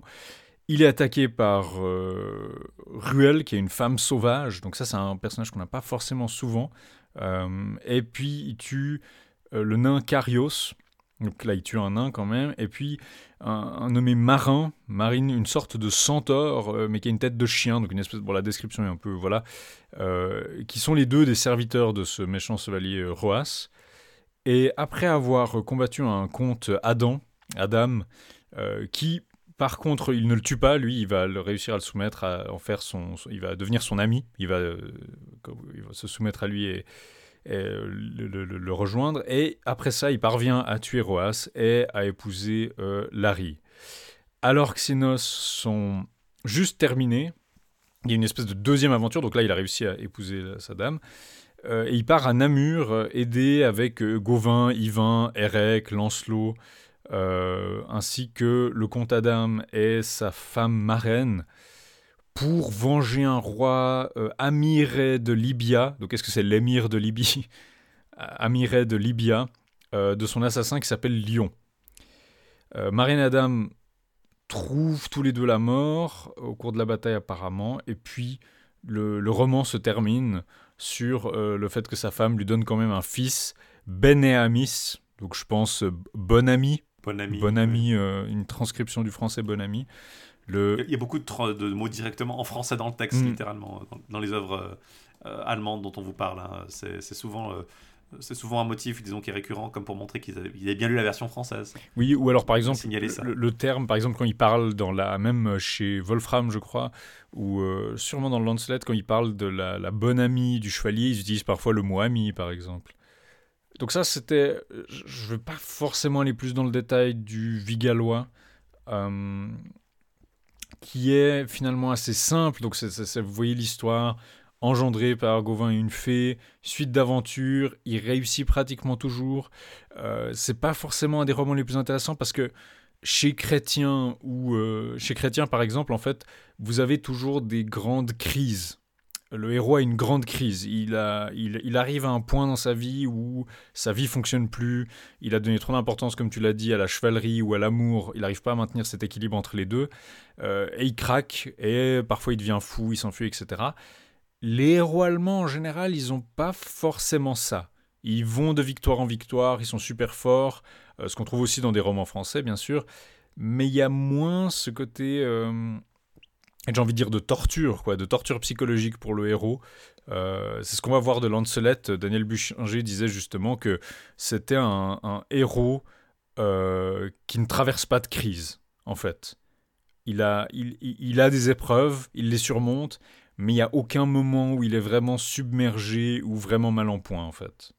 Il est attaqué par euh, Ruel, qui est une femme sauvage. Donc ça, c'est un personnage qu'on n'a pas forcément souvent. Euh, et puis, il tue le nain Carios, donc là, il tue un nain quand même. Et puis, un, nommé Marin, Marine, une sorte de centaure, euh, mais qui a une tête de chien. Donc, une espèce. Bon, la description est un peu. Voilà. Euh, qui sont les deux des serviteurs de ce méchant chevalier euh, Roas. Et après avoir combattu un comte Adam, Adam, qui. Par contre, il ne le tue pas, lui, il va réussir à le soumettre, à en faire son, il va devenir son ami, il va, il va se soumettre à lui et, euh, le, rejoindre. Et après ça, il parvient à tuer Roas et à épouser euh, Larry. Alors que ses noces sont juste terminées, il y a une espèce de deuxième aventure. Donc là, il a réussi à épouser sa dame. Euh, et il part à Namur, aidé avec Gauvin, Yvain, Erec, Lancelot, ainsi que le comte Adam et sa femme marraine pour venger un roi euh, Amiré de Libya. Donc, est-ce que c'est l'émir de Libye Amiré de Libya, euh, de son assassin qui s'appelle Lion. Euh, Marine Adam trouve tous les deux la mort au cours de la bataille, apparemment, et puis le, roman se termine sur le fait que sa femme lui donne quand même un fils, Benéamis, donc je pense bon ami. Bon ami. Bon ami, une transcription du français bon ami. Il y a beaucoup de, mots directement en français dans le texte, mm. littéralement, dans, les œuvres euh, allemandes dont on vous parle. Hein. C'est souvent euh, c'est souvent un motif, disons, qui est récurrent, comme pour montrer qu'ils avaient, bien lu la version française. Oui, ou alors par exemple, le, terme, par exemple, quand il parle dans la même chez Wolfram, je crois, ou euh, sûrement dans le Lancelot, quand il parle de la, bonne amie du chevalier, ils utilisent parfois le mot ami, par exemple. Donc ça, c'était, je ne vais pas forcément aller plus dans le détail du Vigalois qui est finalement assez simple. Donc, vous voyez l'histoire engendrée par Gauvin et une fée, suite d'aventures, il réussit pratiquement toujours. Euh, c'est pas forcément un des romans les plus intéressants parce que chez Chrétien ou euh, chez Chrétien par exemple, en fait, vous avez toujours des grandes crises le héros a une grande crise. Il, arrive à un point dans sa vie où sa vie fonctionne plus. Il a donné trop d'importance, comme tu l'as dit, à la chevalerie ou à l'amour. Il n'arrive pas à maintenir cet équilibre entre les deux. Euh, et il craque. Et parfois il devient fou, il s'enfuit, etc. Les héros allemands, en général, ils n'ont pas forcément ça. Ils vont de victoire en victoire, ils sont super forts. Euh, ce qu'on trouve aussi dans des romans français, bien sûr. Mais il y a moins ce côté. Euh, j'ai envie de dire de torture, quoi, de torture psychologique pour le héros. Euh, c'est ce qu'on va voir de Lancelot. Daniel Buchinger disait justement que c'était un, héros euh, qui ne traverse pas de crise, en fait. Il a, il, il a des épreuves, il les surmonte, mais il n'y a aucun moment où il est vraiment submergé ou vraiment mal en point, en fait.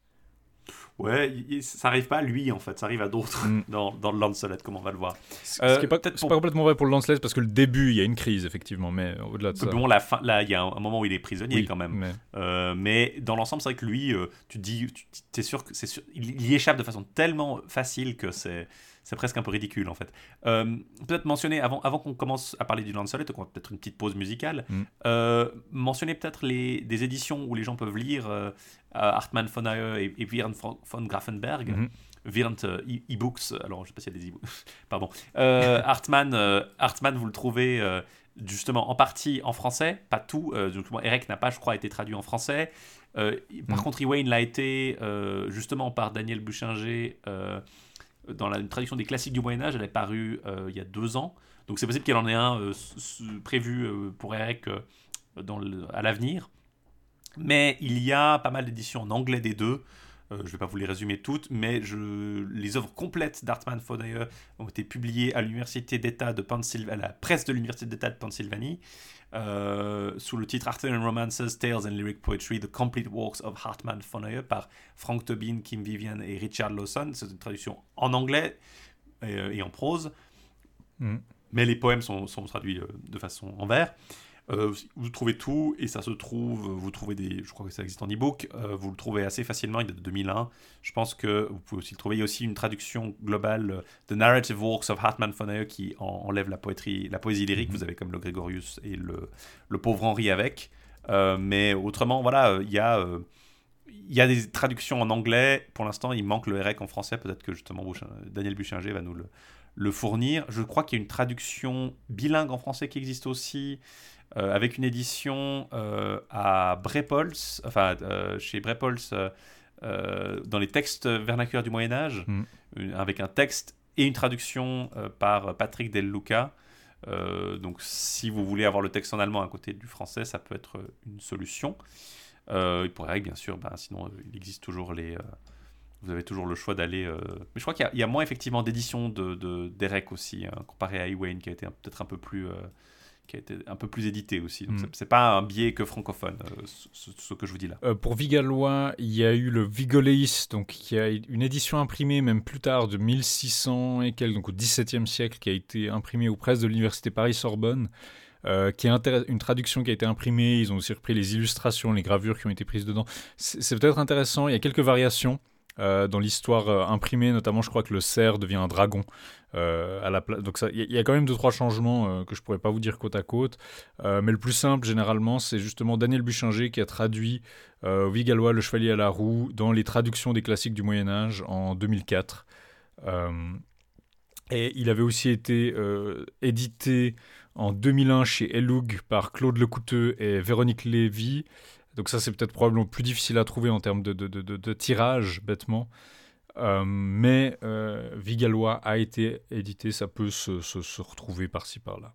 Ouais, ça arrive pas à lui en fait, ça arrive à d'autres mm. dans, dans, le Lancelot, comme on va le voir. Ce qui n'est pas, pas, complètement vrai pour le Lancelot parce que le début, il y a une crise effectivement, mais au-delà de ça. Bon, la fin, là, il y a un moment où il est prisonnier quand même. Mais, euh, mais dans l'ensemble, c'est vrai que lui, euh, tu dis, tu es sûr que c'est sûr, il y échappe de façon tellement facile que c'est c'est presque un peu ridicule en fait. Euh, peut-être mentionner, avant, avant qu'on commence à parler du Lancelot, on va peut-être une petite pause musicale, mm. euh, mentionner peut-être les, des éditions où les gens peuvent lire euh, Hartmann von Aue et, et von Grafenberg. Mm e-books, alors je sais pas s'il y a des e-books, pardon. Hartmann, Hartmann, vous le trouvez justement en partie en français, pas tout. Eric n'a pas, je crois, été traduit en français. par mm. contre, Ewain l'a été justement par Daniel Buchinger dans la traduction des classiques du Moyen Âge, elle est parue euh, il y a deux ans. Donc c'est possible qu'il en ait un euh, prévu euh, pour Eric à l'avenir. Mais il y a pas mal d'éditions en anglais des deux. Je ne vais pas vous les résumer toutes, mais les œuvres complètes d'Artman Fodayer ont été publiées à l'université d'État de Pennsylvanie, à la presse de l'université d'État de Pennsylvanie, euh, sous le titre Arthurian Romances, Tales and Lyric Poetry, The Complete Works of Hartman Fodayer par Frank Tobin, Kim Vivian et Richard Lawson. C'est une traduction en anglais et, euh, en prose. Mm. Mais les poèmes sont, sont traduits de façon en vers. Euh, vous trouvez tout et ça se trouve, vous trouvez des, je crois que ça existe en e-book, euh, vous le trouvez assez facilement, il date de 2001. Je pense que vous pouvez aussi le trouver. Il y a aussi une traduction globale, euh, The Narrative Works of Hartman Von qui enlève la, poétrie, la poésie lyrique. Mhm. Vous avez comme le Grégorius et le, le pauvre Henri avec. mais autrement, voilà, il y a il y a des traductions en anglais. Pour l'instant, il manque le REC en français. Peut-être que justement Daniel Buchinger va nous le, le fournir. Je crois qu'il y a une traduction bilingue en français qui existe aussi. Euh, avec une édition euh, à Brepols, enfin euh, chez Brepols, dans les textes vernaculaires du Moyen Âge, mm. avec un texte et une traduction par Patrick Del Luca. donc si vous voulez avoir le texte en allemand à côté du français, ça peut être une solution. il pourrait, bien sûr, ben, sinon il existe toujours les vous avez toujours le choix d'aller. Mais je crois qu'il y, a moins effectivement d'éditions de, de d'Erec aussi, hein, comparé à Ewayn qui a été peut-être un peu plus qui a été un peu plus édité aussi. Donc, mm. c'est pas un biais que francophone, euh, ce, que je vous dis là. Euh, pour Vigalois, il y a eu le Vigoleis, donc qui a une édition imprimée même plus tard de 1600 et quelques, donc au XVIIe siècle, qui a été imprimée aux presses de l'université Paris-Sorbonne. Euh, qui est une traduction qui a été imprimée. Ils ont aussi repris les illustrations, les gravures qui ont été prises dedans. C'est peut-être intéressant. Il y a quelques variations. Euh, dans l'histoire euh, imprimée, notamment, je crois que le cerf devient un dragon. Euh, Donc il y, a quand même deux trois changements que je pourrais pas vous dire côte à côte. mais le plus simple, généralement, c'est justement Daniel Buchinger qui a traduit Vigalois, le chevalier à la roue, dans les traductions des classiques du Moyen Âge en 2004. et il avait aussi été édité en 2001 chez Elug par Claude Lecouteux et Véronique Lévy. Donc ça, c'est peut-être probablement plus difficile à trouver en termes de, de, de, tirage, bêtement. Euh, mais euh, Vigalois a été édité, ça peut se, se, retrouver par-ci par-là.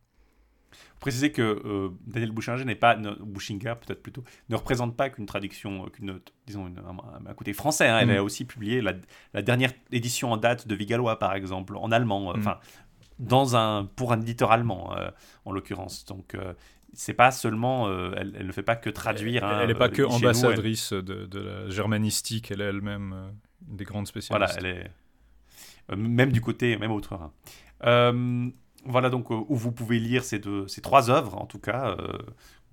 Préciser que euh, Daniel Bouchinger n'est pas, Bouchinger peut-être plutôt, ne représente pas qu'une traduction, qu'une, disons, un, côté français. Hein. Elle mm. a aussi publié la, la, dernière édition en date de Vigalois, par exemple, en allemand. Mm. Enfin, dans un, pour un éditeur allemand, en l'occurrence. Donc, c'est pas seulement, euh, elle, ne fait pas que traduire. Elle n'est pas que ambassadrice de, la germanistique, elle est elle-même euh, une des grandes spécialistes. Voilà, elle est euh, même du côté, même autre. Hein. voilà donc où vous pouvez lire ces, deux, ces trois œuvres, en tout cas,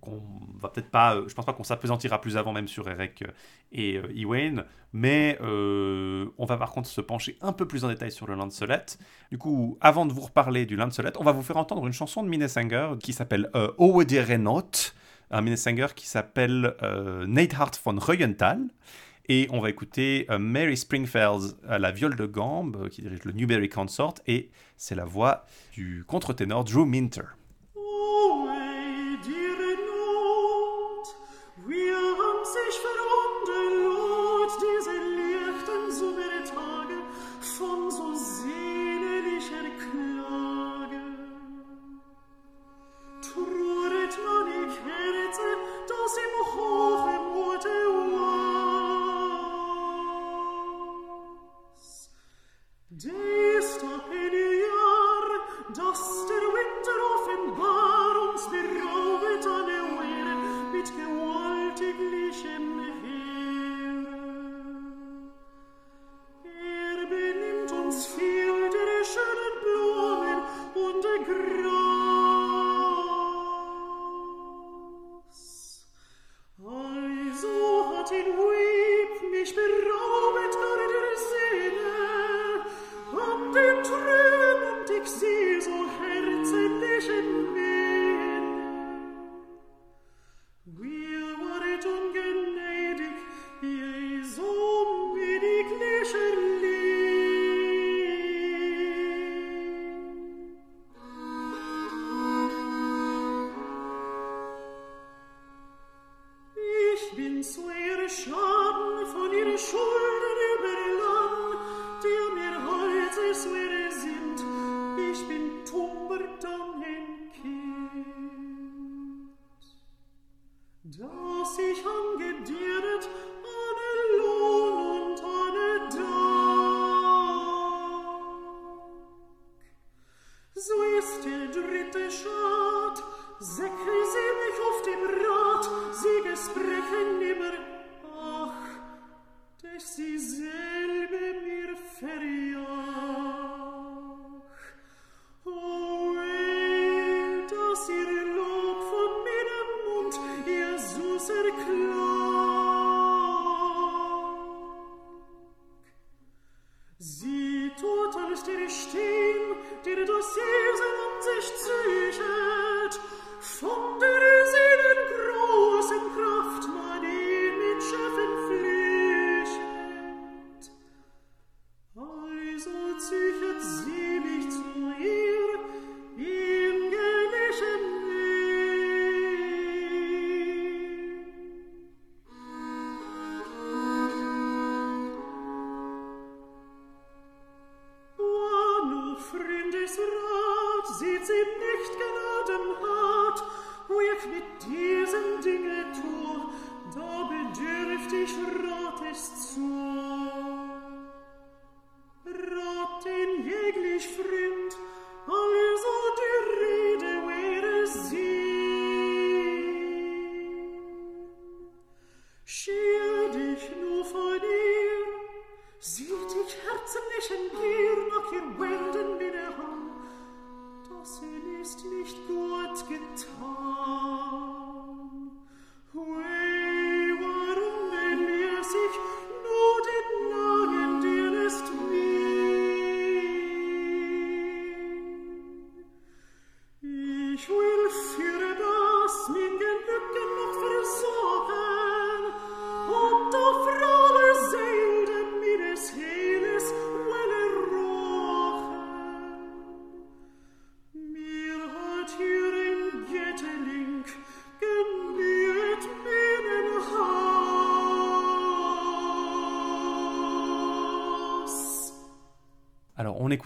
qu'on va peut-être pas, euh, je pense pas qu'on s'apesantira plus avant même sur Eric euh, et euh, Ewayn, mais on va par contre se pencher un peu plus en détail sur le Lancelet. Du coup, avant de vous reparler du Lancelet, on va vous faire entendre une chanson de Minnesanger qui s'appelle euh, Owe un Minnesanger qui s'appelle Neidhart von Reuenthal. Et on va écouter Mary Springfield à la viole de gambe, qui dirige le Newberry Consort, et c'est la voix du contre-ténor Drew Minter.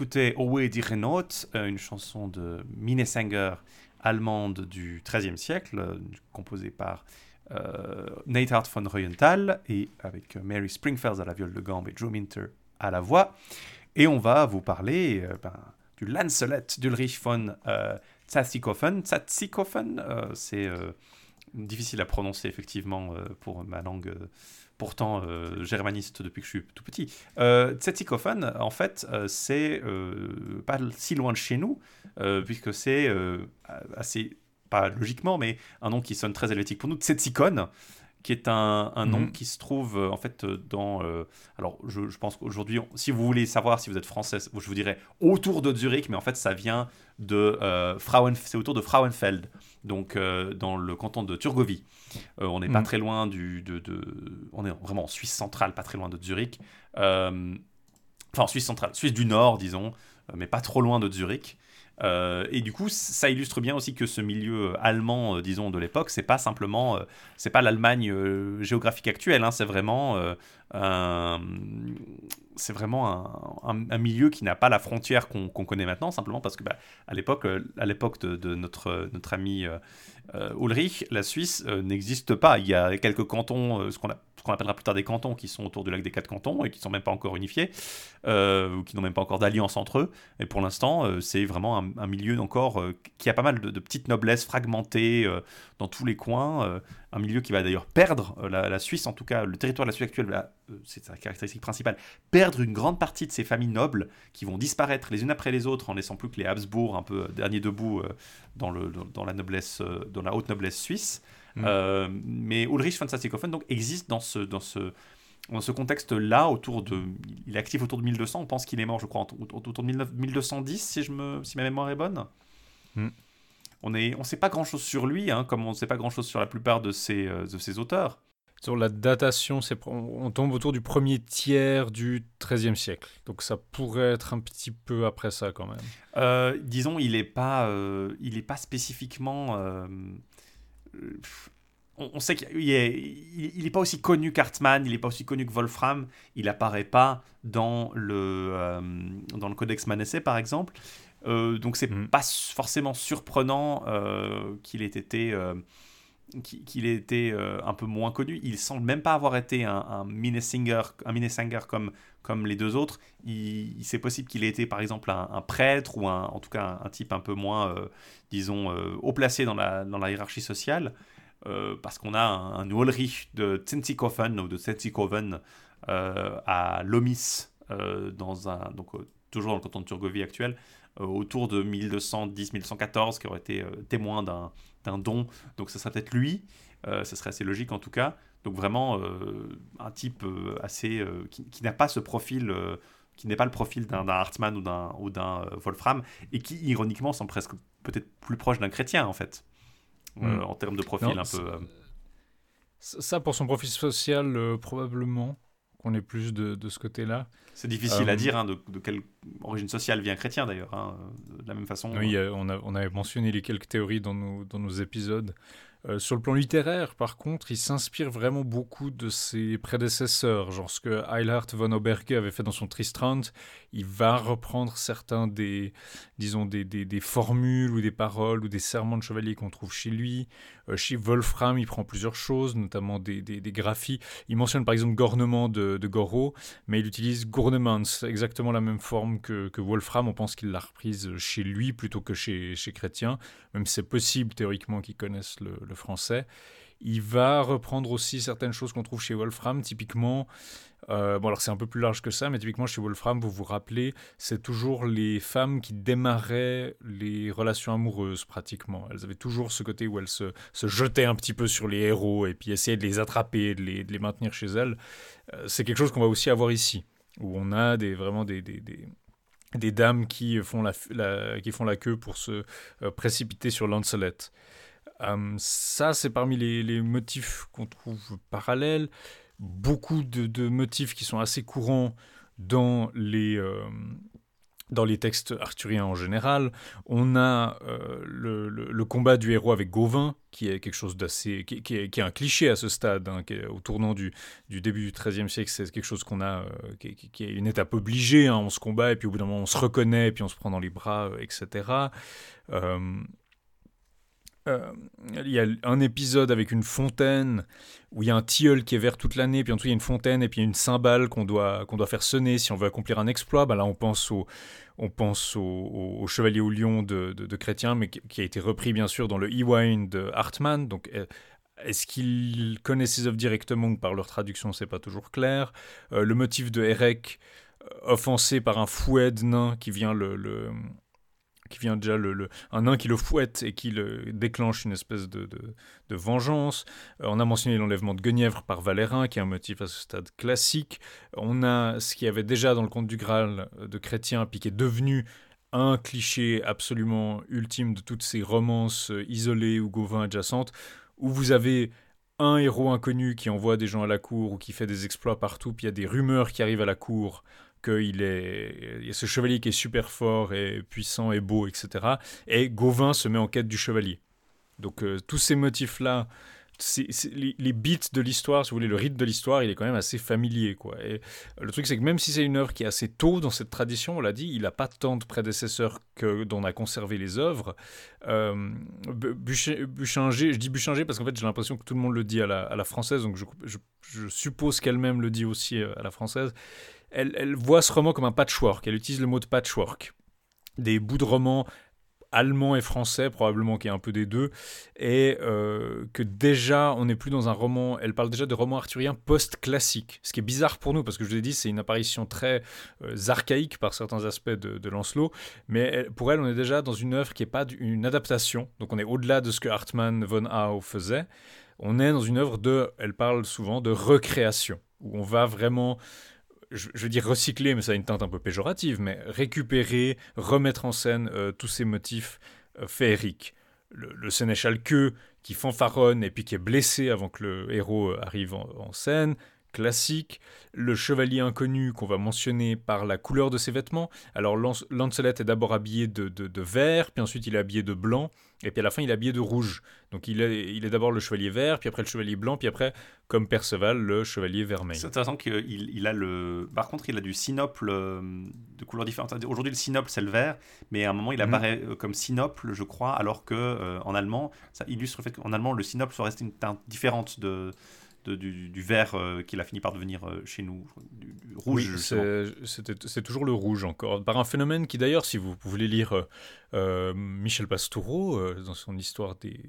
On écoutait Owe die Renault, euh, une chanson de Minnesänger allemande du XIIIe siècle, euh, composée par euh, Neidhart von Reuenthal et avec Mary Springfield à la viole de gambe et Joe Minter à la voix. Et on va vous parler ben, du Lancelet d'Ulrich von euh, Tsatzikofen. c'est difficile à prononcer effectivement pour ma langue pourtant euh, germaniste depuis que je suis tout petit. Euh, en fait, euh, c'est euh, pas si loin de chez nous, puisque c'est assez, pas logiquement, mais un nom qui sonne très helvétique pour nous, Tsetsikon qui est un, nom mhm. qui se trouve en fait dans. alors, je, pense qu'aujourd'hui, si vous voulez savoir si vous êtes français, je vous dirais autour de Zurich, mais en fait, ça vient de Frauen, c'est autour de Frauenfeld, donc dans le canton de Turgovie. Euh, on n'est pas mm. très loin du. De, on est vraiment en Suisse centrale, pas très loin de Zurich. Euh, enfin, en Suisse centrale, Suisse du Nord, disons, euh, mais pas trop loin de Zurich. Et du coup, ça illustre bien aussi que ce milieu allemand, disons, de l'époque, c'est pas simplement, c'est pas l'Allemagne géographique actuelle, hein, c'est vraiment, c'est vraiment un, milieu qui n'a pas la frontière qu'on connaît maintenant, simplement parce que, bah, à l'époque, à l'époque de, de, notre notre ami euh, Ulrich, la Suisse euh, n'existe pas. Il y a quelques cantons, euh, ce qu'on appellera plus tard des cantons, qui sont autour du lac des quatre cantons et qui ne sont même pas encore unifiés, ou qui n'ont même pas encore d'alliance entre eux. Et pour l'instant, c'est vraiment un, milieu encore qui a pas mal de, petites noblesses fragmentées dans tous les coins. un milieu qui va d'ailleurs perdre, la, Suisse en tout cas, le territoire de la Suisse actuelle, c'est sa caractéristique principale, perdre une grande partie de ses familles nobles qui vont disparaître les unes après les autres en laissant plus que les Habsbourg, un peu dernier debout dans, la noblesse, dans la haute noblesse suisse. Mm. Euh, mais Ulrich von Satzikofen donc, existe dans ce, dans ce, dans ce contexte-là, autour de, il est actif autour de 1200, on pense qu'il est mort, je crois, autour de 1210, si, je me, si ma mémoire est bonne. Mm. On ne on sait pas grand-chose sur lui, hein, comme on ne sait pas grand-chose sur la plupart de ses, euh, de ses auteurs. Sur la datation, on tombe autour du premier tiers du XIIIe siècle. Donc ça pourrait être un petit peu après ça quand même. Euh, disons, il n'est pas, il est pas spécifiquement on, sait qu'il n'est pas aussi connu qu'Hartmann, il n'est pas aussi connu que Wolfram, il apparaît pas dans le, euh, dans le Codex Manesse par exemple. Euh, donc c'est mm. pas forcément surprenant euh, qu'il ait été qu'il ait été un peu moins connu. Il semble même pas avoir été un, un un comme, comme les deux autres. Il, c'est possible qu'il ait été par exemple un, prêtre ou un, en tout cas un, type un peu moins, disons, haut placé dans la, dans la hiérarchie sociale. Euh, parce qu'on a un, Ulrich de Tzenzikofen ou de euh, à Lomis, euh, dans un, donc, toujours dans le canton de Turgovie actuel, autour de 1210-1214, qui aurait été témoin d'un don. Donc ça serait peut-être lui, ça serait assez logique en tout cas. Donc vraiment un type assez qui, n'a pas ce profil qui n'est pas le profil d'un Hartmann ou d'un Wolfram, et qui ironiquement sont presque peut-être plus proche d'un chrétien en fait, hmm. en termes de profil un peu. Ça, pour son profil social, probablement qu'on est plus de, de ce côté-là. C'est difficile à dire hein, de, de, quelle origine sociale vient chrétien d'ailleurs, hein, de la même façon. Oui, on, a, on, avait mentionné les quelques théories dans nos, dans nos épisodes. Euh, sur le plan littéraire, par contre, il s'inspire vraiment beaucoup de ses prédécesseurs, genre ce que Eilhard von Oberge avait fait dans son Tristrand. Il va reprendre certains des, disons, des, des, formules ou des paroles ou des serments de chevalier qu'on trouve chez lui. Euh, chez Wolfram, il prend plusieurs choses, notamment des, des, graphies. Il mentionne par exemple gornement de, de Goro, mais il utilise gournemans, exactement la même forme que, que Wolfram. On pense qu'il l'a reprise chez lui plutôt que chez, chez Chrétien, même si c'est possible théoriquement qu'il connaisse le français. Il va reprendre aussi certaines choses qu'on trouve chez Wolfram, typiquement. Euh, bon, alors c'est un peu plus large que ça, mais typiquement chez Wolfram, vous vous rappelez, c'est toujours les femmes qui démarraient les relations amoureuses, pratiquement. Elles avaient toujours ce côté où elles se, jetaient un petit peu sur les héros et puis essayaient de les attraper, de les, maintenir chez elles. Euh, c'est quelque chose qu'on va aussi avoir ici, où on a des, vraiment des, des, dames qui font la, qui font la queue pour se euh, précipiter sur Lancelot. Euh, ça, c'est parmi les, motifs qu'on trouve parallèles. Beaucoup de, motifs qui sont assez courants dans les, euh, dans les textes arthuriens en général. On a euh, le, combat du héros avec Gauvin, qui est quelque chose d'assez. Qui, est, un cliché à ce stade, hein, au tournant du, du, début du XIIIe siècle. C'est quelque chose qu'on a. qui, est une étape obligée. Hein. on se combat, et puis au bout d'un moment, on se reconnaît, et puis on se prend dans les bras, etc. Euh, il y a un épisode avec une fontaine où il y a un tilleul qui est vert toute l'année, puis en dessous il y a une fontaine et puis y a une cymbale qu'on doit, doit faire sonner si on veut accomplir un exploit. Bah là on pense au, on pense au, Chevalier au Lion de, de, Chrétien, mais qui, a été repris bien sûr dans le E-Wine de Hartmann. Donc euh, est-ce qu'il connaît ses œuvres directement ou par leur traduction, c'est pas toujours clair. Euh, le motif de Erech, offensé par un fouet de nain qui vient le qui vient déjà le, un nain qui le fouette et qui le déclenche une espèce de, de, vengeance. Euh, on a mentionné l'enlèvement de Guenièvre par Valérin, qui est un motif à ce stade classique. On a ce qui avait déjà dans le conte du Graal de Chrétien, puis qui est devenu un cliché absolument ultime de toutes ces romances euh, isolées ou Gauvin adjacentes, où vous avez un héros inconnu qui envoie des gens à la cour ou qui fait des exploits partout, puis il y a des rumeurs qui arrivent à la cour qu'il est, y a ce chevalier qui est super fort et puissant et beau, etc. Et Gauvin se met en quête du chevalier. Donc euh, tous ces motifs-là, les, les, bits de l'histoire, si vous voulez, le rythme de l'histoire, il est quand même assez familier. Quoi. Et le truc, c'est que même si c'est une œuvre qui est assez tôt dans cette tradition, on l'a dit, il n'a pas tant de prédécesseurs que dont on a conservé les œuvres. Euh, Buchinger, je dis Buchinger parce qu'en fait, j'ai l'impression que tout le monde le dit à la, française, donc je suppose qu'elle-même le dit aussi euh, à la française elle, voit ce roman comme un patchwork. Elle utilise le mot de patchwork. Des bouts de romans allemand et français, probablement qu'il y a un peu des deux, et euh, que déjà, on n'est plus dans un roman, elle parle déjà de roman arthurien post-classique, ce qui est bizarre pour nous, parce que je vous l'ai dit, c'est une apparition très euh, archaïque par certains aspects de, Lancelot, mais pour elle, on est déjà dans une œuvre qui n'est pas une adaptation, donc on est au-delà de ce que Hartmann von Hau faisait, on est dans une œuvre de, elle parle souvent de recréation, où on va vraiment je, veux dire recycler, mais ça a une teinte un peu péjorative, mais récupérer, remettre en scène euh, tous ces motifs euh, féeriques. Le, sénéchal queue qui fanfaronne et puis qui est blessé avant que le héros euh, arrive en scène, classique, le chevalier inconnu qu'on va mentionner par la couleur de ses vêtements. Alors Lancelot est d'abord habillé de, de, vert, puis ensuite il est habillé de blanc, et puis à la fin il est habillé de rouge. Donc il est, il est d'abord le chevalier vert, puis après le chevalier blanc, puis après, comme Perceval, le chevalier vermeil. C'est intéressant qu'il il a le... Par contre, il a du sinople euh, de couleurs différentes. Aujourd'hui le sinople c'est le vert, mais à un moment il mhm. apparaît euh, comme sinople, je crois, alors que euh, en allemand, ça illustre le fait qu'en allemand le sinople soit resté une teinte différente de du, vert euh, qu'il a fini par devenir euh, chez nous, du, rouge. c'est toujours le rouge encore, par un phénomène qui d'ailleurs, si vous voulez lire euh, Michel Pastoureau, dans son histoire des,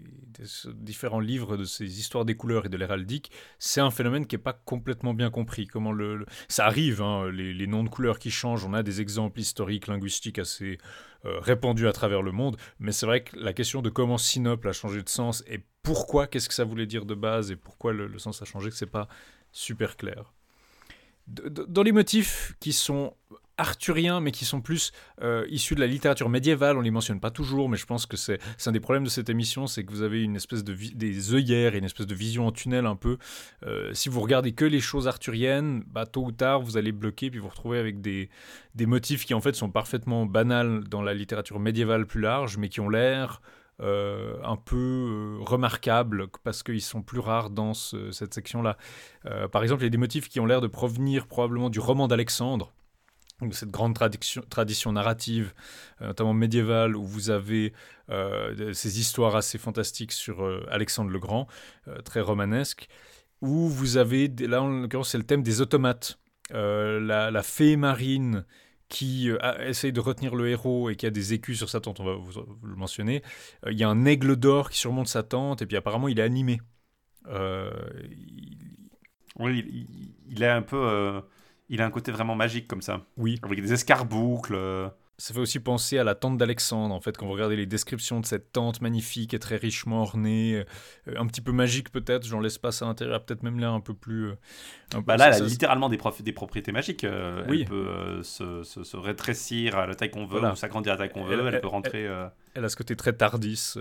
différents livres de ses histoires des couleurs et de l'héraldique, c'est un phénomène qui n'est pas complètement bien compris. Comment le, ça arrive, hein, les, les, noms de couleurs qui changent, on a des exemples historiques, linguistiques assez répandus à travers le monde, mais c'est vrai que la question de comment Sinople a changé de sens et pourquoi, qu'est-ce que ça voulait dire de base et pourquoi le, sens a changé, que c'est pas super clair. dans les motifs qui sont arthuriens, mais qui sont plus euh, issus de la littérature médiévale. On les mentionne pas toujours, mais je pense que c'est un des problèmes de cette émission, c'est que vous avez une espèce de des œillères et une espèce de vision en tunnel un peu. Euh, si vous regardez que les choses arthuriennes, bah, tôt ou tard, vous allez bloquer, puis vous retrouvez avec des, des motifs qui en fait sont parfaitement banals dans la littérature médiévale plus large, mais qui ont l'air euh, un peu remarquables parce qu'ils sont plus rares dans cette section-là. par exemple, il y a des motifs qui ont l'air de provenir probablement du roman d'Alexandre cette grande tradition, narrative, euh, notamment médiévale, où vous avez euh, ces histoires assez fantastiques sur euh, Alexandre le Grand, très romanesque, où vous avez, là en l'occurrence c'est le thème des automates, la, fée marine qui essaye de retenir le héros et qui a des écus sur sa tente, on va vous, le mentionner. Il y a un aigle d'or qui surmonte sa tente, et puis apparemment il est animé. Oui, il, est un peu il a un côté vraiment magique comme ça. Oui. Avec des escarboucles. Euh. Ça fait aussi penser à la tente d'Alexandre, en fait, quand vous regardez les descriptions de cette tente magnifique et très richement ornée, euh, un petit peu magique peut-être, j'en l'espace à l'intérieur, peut-être même là un peu plus... Euh, bah là, elle a littéralement des, des propriétés magiques. oui. Elle peut se, se, rétrécir à la taille qu'on veut, ou s'agrandir à la taille qu'on veut, elle, peut rentrer... Elle, a ce côté très tardis.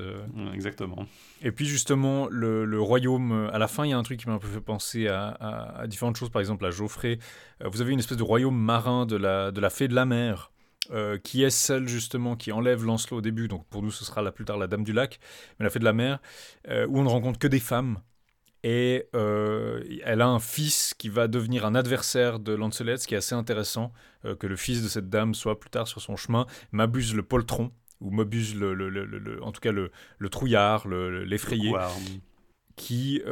Exactement. Et puis justement, le, royaume, à la fin, il y a un truc qui m'a un peu fait penser à, à, différentes choses, par exemple à Geoffrey. vous avez une espèce de royaume marin de la, de la fée de la mer. Euh, qui est celle justement qui enlève Lancelot au début, donc pour nous ce sera la plus tard la Dame du Lac, mais la Fée de la Mer, euh, où on ne rencontre que des femmes. Et euh, elle a un fils qui va devenir un adversaire de Lancelot, ce qui est assez intéressant, que le fils de cette dame soit plus tard sur son chemin, m'abuse le poltron, ou m'abuse le, le, en tout cas le, trouillard, l'effrayé, qui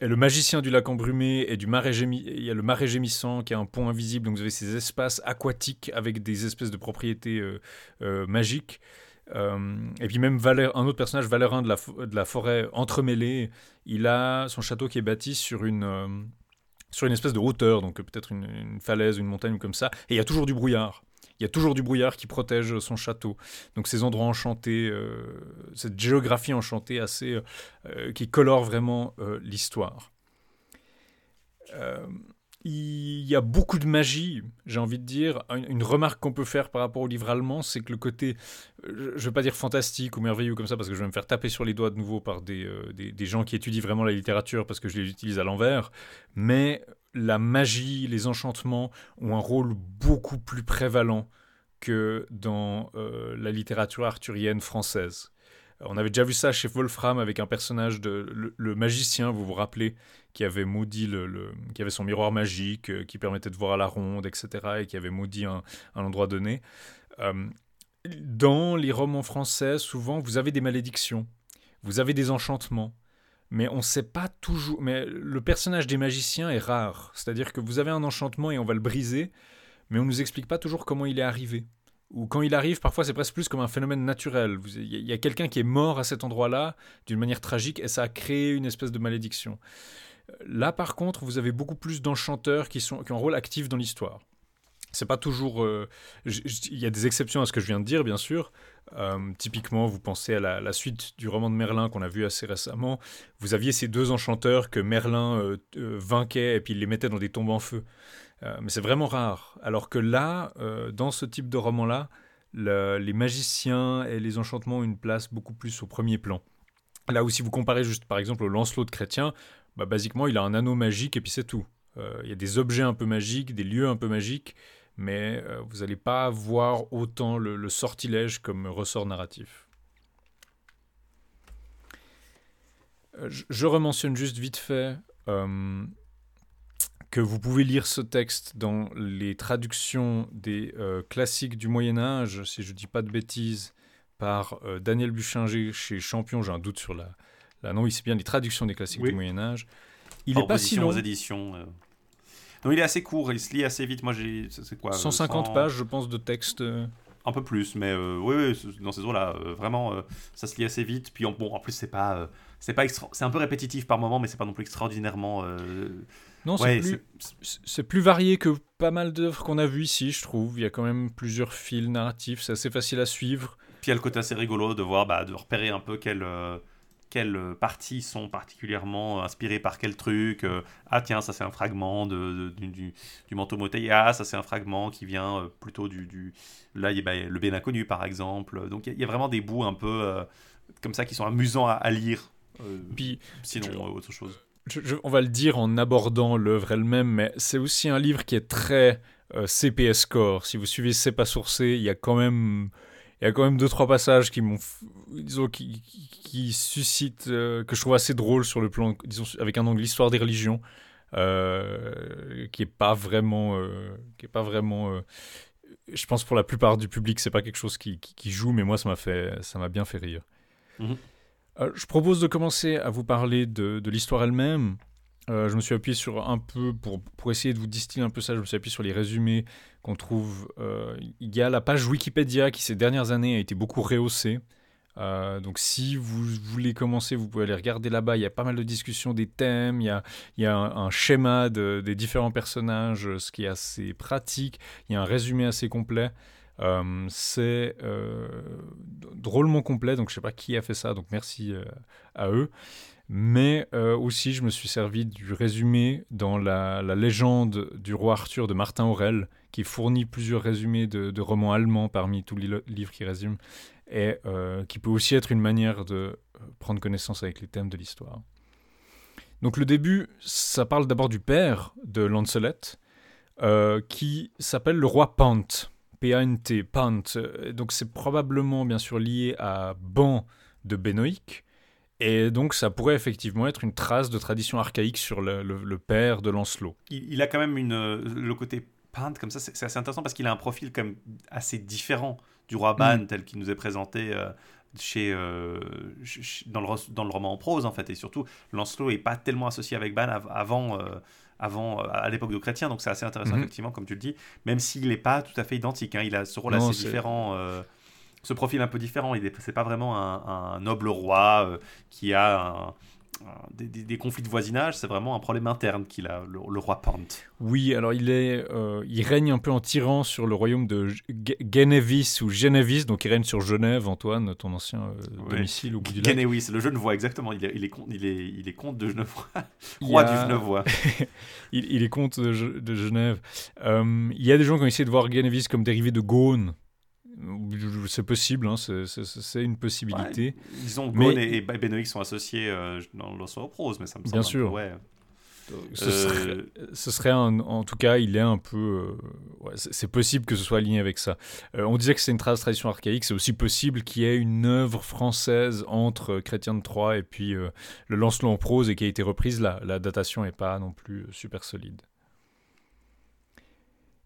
et le magicien du lac embrumé et du marais il y a le marais gémissant qui est un pont invisible, donc vous avez ces espaces aquatiques avec des espèces de propriétés euh, euh, magiques. Euh, et puis même un autre personnage, Valérin de la, de la forêt entremêlée, il a son château qui est bâti sur une, sur une espèce de hauteur, donc peut-être une, une, falaise, une montagne comme ça, et il y a toujours du brouillard il y a toujours du brouillard qui protège son château. Donc ces endroits enchantés, euh, cette géographie enchantée assez, euh, qui colore vraiment euh, l'histoire. il y a beaucoup de magie, j'ai envie de dire. Une, remarque qu'on peut faire par rapport au livre allemand, c'est que le côté, je ne vais pas dire fantastique ou merveilleux comme ça, parce que je vais me faire taper sur les doigts de nouveau par des, des, des gens qui étudient vraiment la littérature, parce que je les utilise à l'envers, mais la magie, les enchantements ont un rôle beaucoup plus prévalent que dans euh, la littérature arthurienne française. On avait déjà vu ça chez Wolfram avec un personnage de le, magicien, vous vous rappelez, qui avait maudit le, qui avait son miroir magique, euh, qui permettait de voir à la ronde, etc., et qui avait maudit un, endroit donné. Euh, dans les romans français, souvent, vous avez des malédictions, vous avez des enchantements, mais on ne sait pas toujours. Mais le personnage des magiciens est rare. C'est-à-dire que vous avez un enchantement et on va le briser, mais on ne nous explique pas toujours comment il est arrivé. Ou quand il arrive, parfois c'est presque plus comme un phénomène naturel. Il y a quelqu'un qui est mort à cet endroit-là d'une manière tragique et ça a créé une espèce de malédiction. Là par contre, vous avez beaucoup plus d'enchanteurs qui, sont, qui ont un rôle actif dans l'histoire. C'est pas toujours. Euh, il y a des exceptions à ce que je viens de dire, bien sûr, euh, typiquement, vous pensez à la, suite du roman de Merlin qu'on a vu assez récemment. Vous aviez ces deux enchanteurs que Merlin euh, euh, vainquait et puis il les mettait dans des tombes en feu. mais c'est vraiment rare. Alors que là, dans ce type de roman-là, les magiciens et les enchantements ont une place beaucoup plus au premier plan. Là où si vous comparez juste par exemple au Lancelot de Chrétien, bah, basiquement il a un anneau magique et puis c'est tout. Il y a des objets un peu magiques, des lieux un peu magiques, mais euh, vous n'allez pas voir autant le, sortilège comme ressort narratif. Euh, je, rementionne juste vite fait euh, que vous pouvez lire ce texte dans les traductions des classiques du Moyen Âge, si je ne dis pas de bêtises, par Daniel Buchinger chez Champion. J'ai un doute sur la, la non, oui, c'est bien les traductions des classiques du Moyen Âge. Il n'est pas si long. Aux éditions, non, il est assez court, il se lit assez vite. Moi, j'ai. C'est quoi 150 pages, je pense, de texte. Euh. Un peu plus, mais euh, oui, oui, dans ces eaux-là, euh, vraiment, ça se lit assez vite. Puis, bon, en plus, c'est pas. c'est pas c'est un peu répétitif par moment, mais c'est pas non plus extraordinairement. Non, c'est plus... C'est plus varié que pas mal d'œuvres qu'on a vues ici, je trouve. Il y a quand même plusieurs fils narratifs, c'est assez facile à suivre. Puis il y a le côté assez rigolo de voir, bah, de repérer un peu quel quelles parties sont particulièrement inspirées par quel truc. ah tiens, ça c'est un fragment de, du, du, manteau Motei. Ah, ça c'est un fragment qui vient plutôt du... du... Là, il y a bah, le bien inconnu par exemple. Donc il y, a vraiment des bouts un peu comme ça qui sont amusants à, lire. Puis, sinon, autre chose. on va le dire en abordant l'œuvre elle-même, mais c'est aussi un livre qui est très CPS Core. Si vous suivez C'est pas sourcé, il y a quand même il y a quand même deux trois passages qui m'ont disons qui, qui, suscitent euh, que je trouve assez drôle sur le plan disons avec un angle histoire des religions euh, qui est pas vraiment euh, qui est pas vraiment je pense pour la plupart du public c'est pas quelque chose qui, qui, joue mais moi ça m'a fait ça m'a bien fait rire mhm. je propose de commencer à vous parler de, de l'histoire elle-même je me suis appuyé sur un peu, pour, pour essayer de vous distiller un peu ça, je me suis appuyé sur les résumés qu'on trouve. Euh, il y a la page Wikipédia qui ces dernières années a été beaucoup rehaussée. Euh, donc si vous voulez commencer, vous pouvez aller regarder là-bas. Il y a pas mal de discussions des thèmes, il y a, il y a un, schéma des différents personnages, ce qui est assez pratique. Il y a un résumé assez complet. Euh, c'est drôlement complet, donc je sais pas qui a fait ça, donc merci à eux. Mais aussi, je me suis servi du résumé dans la, la légende du roi Arthur de Martin Aurel, qui fournit plusieurs résumés de, romans allemands parmi tous les livres qui résument, et euh, qui peut aussi être une manière de euh, prendre connaissance avec les thèmes de l'histoire. Donc le début, ça parle d'abord du père de Lancelot, euh, qui s'appelle le roi Pant, P-A-N-T, Pant. Donc c'est probablement bien sûr lié à Ban de Benoïc, et donc ça pourrait effectivement être une trace de tradition archaïque sur le, père de Lancelot. Il, il, a quand même une, le côté comme ça, c'est assez intéressant parce qu'il a un profil comme assez différent du roi Ban mm. tel qu'il nous est présenté euh, chez, euh, dans, le, dans le roman en prose en fait. Et surtout, Lancelot est pas tellement associé avec Ban avant, euh, avant à l'époque de Chrétien, donc c'est assez intéressant mm-hmm. effectivement comme tu le dis, même s'il n'est pas tout à fait identique. Hein. il a ce rôle assez différent ce profil un peu différent. Il n'est pas vraiment un, un noble roi qui a un, des, conflits de voisinage, c'est vraiment un problème interne qu'il a, le, roi Pant. Oui, alors il, est, euh, il règne un peu en tyran sur le royaume de Genevis ou Genevis, donc il règne sur Genève, Antoine, ton ancien euh, domicile au bout du lac. Genevis, le Genevois, exactement. Il est, il est, il est, il est comte de Genève, roi du Genevois. il, il, est comte de, de Genève. Euh, il y a des gens qui ont essayé de voir Genevis comme dérivé de Gaune. C'est possible, hein, c'est une possibilité. disons que mais... et, Benoît sont associés euh, dans l'Oslo Prose, mais ça me semble. Bien sûr. ouais. Ce serait, euh, ce serait en tout cas, il est un peu. Euh, c'est possible que ce soit aligné avec ça. on disait que c'est une tradition archaïque, c'est aussi possible qu'il y ait une œuvre française entre Chrétien de Troyes et puis le Lancelot en prose et qui a été reprise là. La datation n'est pas non plus super solide.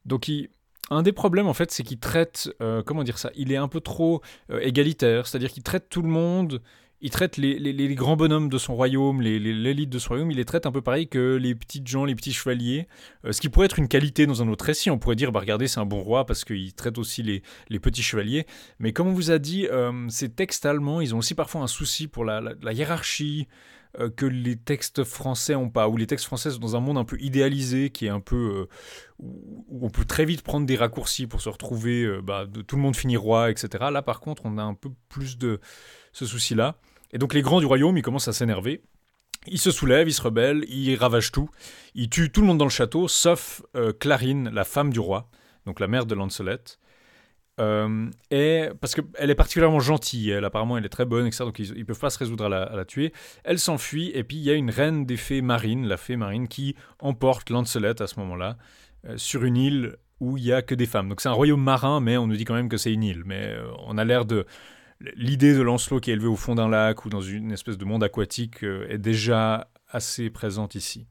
Donc il, un des problèmes, en fait, c'est qu'il traite, euh, comment dire ça, il est un peu trop euh, égalitaire, c'est-à-dire qu'il traite tout le monde, il traite les, grands bonhommes de son royaume, l'élite de son royaume, il les traite un peu pareil que les petites gens, les petits chevaliers, euh, ce qui pourrait être une qualité dans un autre récit, on pourrait dire, bah regardez, c'est un bon roi parce qu'il traite aussi les, petits chevaliers, mais comme on vous a dit, ces textes allemands, ils ont aussi parfois un souci pour la hiérarchie, euh, que les textes français ont pas, ou les textes français sont dans un monde un peu idéalisé, qui est un peu... Euh, où on peut très vite prendre des raccourcis pour se retrouver, euh, bah, de, tout le monde finit roi, etc. Là, par contre, on a un peu plus de ce souci-là. Et donc les grands du royaume, ils commencent à s'énerver. Ils se soulèvent, ils se rebellent, ils ravagent tout. Ils tuent tout le monde dans le château, sauf Clarine, la femme du roi, donc la mère de Lancelot. Euh, et parce qu'elle est particulièrement gentille, elle apparemment elle est très bonne, etc. Donc ils, ne peuvent pas se résoudre à la, tuer. Elle s'enfuit et puis il y a une reine des fées marines, la fée marine, qui emporte Lancelot à ce moment-là euh, sur une île où il y a que des femmes. Donc c'est un royaume marin, mais on nous dit quand même que c'est une île. Mais euh, on a l'air de l'idée de Lancelot qui est élevé au fond d'un lac ou dans une espèce de monde aquatique est déjà assez présente ici.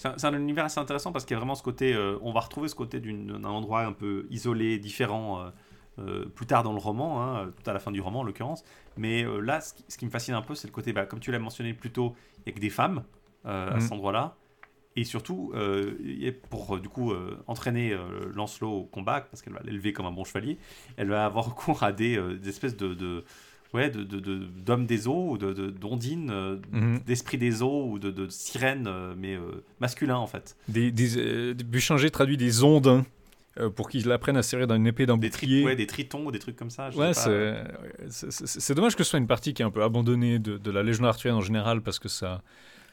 C'est un, univers assez intéressant parce qu'il y a vraiment ce côté, euh, on va retrouver ce côté d'un endroit un peu isolé, différent, euh, euh, plus tard dans le roman, hein, tout à la fin du roman en l'occurrence. Mais là, ce qui, me fascine un peu, c'est le côté, bah, comme tu l'as mentionné plus tôt, il n'y a que des femmes à mm. cet endroit-là. Et surtout, pour du coup entraîner Lancelot au combat, parce qu'elle va l'élever comme un bon chevalier, elle va avoir recours à des, espèces de ouais, de, d'hommes des eaux, de, d'ondines, euh, mhm. d'esprit des eaux, ou de, sirènes, euh, mais euh, masculins en fait. Des, des, traduit des ondins. pour qu'ils apprennent à serrer d'une épée d'un bouclier. Ouais, des tritons ou des trucs comme ça. ouais, c'est dommage que ce soit une partie qui est un peu abandonnée de, de la légende arthurienne en général parce que ça,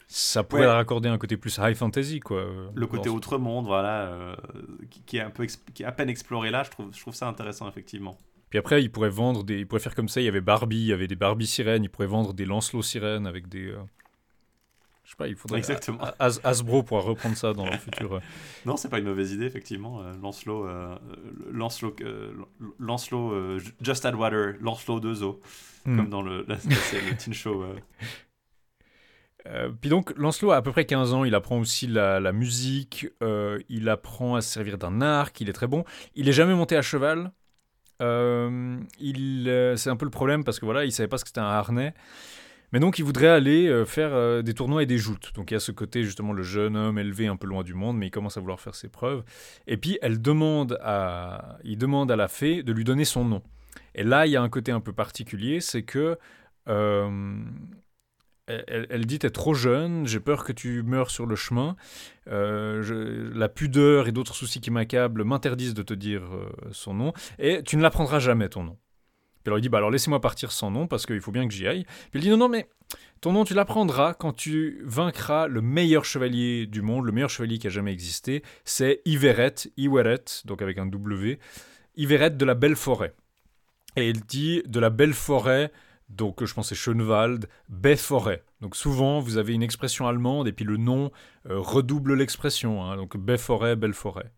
ça pourrait raccorder un côté plus high fantasy quoi. Le côté outre-monde, voilà, qui, est un peu qui est à peine exploré là, je trouve, je trouve ça intéressant effectivement. Puis après, ils pourraient vendre des, ils pourraient faire comme ça. Il y avait Barbie, il y avait des Barbie sirènes. Ils pourraient vendre des Lancelot sirènes avec des. Euh, je sais pas, il faudrait. Exactement. As, Hasbro pourra reprendre ça dans le futur. Euh. Non, c'est pas une mauvaise idée effectivement. Euh, Lancelot, Lancelot, Lancelot, Just Add Water, Lancelot 2 Zo, hmm. comme dans le, la, le teen show. puis donc, Lancelot a à peu près 15 ans, il apprend aussi la, la musique, il apprend à se servir d'un arc, il est très bon. Il est jamais monté à cheval, euh, il, euh, c'est un peu le problème parce que voilà, il savait pas ce que c'était un harnais. Mais donc il voudrait aller euh, faire des tournois et des joutes. Donc il y a ce côté justement le jeune homme élevé un peu loin du monde, mais il commence à vouloir faire ses preuves. Et puis elle demande à, il demande à la fée de lui donner son nom. Et là il y a un côté un peu particulier, c'est que elle, dit T'es trop jeune, j'ai peur que tu meurs sur le chemin. Euh, la pudeur et d'autres soucis qui m'accablent m'interdisent de te dire euh, son nom. Et tu ne l'apprendras jamais, ton nom. Puis alors il dit Bah alors laissez-moi partir sans nom parce qu'il faut bien que j'y aille. Puis elle dit Non, non, mais ton nom, tu l'apprendras quand tu vaincras le meilleur chevalier du monde, le meilleur chevalier qui a jamais existé. C'est Iveret, Iweret, donc avec un W, Iveret de la Belle Forêt. Et il dit De la Belle Forêt donc je pense c'est Schönwald, Baie-Forêt. Donc souvent vous avez une expression allemande et puis le nom euh, redouble l'expression. Hein. donc Baie-Forêt, Belle-Forêt.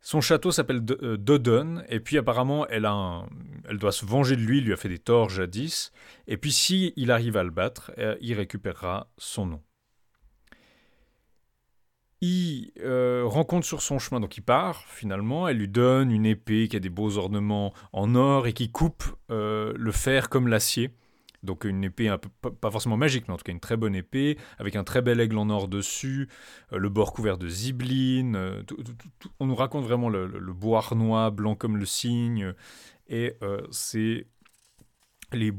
Son château s'appelle euh, Dodon et puis apparemment elle doit se venger de lui, il lui a fait des torts jadis. Et puis si il arrive à le battre, euh, il récupérera son nom euh, rencontre sur son chemin, donc il part finalement, elle lui donne une épée qui a des beaux ornements en or et qui coupe euh, le fer comme l'acier. Donc une épée pas forcément magique, mais en tout cas une très bonne épée, avec un très bel aigle en or dessus, euh, le bord couvert de zibeline. on nous raconte vraiment le, bois arnois, blanc comme le cygne, et c'est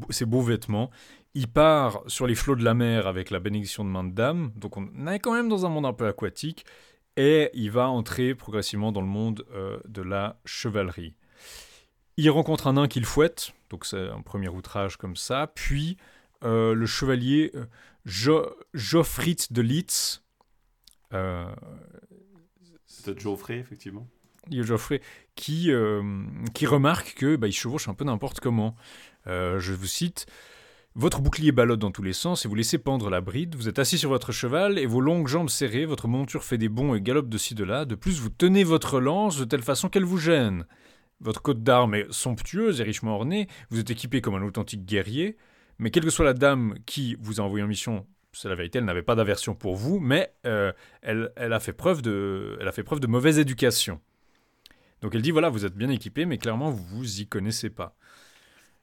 ces beaux vêtements il part sur les flots de la mer avec la bénédiction de main de dame, donc on est quand même dans un monde un peu aquatique, et il va entrer progressivement dans le monde euh, de la chevalerie. Il rencontre un nain qu'il fouette, donc c'est un premier outrage comme ça, puis euh, le chevalier euh, jo de Litz. c'est Geoffrey, effectivement. Geoffrey qui, qui remarque que bah, il chevauche un peu n'importe comment. je vous cite votre bouclier ballotte dans tous les sens et vous laissez pendre la bride. Vous êtes assis sur votre cheval et vos longues jambes serrées, votre monture fait des bonds et galope de ci de là. De plus, vous tenez votre lance de telle façon qu'elle vous gêne. Votre côte d'armes est somptueuse et richement ornée. Vous êtes équipé comme un authentique guerrier. Mais quelle que soit la dame qui vous a envoyé en mission, c'est la vérité, elle n'avait pas d'aversion pour vous, mais euh, elle, elle, a fait preuve de, elle a fait preuve de mauvaise éducation. Donc elle dit voilà, vous êtes bien équipé, mais clairement vous vous y connaissez pas.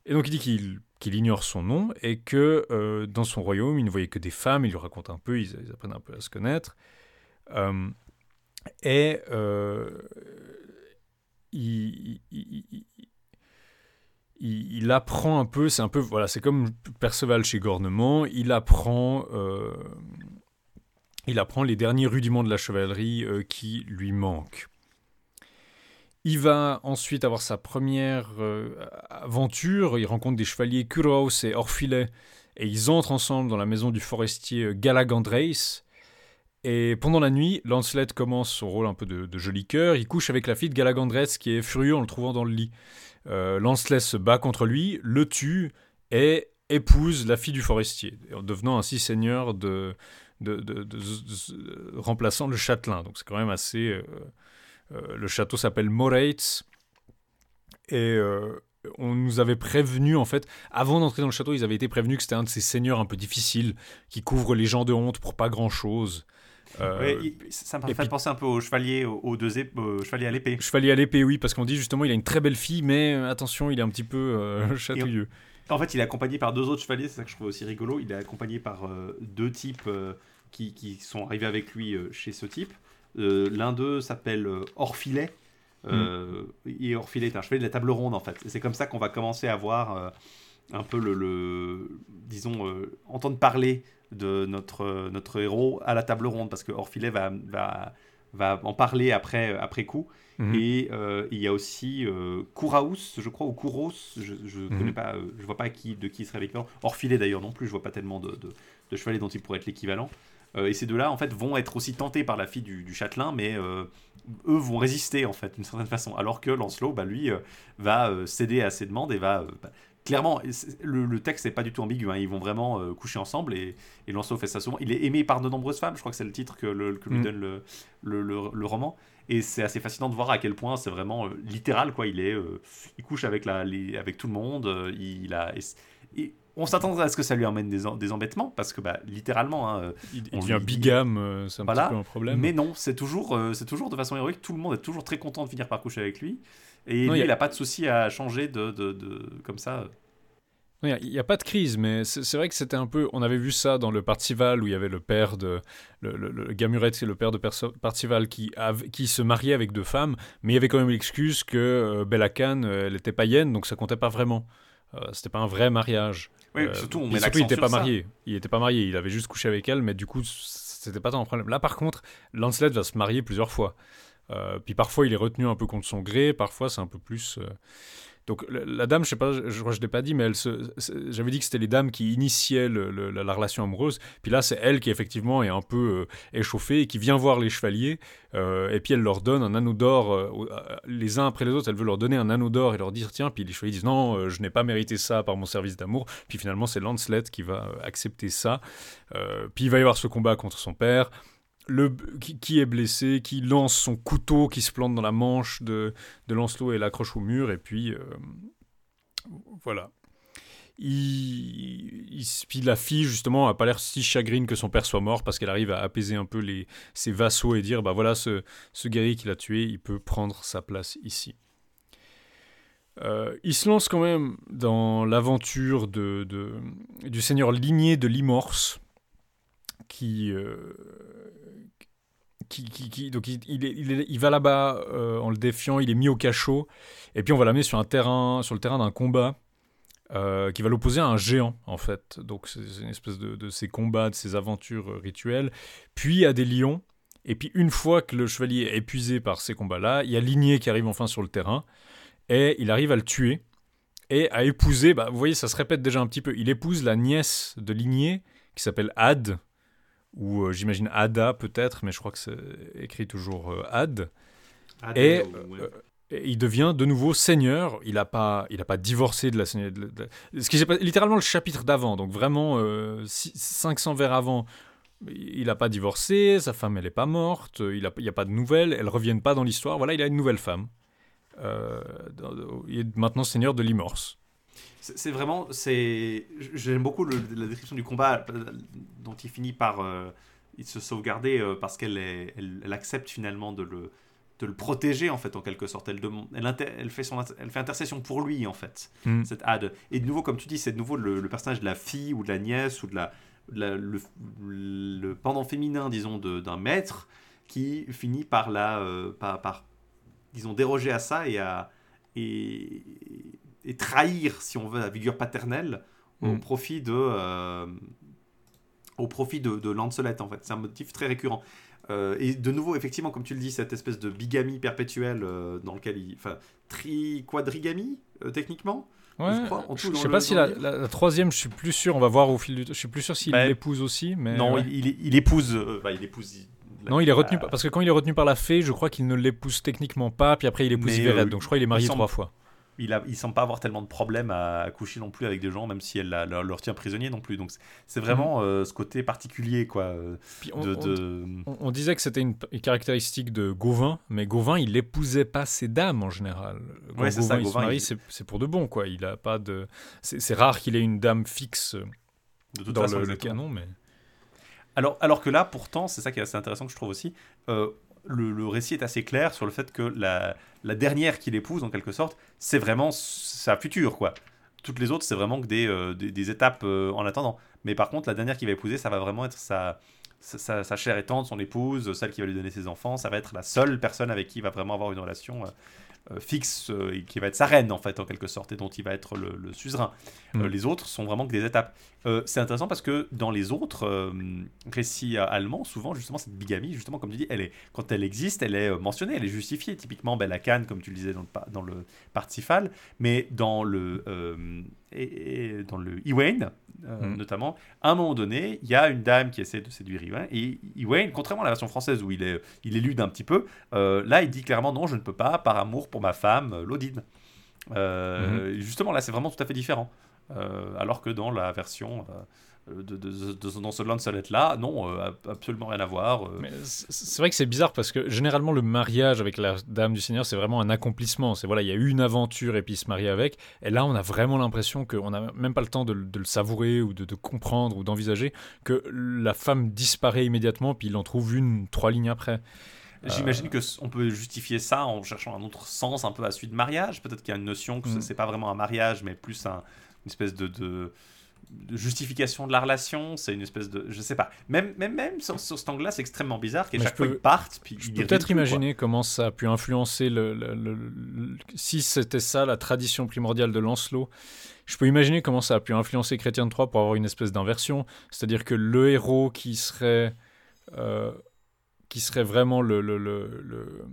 Et donc il dit qu'il ignore son nom et que euh, dans son royaume, il ne voyait que des femmes, il lui raconte un peu, ils, apprennent un peu à se connaître. Euh, et euh, il, il, apprend un peu, c'est un peu, voilà, c'est comme Perceval chez Gornement, il apprend, il apprend les derniers rudiments de la chevalerie qui lui manquent. Il va ensuite avoir sa première euh, aventure. Il rencontre des chevaliers Kuros et Orphilet. Et ils entrent ensemble dans la maison du forestier euh, Galagandreis. Et pendant la nuit, Lancelot commence son rôle un peu de, joli cœur. Il couche avec la fille de Galagandreis qui est furieux en le trouvant dans le lit. Euh, Lancelot se bat contre lui, le tue et épouse la fille du forestier, en devenant ainsi seigneur de, remplaçant le châtelain. Donc c'est quand même assez le château s'appelle Moritz. Et euh, on nous avait prévenu, en fait, avant d'entrer dans le château, ils avaient été prévenus que c'était un de ces seigneurs un peu difficiles qui couvrent les gens de honte pour pas grand-chose. Euh, ça me fait penser un peu au chevalier, au, deux chevalier à l'épée. Chevalier à l'épée, oui, parce qu'on dit justement il a une très belle fille, mais attention, il est un petit peu chatouilleux. En fait, il est accompagné par deux autres chevaliers, c'est ça que je trouve aussi rigolo. Il est accompagné par deux types qui, qui, sont arrivés avec lui chez ce type. Euh, l'un d'eux s'appelle euh, Orphilet. Euh, mm. Et Orphilet est un chevalier de la table ronde en fait. C'est comme ça qu'on va commencer à voir un peu le, disons, entendre parler de notre, notre héros à la table ronde, parce que Orphilet va, va va en parler après, après coup. Mhm. Et euh, il y a aussi euh, Kouraous, je crois, ou Kouros, je ne Mhm. connais pas, euh, je vois pas qui, de qui serait l'équivalent. Orphilé d'ailleurs non plus, je vois pas tellement de, de, de chevaliers dont il pourrait être l'équivalent. Euh, et ces deux-là, en fait, vont être aussi tentés par la fille du, du châtelain, mais euh, eux vont résister, en fait, d'une certaine façon. Alors que Lancelot, bah, lui, euh, va céder à ses demandes et va... bah, clairement, le, le texte n'est pas du tout ambigu, hein, ils vont vraiment euh, coucher ensemble, et, et Lancelot fait ça souvent. Il est aimé par de nombreuses femmes, je crois que c'est le titre que, le- que lui Mm. donne le, roman. Et c'est assez fascinant de voir à quel point c'est vraiment euh, littéral, quoi. Il est, euh, il couche avec, la, les- avec tout le monde, il a... et c- et on s'attendrait à ce que ça lui emmène des, en- des embêtements, parce que, bah, littéralement, hein, Il, on devient bigame, euh, c'est un Voilà. petit peu un problème. mais non, c'est toujours, euh, c'est toujours de façon héroïque. Tout le monde est toujours très content de finir par coucher avec lui. Et Non, lui, il y a- il n'a pas de souci à changer de, de, de- comme ça. Il n'y a, pas de crise, mais c'est vrai que c'était un peu. On avait vu ça dans le Partival où il y avait le père de. Le, le, le Gamuret, c'est le père de Partival qui, av- qui se mariait avec deux femmes, mais il y avait quand même l'excuse que euh, Bella Khan, euh, elle était païenne, donc ça comptait pas vraiment. Euh, c'était pas un vrai mariage. Oui, Euh, surtout, on met surtout, il n'était pas ça. marié. Il était pas marié, il avait juste couché avec elle, mais du coup, c'était pas tant un problème. Là, par contre, Lancelot va se marier plusieurs fois. Euh, puis parfois, il est retenu un peu contre son gré, parfois, c'est un peu plus. euh, Donc, la, dame, je sais pas, je, je je l'ai pas dit, mais elle se, j'avais dit que c'était les dames qui initiaient la, la relation amoureuse. Puis là, c'est elle qui, effectivement, est un peu euh, échauffée et qui vient voir les chevaliers. euh, et puis, elle leur donne un anneau d'or, euh, les uns après les autres. Elle veut leur donner un anneau d'or et leur dire tiens. Puis les chevaliers disent non, je n'ai pas mérité ça par mon service d'amour. Puis finalement, c'est Lancelot qui va accepter ça. Puis il va y avoir ce combat contre son père. Le, qui, est blessé, qui lance son couteau qui se plante dans la manche de, de Lancelot et l'accroche au mur, et puis euh, voilà. Il, il- puis la fille, justement, a pas l'air si chagrine que son père soit mort parce qu'elle arrive à apaiser un peu les, ses vassaux et dire bah voilà, ce, ce guerrier qui l'a tué, il peut prendre sa place ici. Euh, il se lance quand même dans l'aventure de, de- du seigneur ligné de Limorce qui, euh, donc il, va là-bas euh, en le défiant, il est mis au cachot, et puis on va l'amener sur un terrain, sur le terrain d'un combat euh, qui va l'opposer à un géant en fait. Donc c'est une espèce de, de ces combats, de ces aventures euh, rituelles, puis à des lions. Et puis une fois que le chevalier est épuisé par ces combats-là, il y a Ligné qui arrive enfin sur le terrain et il arrive à le tuer et à épouser. Bah, vous voyez, ça se répète déjà un petit peu. Il épouse la nièce de Ligné qui s'appelle Ad ou euh, j'imagine Ada peut-être, mais je crois que c'est écrit toujours euh, Ad. Et, euh, et il devient de nouveau seigneur. Il n'a pas, il a pas divorcé de la de- de- ce qui s'est passé- littéralement le chapitre d'avant, donc vraiment euh, six- 500 vers avant. Il n'a pas divorcé, sa femme elle est pas morte, il n'y a, pas de nouvelles, elles reviennent pas dans l'histoire. Voilà, il a une nouvelle femme. Euh, il est maintenant seigneur de Limorce. C'est vraiment, c'est, j'aime beaucoup le- la description du combat euh, dont il finit par euh, il se sauvegarder euh, parce qu'elle elle, elle accepte finalement de le, de le protéger en fait en quelque sorte. Elle, demande, elle, inter- elle fait son, elle fait intercession pour lui en fait. Mm. Cette Ad. Et de nouveau, comme tu dis, c'est de nouveau le, le personnage de la fille ou de la nièce ou de la, de la- le, le pendant féminin, disons, d'un maître qui finit par la, euh, par, par, disons, déroger à ça et à et, et trahir, si on veut, la figure paternelle au Mm. profit de euh, au profit de, de Lancelot en fait. C'est un motif très récurrent. Euh, et de nouveau, effectivement, comme tu le dis, cette espèce de bigamie perpétuelle euh, dans lequel il, enfin, tri quadrigamie euh, techniquement. Ouais, Je crois, en tout, je dans sais le- pas si la, troisième, je suis plus sûr. On va voir au fil du temps. Je suis plus sûr s'il Bah, l'épouse aussi, mais non, ouais. il, il- il épouse, euh, bah, il épouse. il- Non, il est retenu par- parce que quand il est retenu par la fée, je crois qu'il ne l'épouse techniquement pas, puis après il épouse euh, donc je crois qu'il est marié semble- trois fois. Il, a, il semble pas avoir tellement de problèmes à coucher non plus avec des gens, même si elle la- leur, leur tient prisonnier non plus. Donc c'est- c'est vraiment euh, ce côté particulier, quoi. euh, Puis on, de, on- de- on- on disait que c'était une, une caractéristique de Gauvin, mais Gauvin, il épousait pas ses dames en général. Quand Ouais, c'est ça, il se marie, il- c'est c'est pour de bon, quoi. Il a pas de. C'est rare qu'il ait une dame fixe euh, de toute dans façon, le, canon, mais. Alors, alors que là, pourtant, c'est ça qui est assez intéressant que je trouve aussi. euh, le, récit est assez clair sur le fait que la, dernière qu'il épouse, en quelque sorte, c'est vraiment sa future, quoi. Toutes les autres, c'est vraiment que des, euh, étapes euh, en attendant. Mais par contre, la dernière qu'il va épouser, ça va vraiment être sa, sa, sa- chère tendre, son épouse, celle qui va lui donner ses enfants. Ça va être la seule personne avec qui il va vraiment avoir une relation euh, fixe et qui va être sa reine en fait en quelque sorte et dont il va être le, suzerain. Mm. les autres sont vraiment que des étapes. c'est intéressant parce que dans les autres récits allemands, souvent justement cette bigamie, justement comme tu dis, elle est, quand elle existe, elle est mentionnée, elle est justifiée. Typiquement Bella Khan, comme tu le disais dans le, dans le Partifal, mais dans le et, dans le Ewain, euh, mm. notamment, à un moment donné, il y a une dame qui essaie de séduire Ewain, et Ewain, contrairement à la version française où il est, il élude un petit peu, euh, là il dit clairement non, je ne peux pas, par amour pour ma femme, euh, Lodine. Mm-hmm. Justement, là c'est vraiment tout à fait différent. alors que dans la version euh, de, dans ce Lancelot là non euh, absolument rien à voir euh. c'est vrai que c'est bizarre parce que généralement le mariage avec la dame du seigneur c'est vraiment un accomplissement c'est voilà il y a eu une aventure et puis se marier avec et là on a vraiment l'impression qu'on n'a même pas le temps de, le savourer ou de, comprendre ou d'envisager que la femme disparaît immédiatement puis il en trouve une trois lignes après J'imagine que on peut justifier ça en cherchant un autre sens un peu à la suite de mariage. Peut-être qu'il y a une notion que ce mm. c'est pas vraiment un mariage, mais plus un, une espèce de, de de justification de la relation, c'est une espèce de. Je sais pas. Même, même, même sur, cet angle-là, c'est extrêmement bizarre qu'à chaque fois ils partent. Puis je peux peut-être imaginer comment ça a pu influencer le. si c'était ça la tradition primordiale de Lancelot, je peux imaginer comment ça a pu influencer Chrétien de Troyes pour avoir une espèce d'inversion. C'est-à-dire que le héros qui serait. Euh, qui serait vraiment le, le, le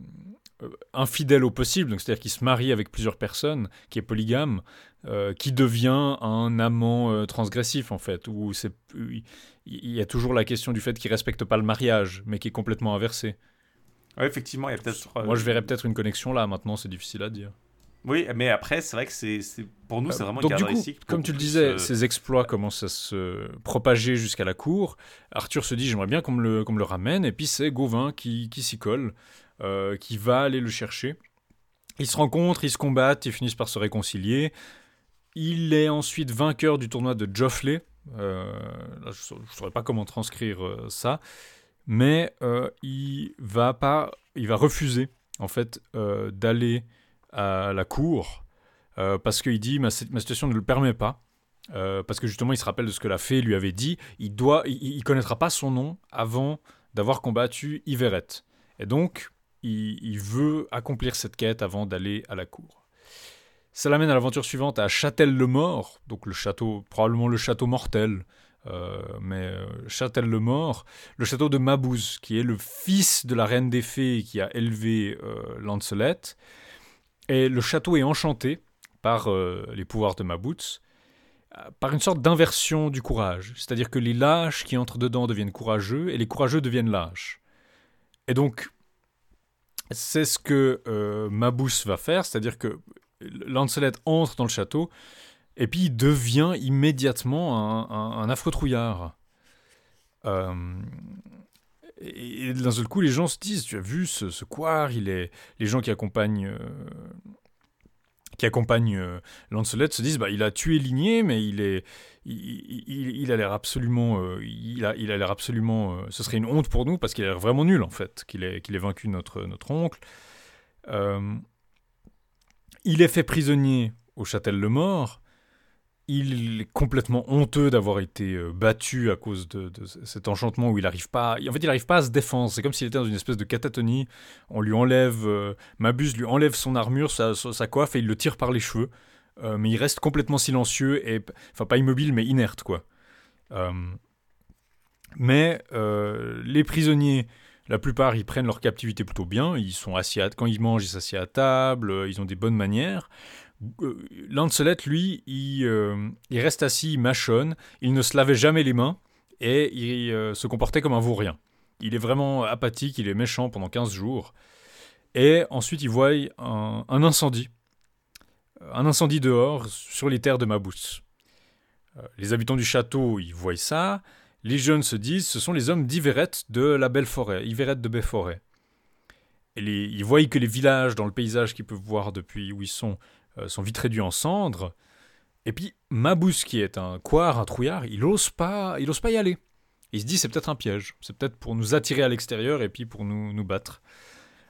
euh, infidèle au possible, donc c'est-à-dire qui se marie avec plusieurs personnes, qui est polygame, euh, qui devient un amant euh, transgressif en fait, où c'est il y a toujours la question du fait qu'il respecte pas le mariage, mais qui est complètement inversé. Oui, effectivement, il y a peut-être. Euh, Moi, je verrais peut-être une connexion là. Maintenant, c'est difficile à dire. Oui, mais après, c'est vrai que c'est pour nous, c'est vraiment Donc, une du coup, Comme tu le disais, ces exploits commencent à se propager jusqu'à la cour. Arthur se dit J'aimerais bien qu'on me, le, le ramène. Et puis, c'est Gauvin qui, qui s'y colle, qui va aller le chercher. Ils se rencontrent, ils se combattent, ils finissent par se réconcilier. Il est ensuite vainqueur du tournoi de Joffley. Euh, je ne saurais pas comment transcrire euh, ça, mais euh, il va pas, il va refuser en fait d'aller à la cour parce qu'il dit ma, situation ne le permet pas. parce que justement, il se rappelle de ce que la fée lui avait dit. Il doit, il, connaîtra pas son nom avant d'avoir combattu Iveret. Et donc, il veut accomplir cette quête avant d'aller à la cour. Ça l'amène à l'aventure suivante à Châtel-le-Mort, donc le château, probablement le château mortel, euh, mais euh, Châtel-le-Mort, le château de Mabuse, qui est le fils de la reine des fées qui a élevé euh, Lancelot. Et le château est enchanté par les pouvoirs de Mabuse, par une sorte d'inversion du courage. C'est-à-dire que les lâches qui entrent dedans deviennent courageux et les courageux deviennent lâches. Et donc, c'est ce que Mabuse va faire, c'est-à-dire que Lancelot entre dans le château et puis il devient immédiatement un, affreux trouillard. Euh, et, d'un seul coup, les gens se disent Tu as vu ce, ce il est. Les gens qui accompagnent. Euh, qui euh, Lancelot se disent bah, il a tué Ligné, mais il est, il, a l'air absolument, il a, il a l'air absolument, ce serait une honte pour nous parce qu'il a l'air vraiment nul en fait, qu'il ait, qu'il ait vaincu notre, notre oncle. Il est fait prisonnier au Châtel-le-Mort. Il est complètement honteux d'avoir été euh, battu à cause de, cet enchantement où il n'arrive pas. En fait, il n'arrive pas à se défendre. C'est comme s'il était dans une espèce de catatonie. On lui enlève, euh, Mabuse lui enlève son armure, sa, coiffe et il le tire par les cheveux. Euh, mais il reste complètement silencieux et, enfin, pas immobile, mais inerte, quoi. mais les prisonniers la plupart, ils prennent leur captivité plutôt bien. Ils sont assis quand ils mangent, ils s'assiedent à table. Euh, ils ont des bonnes manières. Euh, Lancelot, lui, euh, il, reste assis, il mâchonne. Il ne se lavait jamais les mains et il se comportait comme un vaurien. Il est vraiment apathique, il est méchant pendant 15 jours. Et ensuite, il voit un, incendie. Un incendie dehors, sur les terres de Mabous. Les habitants du château, ils voient ça les jeunes se disent ce sont les hommes d'Iveret de la belle forêt, Iveret de Belle-Forêt. Et ils voient que les villages dans le paysage qu'ils peuvent voir depuis où ils sont euh, sont vite réduits en cendres. Et puis Mabous, qui est un couard, un trouillard, il n'ose pas, il pas y aller. Il se dit c'est peut-être un piège, c'est peut-être pour nous attirer à l'extérieur et puis pour nous, nous battre.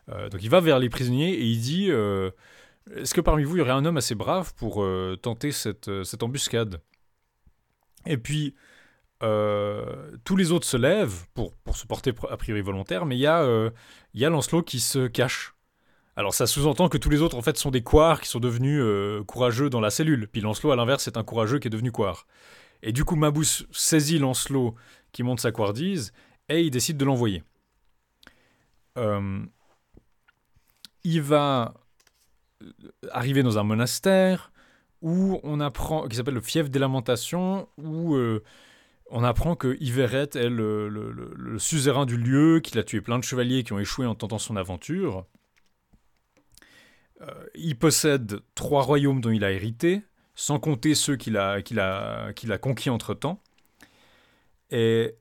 Euh, donc il va vers les prisonniers et il dit euh, Est-ce que parmi vous il y aurait un homme assez brave pour tenter cette, cette embuscade? Et puis euh, tous les autres se lèvent pour, pour se porter a priori volontaire, mais il y, a, euh, y a Lancelot qui se cache Alors ça sous-entend que tous les autres en fait sont des couards qui sont devenus euh, courageux dans la cellule. Puis Lancelot à l'inverse c'est un courageux qui est devenu couard. Et du coup Mabous saisit Lancelot qui monte sa couardise et il décide de l'envoyer. Euh, il va arriver dans un monastère où on apprend, qui s'appelle le fief des lamentations, où on apprend que Yveret est le, suzerain du lieu, qu'il a tué plein de chevaliers qui ont échoué en tentant son aventure. Euh, il possède trois royaumes dont il a hérité, sans compter ceux qu'il a, a, a conquis entre-temps. Et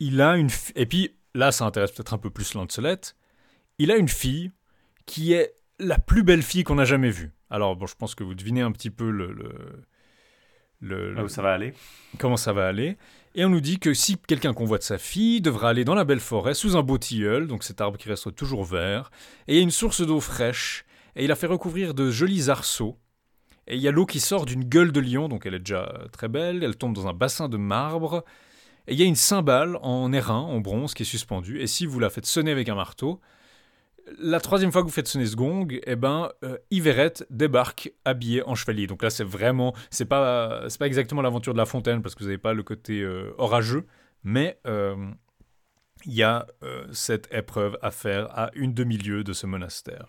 il a une... Et puis, là, ça intéresse peut-être un peu plus Lancelot. Il a une fille qui est la plus belle fille qu'on a jamais vue. Alors, bon, je pense que vous devinez un petit peu le, où ça va aller? Comment ça va aller? Et on nous dit que si quelqu'un convoite sa fille, devra aller dans la belle forêt sous un beau tilleul, donc cet arbre qui reste toujours vert, et il y a une source d'eau fraîche, et il a fait recouvrir de jolis arceaux. Et il y a l'eau qui sort d'une gueule de lion, donc elle est déjà très belle, elle tombe dans un bassin de marbre, et il y a une cymbale en airain, en bronze, qui est suspendue, et si vous la faites sonner avec un marteau, la troisième fois que vous faites sonner ce gong, eh ben, euh, débarque habillé en chevalier. Donc là, c'est vraiment, c'est pas, c'est pas exactement l'aventure de la fontaine parce que vous n'avez pas le côté euh, orageux, mais euh, il y a euh, cette épreuve à faire à une demi-lieue de ce monastère.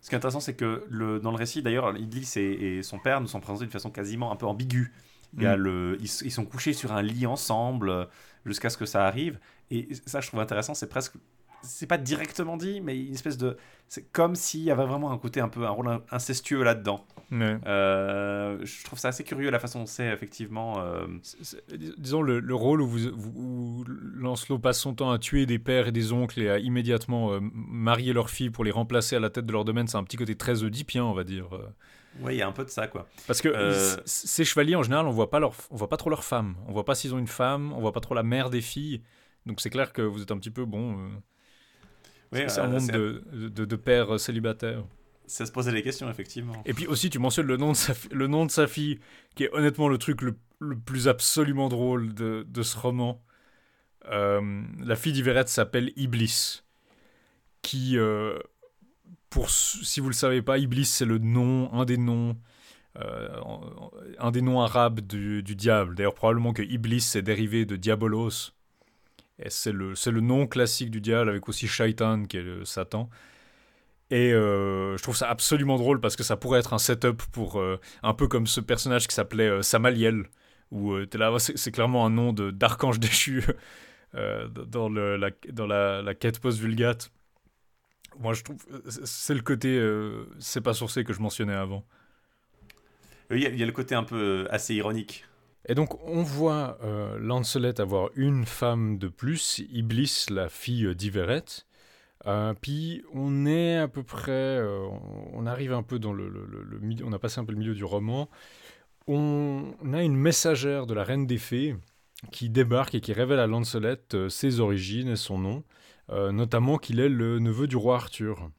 Ce qui est intéressant, c'est que le, dans le récit, d'ailleurs, Idlis et, son père nous sont présentés d'une façon quasiment un peu ambiguë. Il y a mm. le, ils, ils, sont couchés sur un lit ensemble jusqu'à ce que ça arrive. Et ça, je trouve intéressant, c'est presque c'est pas directement dit, mais une espèce de. C'est comme s'il y avait vraiment un côté un peu un rôle incestueux là-dedans. Euh, je trouve ça assez curieux la façon dont c'est effectivement. Euh, disons le, rôle où, vous, Lancelot passe son temps à tuer des pères et des oncles et à immédiatement euh, marier leurs filles pour les remplacer à la tête de leur domaine, c'est un petit côté très oedipien, on va dire. Oui, il y a un peu de ça, quoi. Parce que ces chevaliers, en général, on voit pas leur, on voit pas trop leurs femmes. On voit pas s'ils ont une femme, on voit pas trop la mère des filles. Donc c'est clair que vous êtes un petit peu bon c'est un monde de, de, de, pères célibataires. Ça se posait des questions, effectivement. Et puis aussi, tu mentionnes le nom de sa, le nom de sa fille, qui est honnêtement le truc le, le plus absolument drôle de, de ce roman. Euh, la fille d'Iverette s'appelle Iblis, qui, euh, pour si vous le savez pas, Iblis c'est le nom, un des noms, euh, un des noms arabes du, du diable. D'ailleurs, probablement que Iblis c'est dérivé de Diabolos, c'est le, le nom classique du diable avec aussi Shaitan qui est le Satan. Et euh, je trouve ça absolument drôle parce que ça pourrait être un setup pour euh, un peu comme ce personnage qui s'appelait euh, Samaliel, où c'est, clairement un nom d'archange déchu dans, la, dans la, la quête post-vulgate. Moi, je trouve c'est le côté c'est pas sourcé que je mentionnais avant. Il y a le côté un peu assez ironique et donc on voit euh, Lancelot avoir une femme de plus, Iblis, la fille d'Iveret. Euh, puis on est à peu près, euh, on arrive un peu dans le, milieu, on a passé un peu le milieu du roman. On a une messagère de la reine des fées qui débarque et qui révèle à Lancelot ses origines et son nom, notamment qu'il est le neveu du roi Arthur.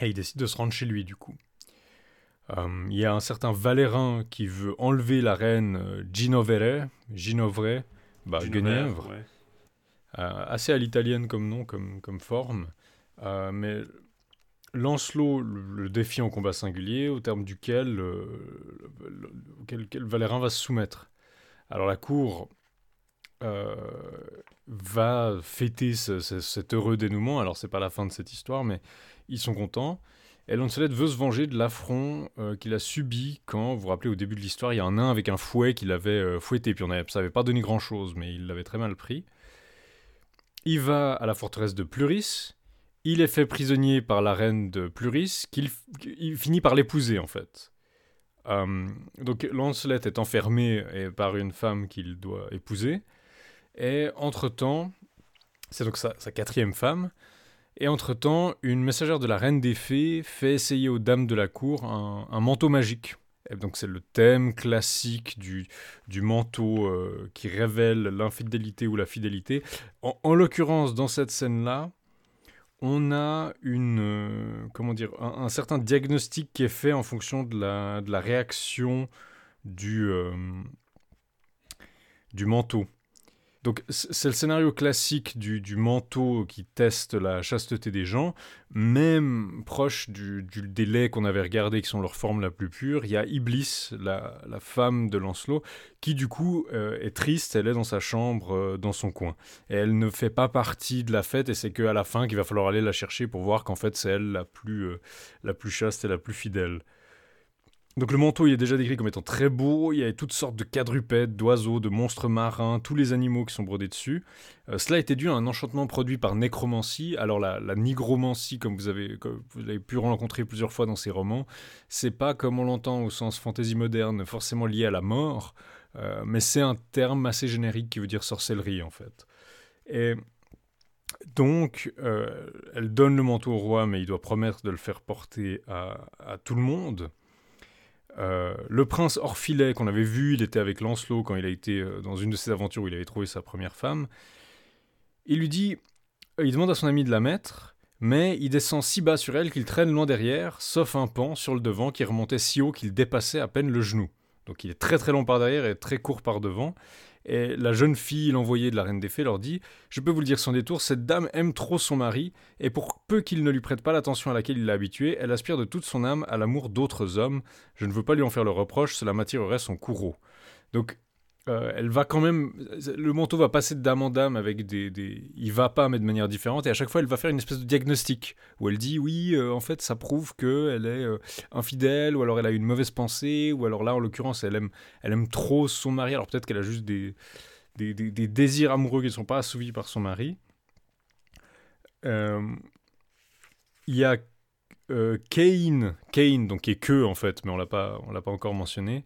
Et il décide de se rendre chez lui du coup. Euh, il y a un certain Valérin qui veut enlever la reine euh, Ginovere, Ginovre, bah, Guenièvre. Euh, assez à l'italienne comme nom, comme, comme forme. mais Lancelot le, défie en combat singulier, au terme duquel, Valérin va se soumettre. Alors la cour va fêter cet heureux dénouement. Alors c'est pas la fin de cette histoire, mais ils sont contents. Et Lancelot veut se venger de l'affront euh, qu'il a subi quand, vous vous rappelez, au début de l'histoire, il y a un nain avec un fouet qu'il avait euh, fouetté, puis on ça n'avait pas donné grand-chose, mais il l'avait très mal pris. Il va à la forteresse de Pluris, il est fait prisonnier par la reine de Pluris, qu'il il finit par l'épouser en fait. Euh, donc Lancelot est enfermé par une femme qu'il doit épouser, et entre-temps, c'est donc sa quatrième femme, et entre-temps, une messagère de la Reine des Fées fait essayer aux dames de la cour un, manteau magique. Et donc c'est le thème classique du, manteau euh, qui révèle l'infidélité ou la fidélité. En, l'occurrence, dans cette scène-là, on a euh, un, certain diagnostic qui est fait en fonction de la, réaction du, euh, du manteau. Donc c'est le scénario classique du, manteau qui teste la chasteté des gens, même proche du, délai qu'on avait regardé, qui sont leurs formes la plus pure. Il y a Iblis, la, femme de Lancelot, qui du coup euh, est triste, elle est dans sa chambre, euh, dans son coin. Elle ne fait pas partie de la fête, et c'est qu'à la fin qu'il va falloir aller la chercher pour voir qu'en fait c'est elle la plus, euh, la plus chaste et la plus fidèle. Donc le manteau, il est déjà décrit comme étant très beau, il y a toutes sortes de quadrupèdes, d'oiseaux, de monstres marins, tous les animaux qui sont brodés dessus. Euh, cela été dû à un enchantement produit par nécromancie. Alors la, nigromancie, comme vous, avez, pu rencontrer plusieurs fois dans ces romans, c'est pas comme on l'entend au sens fantasy moderne, forcément lié à la mort, euh, mais c'est un terme assez générique qui veut dire sorcellerie en fait. Et donc, euh, elle donne le manteau au roi, mais il doit promettre de le faire porter à tout le monde. Euh, le prince Orphilet qu'on avait vu, il était avec Lancelot quand il a été euh, dans une de ses aventures où il avait trouvé sa première femme. Il lui dit, il demande à son ami de la mettre, mais il descend si bas sur elle qu'il traîne loin derrière, sauf un pan sur le devant qui remontait si haut qu'il dépassait à peine le genou. Donc il est très très long par derrière et très court par devant. Et la jeune fille, l'envoyée de la Reine des Fées, leur dit Je peux vous le dire sans détour, cette dame aime trop son mari, et pour peu qu'il ne lui prête pas l'attention à laquelle il l'a habituée, elle aspire de toute son âme à l'amour d'autres hommes. Je ne veux pas lui en faire le reproche, cela m'attirerait son courroux. Euh, elle va quand même. Le manteau va passer de dame en dame avec des, des, Il va pas, mais de manière différente. Et à chaque fois, elle va faire une espèce de diagnostic où elle dit oui, euh, en fait, ça prouve qu'elle est euh, infidèle, ou alors elle a une mauvaise pensée, ou alors là, en l'occurrence, elle aime, elle aime trop son mari. Alors peut-être qu'elle a juste des, des, des, désirs amoureux qui ne sont pas assouvis par son mari. Il y a Kane, donc qui est que en fait, mais on l'a pas, on l'a pas encore mentionné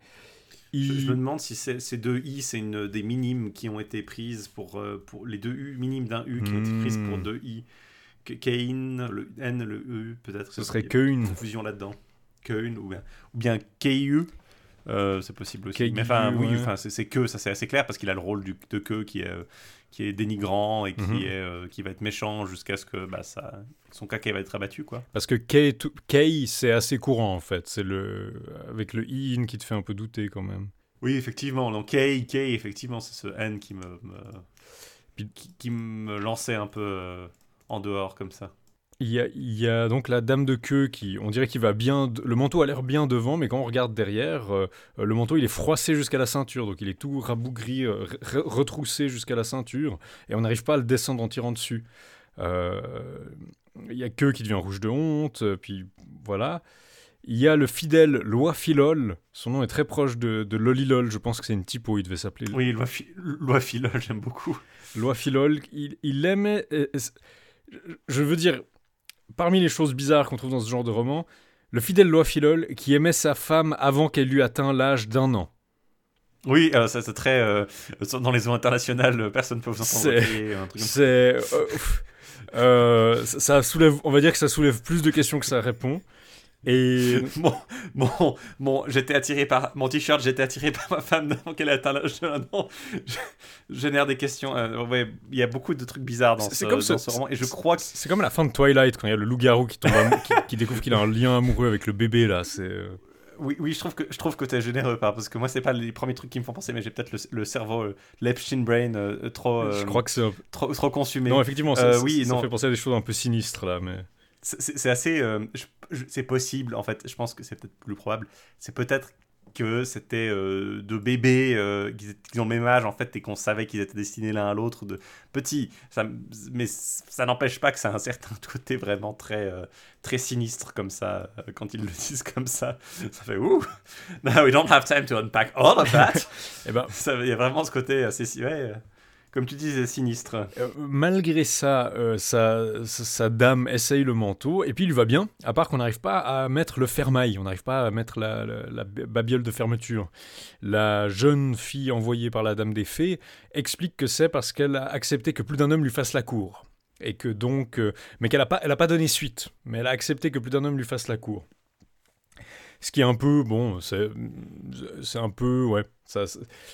je, me demande si ces deux I, c'est une des minimes qui ont été prises pour, euh, pour les deux U, minimes d'un U qui ont été prises pour hmm. deux I. Kain, le N, le E, peut-être. Ce serait qu'une. Confusion là-dedans. Qu'une, ou bien, ou bien KU. Euh, c'est possible aussi. mais enfin, oui, enfin, c'est que, ça c'est assez clair parce qu'il a le rôle du, de que qui est, qui est dénigrant et qui, mhm. est, euh, qui va être méchant jusqu'à ce que bah, ça, son caca va être abattu. Quoi. Parce que Kei, c'est assez courant en fait. C'est le, avec le in qui te fait un peu douter quand même. Oui, effectivement. Donc Kei, Kei effectivement, c'est ce N qui me, qui, me lançait un peu euh, en dehors comme ça. Il y, a, il y, a, donc la dame de queue qui, on dirait qu'il va bien, le manteau a l'air bien devant, mais quand on regarde derrière, euh, le manteau il est froissé jusqu'à la ceinture, donc il est tout rabougri, euh, retroussé jusqu'à la ceinture, et on n'arrive pas à le descendre en tirant dessus. Euh, il y a queue qui devient rouge de honte, puis voilà. Il y a le fidèle Loi Philol, son nom est très proche de, de Lolilol, je pense que c'est une typo, il devait s'appeler. Oui, Loi, Loi Philol, j'aime beaucoup. Loi Philol, il, il aimait. Je veux dire, parmi les choses bizarres qu'on trouve dans ce genre de roman, le fidèle Loi Philol qui aimait sa femme avant qu'elle eût atteint l'âge d'un an. Oui, euh, ça c'est très. Euh, dans les eaux internationales, euh, personne ne peut vous entendre. C'est. ça soulève. On va dire que ça soulève plus de questions que ça répond. Et bon, bon, bon j'étais attiré par mon t-shirt, j'étais attiré par ma femme avant qu'elle atteint l'âge an. Je génère des questions. Euh, ouais, il y a beaucoup de trucs bizarres dans, ce, comme ce, roman. Et je crois que c'est comme la fin de Twilight quand il y a le loup-garou qui tombe, qui, découvre qu'il a un lien amoureux avec le bébé là. C'est euh, oui, oui, je trouve que je trouve que t'es généreux parce que moi c'est pas les premiers trucs qui me font penser, mais j'ai peut-être le, cerveau, euh, l'Epstein brain trop. je crois que c'est trop, trop consumé. Non, effectivement, ça, oui, ça fait penser à des choses un peu sinistres là, mais c'est assez. Euh, c'est possible, en fait. Je pense que c'est peut-être plus probable. C'est peut-être que c'était euh, de bébés euh, qui ont le même âge, en fait, et qu'on savait qu'ils étaient destinés l'un à l'autre, de petits. Ça, mais ça n'empêche pas que ça a un certain côté vraiment très, très sinistre, comme ça, quand ils le disent comme ça. Ça fait ouh! Now we don't have time to unpack all of that! et eh ben, il y a vraiment ce côté assez. Ouais, comme tu disais, sinistre. Euh, malgré ça, euh, sa, dame essaye le manteau, et puis il va bien, à part qu'on n'arrive pas à mettre le fermail, on n'arrive pas à mettre la, babiole de fermeture. La jeune fille envoyée par la dame des fées explique que c'est parce qu'elle a accepté que plus d'un homme lui fasse la cour. Et que donc, euh, mais qu'elle n'a pas, elle a pas donné suite, mais elle a accepté que plus d'un homme lui fasse la cour. Ce qui est un peu, bon, c'est un peu, ouais.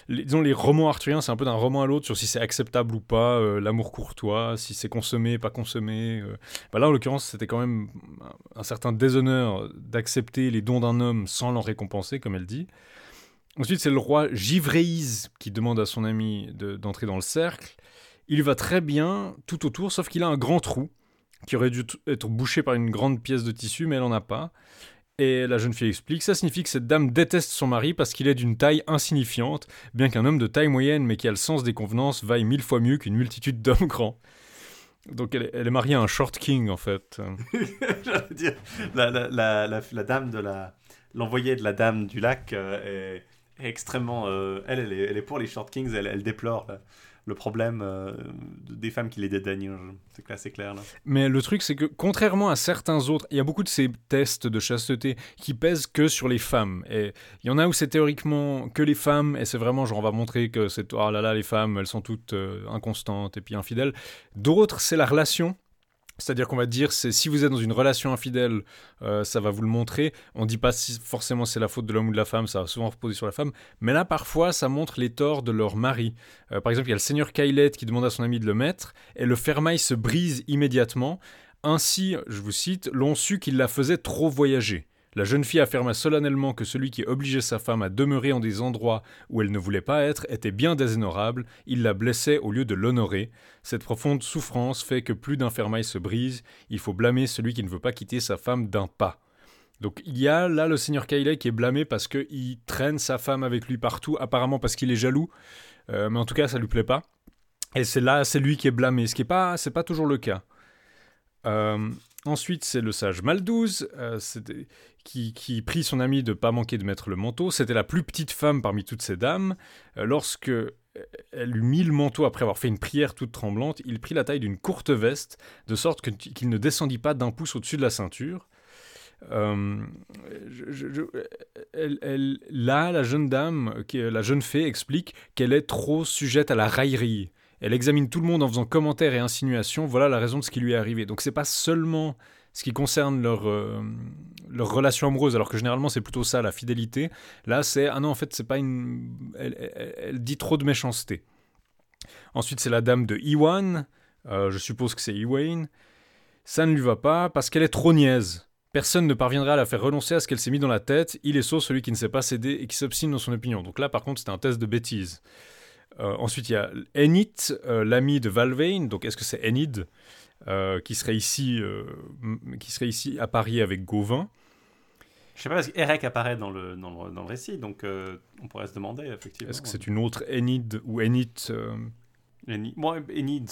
Les, disons, les romans arthuriens, c'est un peu d'un roman à l'autre sur si c'est acceptable ou pas, euh, l'amour courtois, si c'est consommé, pas consommé. Euh. Bah là, en l'occurrence, c'était quand même un, certain déshonneur d'accepter les dons d'un homme sans l'en récompenser, comme elle dit. Ensuite, c'est le roi Givreise qui demande à son ami d'entrer dans le cercle. Il va très bien tout autour, sauf qu'il a un grand trou qui aurait dû être bouché par une grande pièce de tissu, mais elle n'en a pas. Et la jeune fille explique, ça signifie que cette dame déteste son mari parce qu'il est d'une taille insignifiante, bien qu'un homme de taille moyenne mais qui a le sens des convenances vaille mille fois mieux qu'une multitude d'hommes grands. Donc elle est, mariée à un short king en fait. Dire, la, dame de la... L'envoyée de la dame du lac euh, est, extrêmement... Euh, elle, elle est, pour les short kings, elle déplore le problème euh, des femmes qui les dédaignent. C'est c'est clair. Là. Mais le truc, c'est que contrairement à certains autres, il y a beaucoup de ces tests de chasteté qui pèsent que sur les femmes. Et il y en a où c'est théoriquement que les femmes, et c'est vraiment genre on va montrer que c'est oh là là, les femmes, elles sont toutes euh, inconstantes et puis infidèles. D'autres, c'est la relation c'est-à-dire qu'on va dire, c'est si vous êtes dans une relation infidèle, euh, ça va vous le montrer. On ne dit pas si forcément c'est la faute de l'homme ou de la femme, ça va souvent reposer sur la femme. Mais là, parfois, ça montre les torts de leur mari. Euh, par exemple, il y a le seigneur Kailet qui demande à son ami de le mettre, et le fermail se brise immédiatement. Ainsi, je vous cite, l'on su qu'il la faisait trop voyager. La jeune fille affirma solennellement que celui qui obligeait sa femme à demeurer en des endroits où elle ne voulait pas être était bien déshonorable, il la blessait au lieu de l'honorer. Cette profonde souffrance fait que plus d'un fermail se brise, il faut blâmer celui qui ne veut pas quitter sa femme d'un pas. Donc il y a là le seigneur Kailey qui est blâmé parce qu'il traîne sa femme avec lui partout, apparemment parce qu'il est jaloux, euh, mais en tout cas ça lui plaît pas. Et c'est là, c'est lui qui est blâmé, ce qui est pas, pas toujours le cas. Euh, ensuite, c'est le sage Maldouze, euh, qui, prie son ami de ne pas manquer de mettre le manteau. C'était la plus petite femme parmi toutes ces dames. Euh, lorsque elle lui mit le manteau après avoir fait une prière toute tremblante, il prit la taille d'une courte veste, de sorte qu'il ne descendit pas d'un pouce au-dessus de la ceinture. Euh, là, la jeune dame, la jeune fée, explique qu'elle est trop sujette à la raillerie. Elle examine tout le monde en faisant commentaires et insinuations. Voilà la raison de ce qui lui est arrivé. Donc c'est pas seulement ce qui concerne leur, euh, leur relation amoureuse, alors que généralement c'est plutôt ça, la fidélité. Là, c'est ah non, en fait, c'est pas une. Elle, dit trop de méchanceté. Ensuite, c'est la dame de Iwan. Euh, je suppose que c'est Iwain. Ça ne lui va pas parce qu'elle est trop niaise. Personne ne parviendra à la faire renoncer à ce qu'elle s'est mis dans la tête. Il est sauf celui qui ne sait pas céder et qui s'obstine dans son opinion. Donc là, par contre, c'était un test de bêtise. Euh, ensuite, il y a Enid, l'ami de Valvein. Donc, est-ce que c'est Enid euh, qui, serait ici, euh, qui serait ici à Paris avec Gauvin? Je sais pas, parce qu'Erek apparaît dans le, dans le, dans le récit, donc euh, on pourrait se demander, effectivement. Est-ce que c'est une autre Enid ou Enid Enid, Moi, Enid,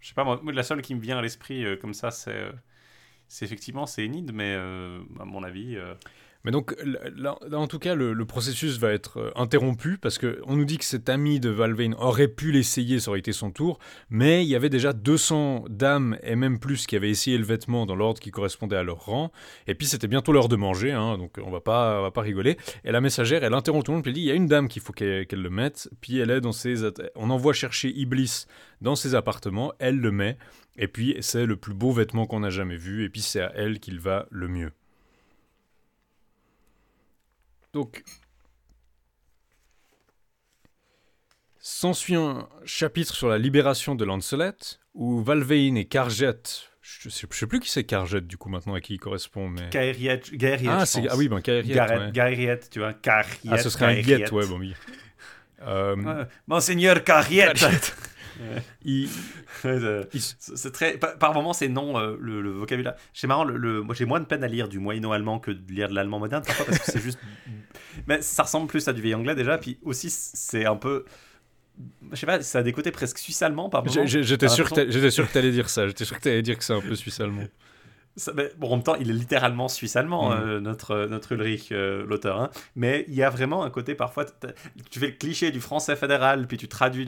je sais pas, moi, la seule qui me vient à l'esprit comme ça, c'est c'est effectivement c'est Enid, mais à mon avis, mais donc, là, en tout cas, le, processus va être euh, interrompu parce qu'on nous dit que cet ami de Valvein aurait pu l'essayer, ça aurait été son tour, mais il y avait déjà 200 dames et même plus qui avaient essayé le vêtement dans l'ordre qui correspondait à leur rang, et puis c'était bientôt l'heure de manger, hein, donc on va pas, va pas rigoler. Et la messagère, elle interrompt tout le monde, puis elle dit il y a une dame qu'il faut qu'elle le mette, puis elle est dans ses. On envoie chercher Iblis dans ses appartements, elle le met, et puis c'est le plus beau vêtement qu'on a jamais vu, et puis c'est à elle qu'il va le mieux. Donc, s'ensuit un chapitre sur la libération de Lancelot, où Valvein et Carjet, je sais, sais plus qui c'est Carjet du coup maintenant à qui il correspond, mais... Gaëriet, ah, ah oui, ben tu vois, Carriet. Ah, ce serait un ouais, bon oui. Euh... Monseigneur Carriet c'est très par, moments c'est non euh, le, vocabulaire. C'est marrant le, moi j'ai moins de peine à lire du moyen allemand que de lire de l'allemand moderne parfois parce que c'est juste mais ça ressemble plus à du vieil anglais déjà. Puis aussi c'est un peu je sais pas ça a des côtés presque suisse allemand par moments. j'étais sûr que j'étais sûr que t'allais dire ça. J'étais sûr que t'allais dire que c'est un peu bon, en même temps, il est littéralement suisse-allemand, mm. euh, notre, notre Ulrich, euh, l'auteur. Hein. Mais il y a vraiment un côté, parfois, tu fais le cliché du français fédéral, puis tu traduis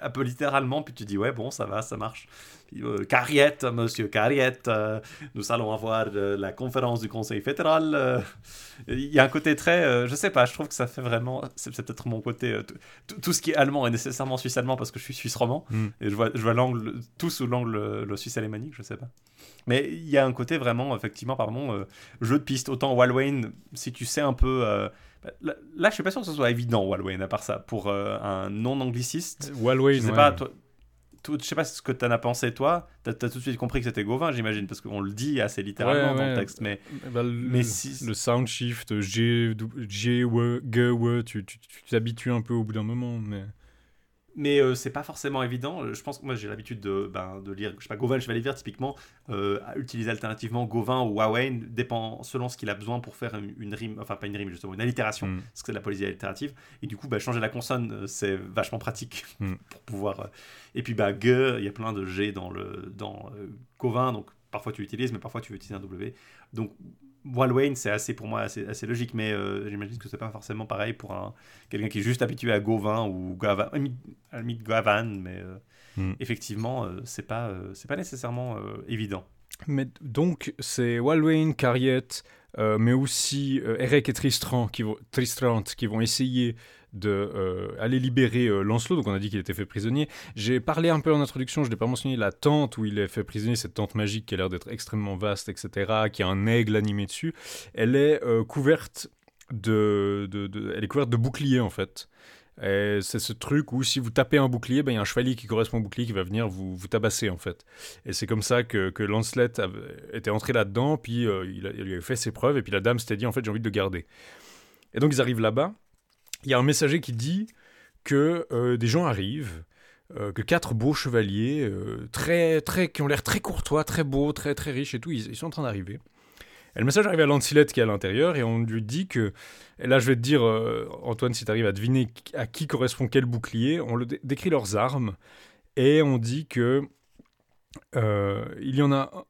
un peu littéralement, puis tu dis, ouais, bon, ça va, ça marche. Euh, Cariette, monsieur Cariette, nous allons avoir la conférence du Conseil fédéral. Il y a un côté très, je sais pas, je trouve que ça fait vraiment, c'est peut-être mon côté, tout ce qui est allemand est nécessairement suisse-allemand parce que je suis suisse-roman, mm. et je vois, je vois l'angle, tout sous l'angle le suisse-alémanique, je sais pas. Mais il y a un côté vraiment, effectivement, pardon, euh, jeu de piste. Autant Walwain, si tu sais un peu. Euh, là, là, je suis pas sûr que ce soit évident, Walwain, à part ça. Pour euh, un non-angliciste. Walwain, je sais pas, toi, tout, je sais pas ce que tu en as pensé, toi. Tu as, tout de suite compris que c'était Gauvin, j'imagine, parce qu'on le dit assez littéralement dans le texte. Mais, bah, le, mais si... le sound shift, G, G, W, G, W, tu t'habitues un peu au bout d'un moment. Mais mais euh, c'est pas forcément évident. Euh, je pense que moi j'ai l'habitude de, ben, de lire, je sais pas, Gauvin, Chevalier Vert typiquement, euh, utiliser alternativement Gauvin ou Huawei, dépend selon ce qu'il a besoin pour faire une, rime, enfin pas une rime justement, une allitération, mm. parce que c'est de la poésie allitérative. Et du coup, bah, changer la consonne, euh, c'est vachement pratique mm. pour pouvoir. Et puis bah, G, il y a plein de G dans, le, dans Gauvin, donc parfois tu l'utilises, mais parfois tu veux utiliser un W. Donc Wayne, c'est assez pour moi assez, assez logique, mais euh, j'imagine que c'est pas forcément pareil pour un quelqu'un qui est juste habitué à Gauvin ou Gavan, à la Gavan, mais euh, hmm. effectivement, euh, c'est pas c'est pas nécessairement évident. Mais donc c'est Walwain, Cariet, mais aussi Eric et Tristram qui vont Tristram qui vont essayer de euh, aller libérer euh, Lancelot. Donc on a dit qu'il était fait prisonnier. J'ai parlé un peu en introduction, je n'ai pas mentionné la tente où il est fait prisonnier, cette tente magique qui a l'air d'être extrêmement vaste, etc., qui a un aigle animé dessus. Elle est euh, couverte de, de, elle est couverte de boucliers en fait. C'est ce truc où si vous tapez un bouclier, ben, il y a un chevalier qui correspond au bouclier qui va venir vous, vous tabasser en fait. Et c'est comme ça que, que Lancelot était entré là-dedans, puis il, a, il, lui a fait ses preuves, et puis la dame s'était dit en fait j'ai envie de le garder. Et donc ils arrivent là-bas, il y a un messager qui dit que euh, des gens arrivent, euh, que quatre beaux chevaliers, euh, très, très, qui ont l'air très courtois, très beaux, très, très riches et tout, ils, sont en train d'arriver. Et le message arrive à Lancilette qui est à l'intérieur et on lui dit que, et là je vais te dire, Antoine, si tu arrives à deviner à qui correspond quel bouclier, on le décrit leurs armes et on dit que il y en a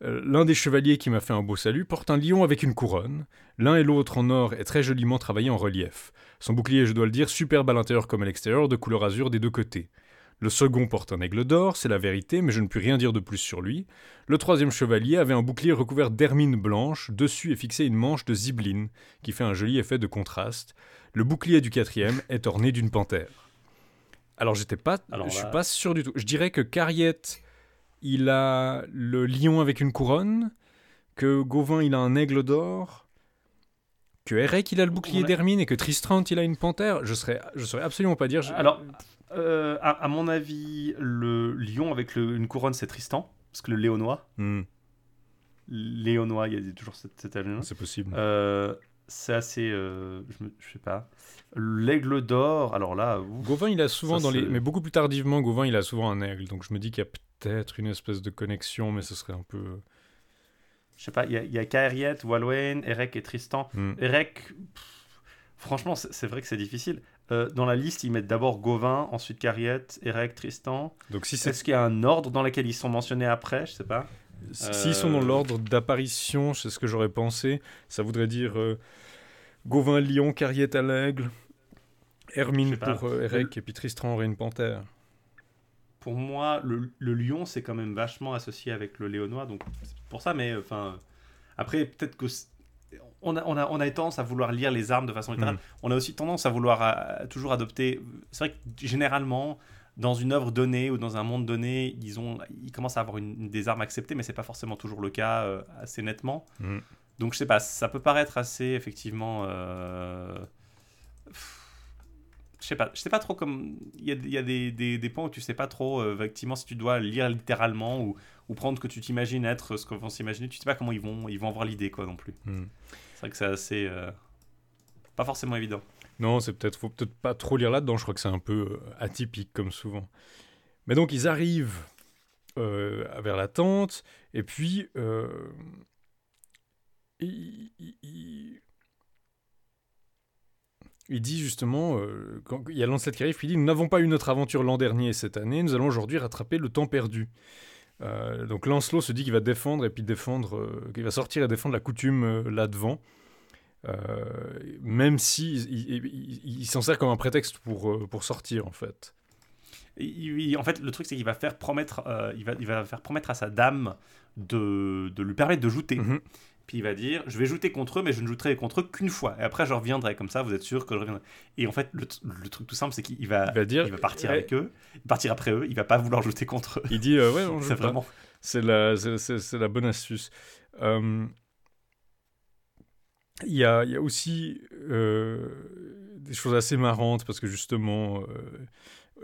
l'un des chevaliers qui m'a fait un beau salut porte un lion avec une couronne. L'un et l'autre en or est très joliment travaillé en relief. Son bouclier, je dois le dire, superbe à l'intérieur comme à l'extérieur, de couleur azur des deux côtés. Le second porte un aigle d'or, c'est la vérité, mais je ne puis rien dire de plus sur lui. Le troisième chevalier avait un bouclier recouvert d'hermine blanche, dessus est fixée une manche de zibeline, qui fait un joli effet de contraste. Le bouclier du quatrième est orné d'une panthère. Alors j'étais pas, je suis pas sûr du tout. Je dirais que Cariette il a le lion avec une couronne, que Gauvin il a un aigle d'or, que Eric il a le bouclier d'Hermine et que Tristram il a une panthère. Je serais, je saurais absolument pas dire. Alors, euh, à, mon avis, le lion avec une couronne c'est Tristan, parce que le léonois. Hmm. Léonois, il y a toujours cette, cette C'est possible. Euh, c'est assez, euh, je, ne sais pas. L'aigle d'or, alors là. Gauvin, il a souvent dans les, mais beaucoup plus tardivement, Gauvin, il a souvent un aigle. Donc je me dis qu'il y a peut-être une espèce de connexion, mais ce serait un peu. Euh, je sais pas, il y a, a Kaeriet, Walwen, Erek et Tristan. Hmm. Erek, franchement, c'est vrai que c'est difficile. Euh, dans la liste, ils mettent d'abord Gauvin, ensuite Kaeriet, Erek, Tristan. Donc si c'est. Est-ce qu'il y a un ordre dans lequel ils sont mentionnés après? Je sais pas. S'ils sont dans euh, l'ordre d'apparition, c'est ce que j'aurais pensé. Ça voudrait dire Gauvin, Lion, Cariette à l'aigle, Hermine pour Erek, et puis Tristan aurait une panthère pour moi, le, lion, c'est quand même vachement associé avec le léonois. Donc, c'est pour ça, mais enfin. Après, peut-être que. On a, on, a, on a tendance à vouloir lire les armes de façon littérale. Mm. On a aussi tendance à vouloir toujours adopter. C'est vrai que généralement, dans une œuvre donnée ou dans un monde donné, ils, ont, ils commencent à avoir une, des armes acceptées, mais c'est pas forcément toujours le cas euh, assez nettement. Mm. Donc, je sais pas, ça peut paraître assez, effectivement. Euh, je sais pas, je sais pas trop comme. Il y a, y a des, des, des, points où tu sais pas trop, euh, effectivement, si tu dois lire littéralement ou, ou prendre ce que tu t'imagines être ce qu'on vont s'imaginer, tu sais pas comment ils vont, ils vont avoir l'idée, quoi, non plus. Hmm. C'est vrai que c'est assez. Euh, pas forcément évident. Non, c'est peut-être. Faut peut-être pas trop lire là-dedans, je crois que c'est un peu euh, atypique, comme souvent. Mais donc, ils arrivent vers la tente, et puis. ils il dit justement, euh, quand il y a Lancelot qui arrive, il dit Nous n'avons pas eu notre aventure l'an dernier cette année, nous allons aujourd'hui rattraper le temps perdu. Euh, donc Lancelot se dit qu'il va défendre et puis défendre, euh, qu'il va sortir et défendre la coutume là devant, même si il, s'en sert comme un prétexte pour, pour sortir en fait. en fait, le truc c'est qu'il va faire promettre, il va, il va faire promettre à sa dame de, de lui permettre de jouter. Mhm. Puis il va dire, je vais jouer contre eux, mais je ne jouerai contre eux qu'une fois. Et après, je reviendrai. Comme ça, vous êtes sûr que je reviendrai. Et en fait, le, truc tout simple, c'est qu'il va, il va, partir avec eux, partir après eux. Il va pas vouloir jouer contre eux. Il dit, euh, ouais, c'est vraiment. C'est la, c'est, la bonne astuce. Euh, il y, a, y, a, aussi euh, des choses assez marrantes parce que justement,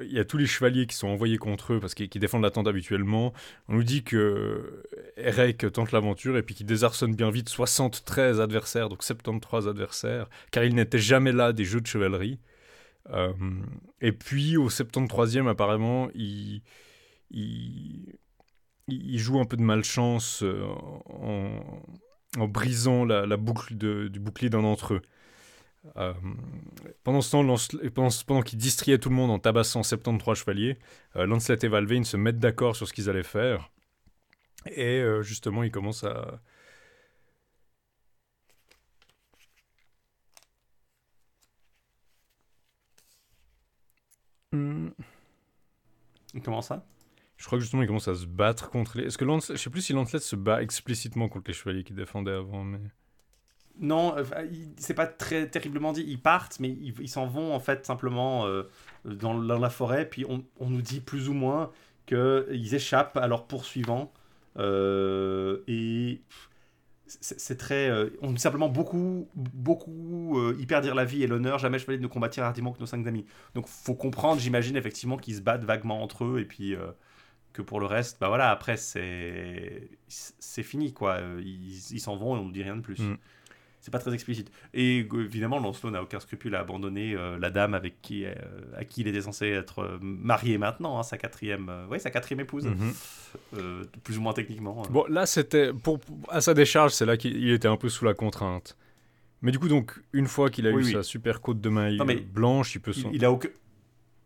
il y a tous les chevaliers qui sont envoyés contre eux parce qu'ils défendent la tente habituellement. On nous dit que Eric tente l'aventure et puis qu'il désarçonne bien vite 73 adversaires, donc 73 adversaires, car il n'était jamais là des jeux de chevalerie. Euh, et puis au 73e, apparemment, il, joue un peu de malchance euh, en brisant la, boucle du bouclier d'un d'entre eux. Euh, pendant ce temps, pendant, qu'il distriait tout le monde en tabassant 73 chevaliers, euh, Lancelot et Valvain se mettent d'accord sur ce qu'ils allaient faire. Et euh, justement, ils commencent à. Hmm. Comment ça Je crois que justement, ils commencent à se battre contre les. Est-ce que Lance... Je sais plus si Lancelot se bat explicitement contre les chevaliers qui défendaient avant, mais. Non, c'est pas très terriblement dit. Ils partent, mais ils s'en vont en fait simplement euh, dans, la forêt. Puis on, nous dit plus ou moins qu'ils échappent à leurs poursuivants. Euh, et c'est très. Euh, on dit simplement beaucoup, beaucoup y perdirent la vie et l'honneur. Jamais je de ne combattre hardiment que nos cinq amis. Donc faut comprendre, j'imagine effectivement qu'ils se battent vaguement entre eux et puis que pour le reste, bah voilà, après c'est c'est fini quoi. Ils s'en vont et on ne dit rien de plus. Mm c'est pas très explicite. Et évidemment, Lancelot n'a aucun scrupule à abandonner euh, la dame avec qui, euh, à qui il était censé être euh, marié maintenant, hein, sa quatrième, ouais, sa quatrième épouse, mhm. plus ou moins techniquement. Bon, là, c'était pour à sa décharge, c'est là qu'il était un peu sous la contrainte. Mais du coup, donc, une fois qu'il a eu sa super côte de maille blanche, il peut. Il, il a aucun.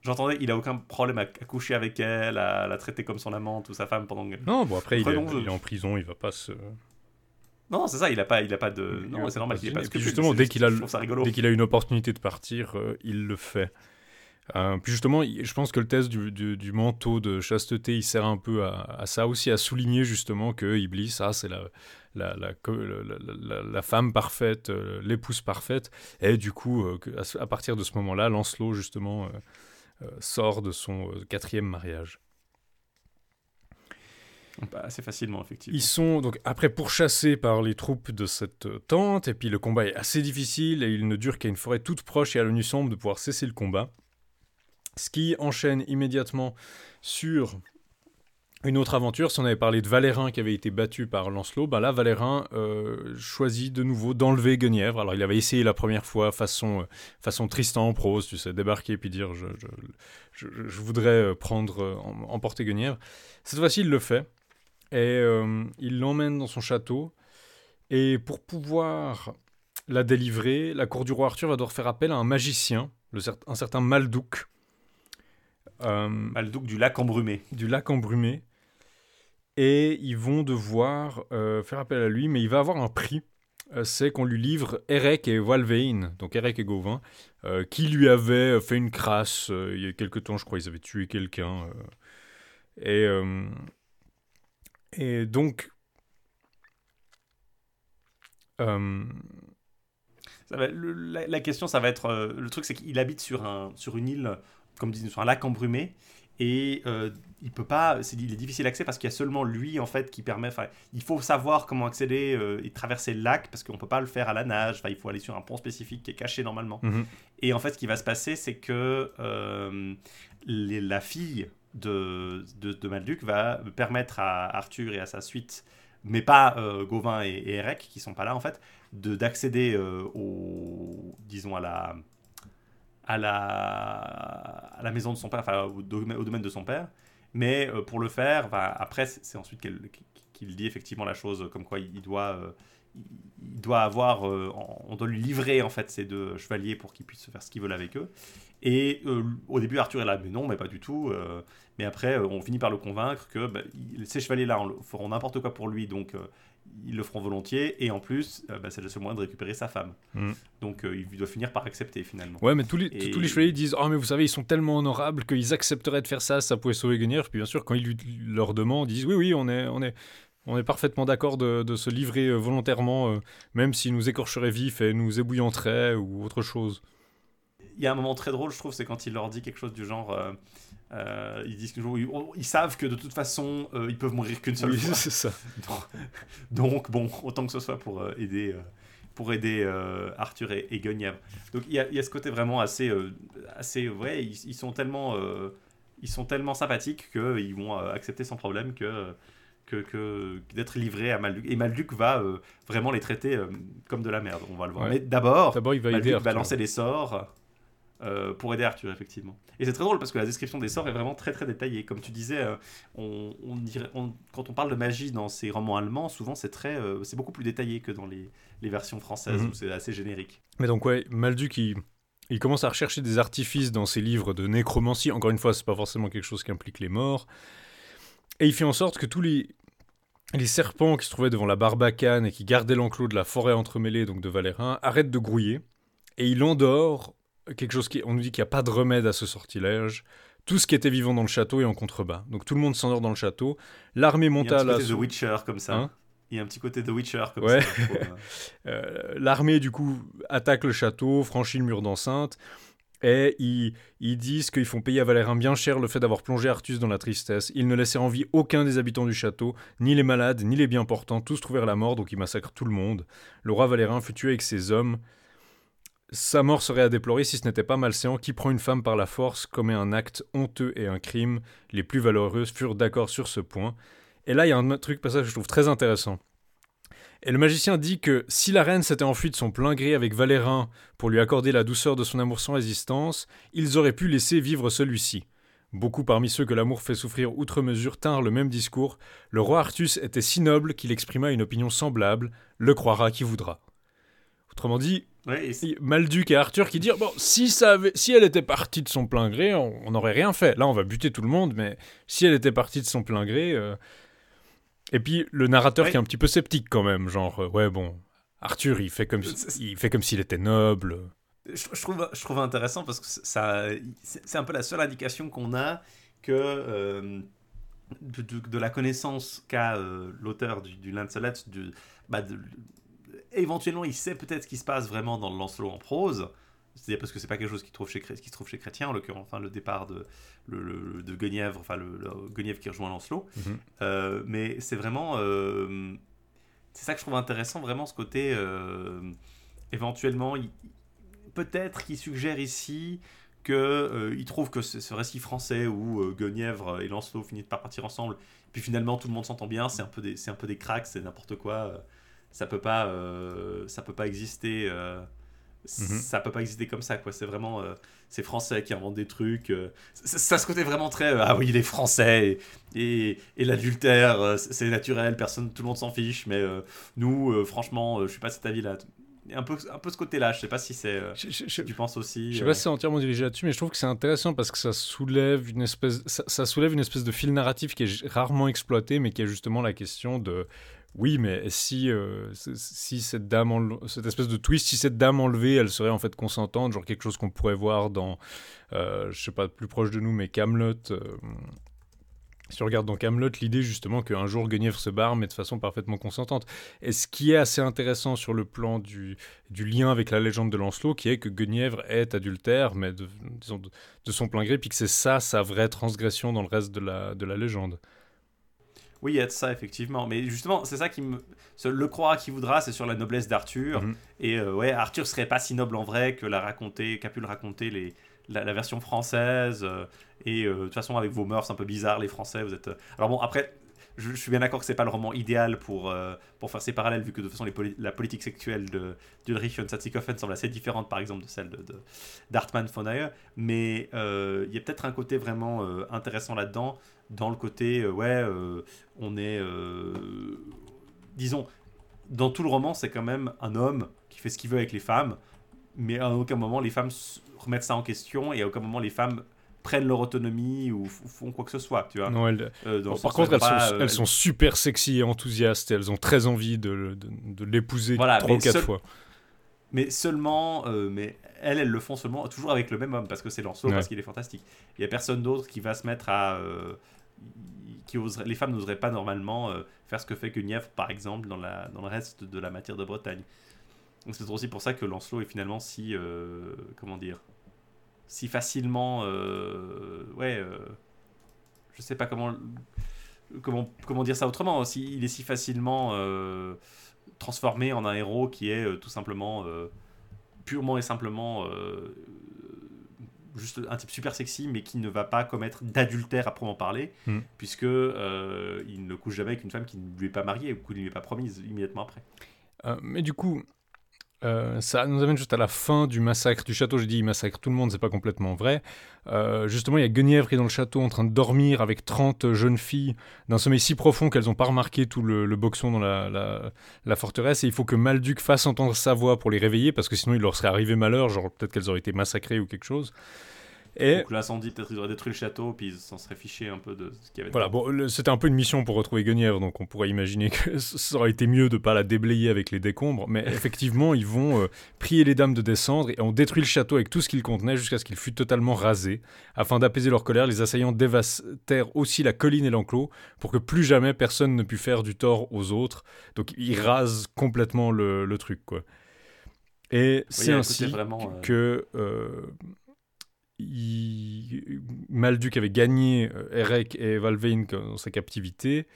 J'entendais, il a aucun problème à, coucher avec elle, à la traiter comme son amante ou sa femme pendant. Non, bon après, il, est, il, est, en prison, il va pas se. Non, c'est ça, il a pas, il a pas de. Non, c'est normal qu'il ait pas de. Justement, dès qu'il a, dès qu'il a une opportunité de partir, euh, il le fait. Euh, puis justement, je pense que le test du, du, manteau de chasteté, il sert un peu à, ça aussi, à souligner justement que Iblis, ah, c'est la, la, la, la, femme parfaite, euh, l'épouse parfaite. Et du coup, à, partir de ce moment-là, Lancelot, justement, sort de son quatrième mariage. assez facilement, effectivement. Ils sont donc après pourchassés par les troupes de cette euh, tente, et puis le combat est assez difficile, et il ne dure qu'à une forêt toute proche, et à l'ONU semble de pouvoir cesser le combat. Ce qui enchaîne immédiatement sur une autre aventure. Si on avait parlé de Valérin qui avait été battu par Lancelot, ben là, Valérin euh, choisit de nouveau d'enlever Guenièvre. Alors, il avait essayé la première fois façon, euh, façon Tristan en prose, tu sais, débarquer puis dire je, je, voudrais prendre, emporter Guenièvre. Cette fois-ci, il le fait. Et euh, il l'emmène dans son château. Et pour pouvoir la délivrer, la cour du roi Arthur va devoir faire appel à un magicien, un certain Maldouk. Euh, Maldouk du lac embrumé. Du lac embrumé. Et ils vont devoir euh, faire appel à lui, mais il va avoir un prix. C'est qu'on lui livre Erek et Walvein, donc Erek et Gauvin, qui lui avaient fait une crasse il y a quelque temps, je crois, ils avaient tué quelqu'un. et et donc. Euh, la, question, ça va être. Euh, le truc, c'est qu'il habite sur, un, sur une île, comme dit, sur un lac embrumé. Et euh, il peut pas. Il est difficile d'accès parce qu'il y a seulement lui, en fait, qui permet. Il faut savoir comment accéder et traverser le lac parce qu'on peut pas le faire à la nage. Il faut aller sur un pont spécifique qui est caché normalement. Mhm. Et en fait, ce qui va se passer, c'est que la fille de, Malduc va permettre à Arthur et à sa suite, mais pas euh, Gauvin et, et, Eric, qui sont pas là en fait, d'accéder euh, au, disons à la, à la, à la maison de son père, enfin au, domaine de son père. Mais euh, pour le faire, après c'est ensuite qu'il dit effectivement la chose comme quoi il doit il doit avoir, on doit lui livrer en fait ces deux chevaliers pour qu'ils puissent faire ce qu'ils veulent avec eux. Et euh, au début, Arthur est là, mais non, mais pas du tout. Euh. mais après, euh, on finit par le convaincre que bah, ces chevaliers-là feront n'importe quoi pour lui, donc ils le feront volontiers. Et en plus, bah, c'est le seul moyen de récupérer sa femme. Mm. Donc il doit finir par accepter finalement. Ouais, mais tous les, tous les chevaliers disent Oh, mais vous savez, ils sont tellement honorables qu'ils accepteraient de faire ça, ça pourrait sauver Guenièvre. Puis bien sûr, quand il leur demande, ils disent Oui, oui, on est. On est on est parfaitement d'accord de, de, se livrer volontairement, même s'il nous écorcherait vif et nous ébouillanterait ou autre chose il y a un moment très drôle, je trouve, c'est quand il leur dit quelque chose du genre. Euh, euh, ils disent ils, savent que de toute façon, euh, ils peuvent mourir qu'une seule fois. c'est ça. Donc, bon, autant que ce soit pour aider pour aider Arthur et, et Guenièvre. Donc il y, a, ce côté vraiment assez, assez ouais, ils, sont tellement, ils sont tellement sympathiques qu'ils vont accepter sans problème que que, d'être livré à Malduc. Et Malduc va vraiment les traiter comme de la merde, on va le voir. Mais d'abord, il va, Malduc va lancer des sorts euh, pour aider Arthur, effectivement. Et c'est très drôle parce que la description des sorts est vraiment très très détaillée. Comme tu disais, euh, on, on, quand on parle de magie dans ces romans allemands, souvent c'est très, euh, c'est beaucoup plus détaillé que dans les, les versions françaises mhm. où c'est assez générique. Mais donc ouais, Malduc il, il commence à rechercher des artifices dans ses livres de nécromancie. Encore une fois, c'est pas forcément quelque chose qui implique les morts. Et il fait en sorte que tous les, les serpents qui se trouvaient devant la barbacane et qui gardaient l'enclos de la forêt entremêlée, donc de Valérin, arrêtent de grouiller. Et il endort quelque chose qui, on nous dit qu'il n'y a pas de remède à ce sortilège. Tout ce qui était vivant dans le château est en contrebas. Donc tout le monde s'endort dans le château. L'armée monta à la. Il y a un petit côté The Witcher comme ça. Hein il y a un petit côté The Witcher comme ça. Euh, l'armée du coup attaque le château, franchit le mur d'enceinte. Et ils, ils disent qu'ils font payer à Valérin bien cher le fait d'avoir plongé Artus dans la tristesse. Ils ne laissèrent en vie aucun des habitants du château, ni les malades, ni les bien portants, tous trouvèrent la mort, donc ils massacrent tout le monde. Le roi Valérin fut tué avec ses hommes, sa mort serait à déplorer si ce n'était pas Malséant qui prend une femme par la force, commet un acte honteux et un crime. Les plus valeureuses furent d'accord sur ce point. Et là, il y a un truc passage que je trouve très intéressant. Et le magicien dit que si la reine s'était enfuie de son plein gré avec Valérin pour lui accorder la douceur de son amour sans résistance, ils auraient pu laisser vivre celui-ci. Beaucoup parmi ceux que l'amour fait souffrir outre mesure tinrent le même discours. Le roi Artus était si noble qu'il exprima une opinion semblable, le croira qui voudra. Autrement dit, Malduc et Arthur qui disent bon, si, ça si elle était partie de son plein gré, on n'aurait rien fait. Là, on va buter tout le monde, mais si elle était partie de son plein gré. Euh, et puis le narrateur qui est un petit peu sceptique quand même, genre, euh, ouais, bon, Arthur, il fait comme il fait comme s'il était noble. Je, trouve, je trouve intéressant parce que ça, c'est un peu la seule indication qu'on a que euh, de, la connaissance qu'a l'auteur du, du Lancelot du, bah, de, éventuellement, il sait peut-être ce qui se passe vraiment dans le Lancelot en prose. C'est-à-dire parce que c'est pas quelque chose qui, trouve chez, qui se trouve chez Chrétien, en l'occurrence, enfin, le départ de, le, de Guenièvre, enfin, le, Guenièvre qui rejoint Lancelot. Mhm. Euh, mais c'est vraiment. Euh, c'est ça que je trouve intéressant, vraiment, ce côté. Euh, éventuellement, peut-être qu'il suggère ici qu'il trouve que ce, récit français où Guenièvre et Lancelot finissent par partir ensemble, puis finalement tout le monde s'entend bien, c'est un peu des, c'est un peu des cracks, c'est n'importe quoi ça peut pas euh, ça peut pas exister euh, mhm. ça peut pas exister comme ça quoi c'est vraiment euh, c'est français qui inventent des trucs ça, ce côté vraiment très ah oui il est français et, et, l'adultère c'est naturel personne tout le monde s'en fiche mais nous franchement je suis pas cet avis là un peu, un peu ce côté-là. Je sais pas si c'est. tu penses aussi. Je sais pas si c'est entièrement dirigé là-dessus, mais je trouve que c'est intéressant parce que ça soulève une espèce, ça, soulève une espèce de fil narratif qui est rarement exploité, mais qui est justement la question de oui, mais si, euh, si cette dame, cette espèce de twist, si cette dame enlevée, elle serait en fait consentante, genre quelque chose qu'on pourrait voir dans, euh, je sais pas, plus proche de nous, mais Camelot. Euh, si on regarde dans Camelot, l'idée justement qu'un jour Guenièvre se barre, mais de façon parfaitement consentante. Et ce qui est assez intéressant sur le plan du, du lien avec la légende de Lancelot, qui est que Guenièvre est adultère, mais de, son plein gré, puis que c'est ça sa vraie transgression dans le reste de la, de la légende. Oui, il y a de ça, effectivement. Mais justement, c'est ça qui me. Le croira qui voudra, c'est sur la noblesse d'Arthur. Mhm. Et euh, ouais, Arthur serait pas si noble en vrai que l'a raconté, qu'a pu le raconter les, la, version française. Euh, et euh, de toute façon, avec vos mœurs un peu bizarres, les Français, vous êtes. Alors bon, après, je, suis bien d'accord que c'est pas le roman idéal pour, pour faire ces parallèles, vu que de toute façon, la politique sexuelle d'Ulrich von Satzikoffen semble assez différente, par exemple, de celle de, von Ayer. Mais il y a peut-être un côté vraiment intéressant là-dedans dans le côté, euh, ouais, euh, on est, euh, disons, dans tout le roman, c'est quand même un homme qui fait ce qu'il veut avec les femmes, mais à aucun moment les femmes remettent ça en question et à aucun moment les femmes prennent leur autonomie ou font quoi que ce soit, tu vois. Non, par contre, elles, sont, super sexy et enthousiastes et elles ont très envie de, de, l'épouser voilà, trois ou quatre fois. Mais seulement, mais elles, elles le font seulement, toujours avec le même homme, parce que c'est Lancelot, parce qu'il est fantastique. Il n'y a personne d'autre qui va se mettre à, qui les femmes n'oseraient pas normalement euh, faire ce que fait Guenièvre, par exemple, dans, la, dans le reste de la matière de Bretagne. c'est aussi pour ça que Lancelot est finalement si, euh, comment dire, si facilement, euh, ouais, je sais pas comment, comment, comment dire ça autrement. aussi il est si facilement transformé en un héros qui est tout simplement, purement et simplement juste un type super sexy, mais qui ne va pas commettre d'adultère à proprement parler, Mm. puisque euh, il ne couche jamais avec une femme qui ne lui est pas mariée ou qui ne lui est pas promise immédiatement après. Euh, mais du coup, euh, ça nous amène juste à la fin du massacre du château. J'ai dit il massacre tout le monde, c'est pas complètement vrai. Euh, justement, il y a Guenièvre qui est dans le château en train de dormir avec 30 jeunes filles d'un sommeil si profond qu'elles n'ont pas remarqué tout le, le boxon dans la, la- la forteresse. Et il faut que Malduc fasse entendre sa voix pour les réveiller parce que sinon il leur serait arrivé malheur, genre peut-être qu'elles auraient été massacrées ou quelque chose. Et Donc l'incendie, peut-être ils auraient détruit le château, puis ils s'en seraient fichés un peu de ce qu'il y avait. Voilà, bon, c'était un peu une mission pour retrouver Guenièvre, donc on pourrait imaginer que ça aurait été mieux de pas la déblayer avec les décombres, mais effectivement, ils vont euh, prier les dames de descendre et on détruit le château avec tout ce qu'il contenait jusqu'à ce qu'il fût totalement rasé. Afin d'apaiser leur colère, les assaillants dévastèrent aussi la colline et l'enclos pour que plus jamais personne ne pût faire du tort aux autres. Donc ils rasent complètement le, le truc, quoi. Et Oui, c'est ainsi vraiment, euh, que euh, il- Malduc avait gagné euh, Erec et Valvein dans sa captivité,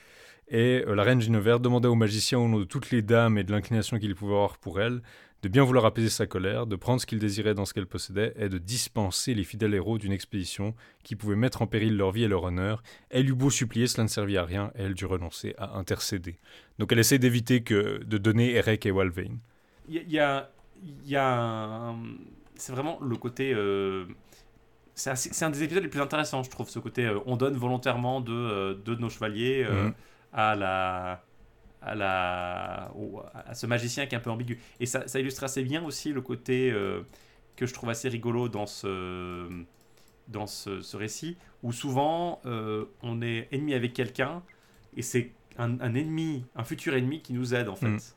et euh, la reine Ginevère demandait au magicien, au nom de toutes les dames et de l'inclination qu'il pouvait avoir pour elle, de bien vouloir apaiser sa colère, de prendre ce qu'il désirait dans ce qu'elle possédait, et de dispenser les fidèles héros d'une expédition qui pouvait mettre en péril leur vie et leur honneur. Elle eut beau supplier, cela ne servit à rien, et elle dut renoncer à intercéder. Donc elle essaie d'éviter que de donner Erec et Walvain. Il y a, a, c'est vraiment le côté. euh, c'est un des épisodes les plus intéressants, je trouve, ce côté. euh, on donne volontairement deux, euh, de nos chevaliers euh, Mhm. à la. À, la, au- à ce magicien qui est un peu ambigu. Et ça, ça illustre assez bien aussi le côté que je trouve assez rigolo dans ce, dans ce, ce récit, où souvent on est ennemi avec quelqu'un et c'est un, un ennemi, un futur ennemi qui nous aide en fait.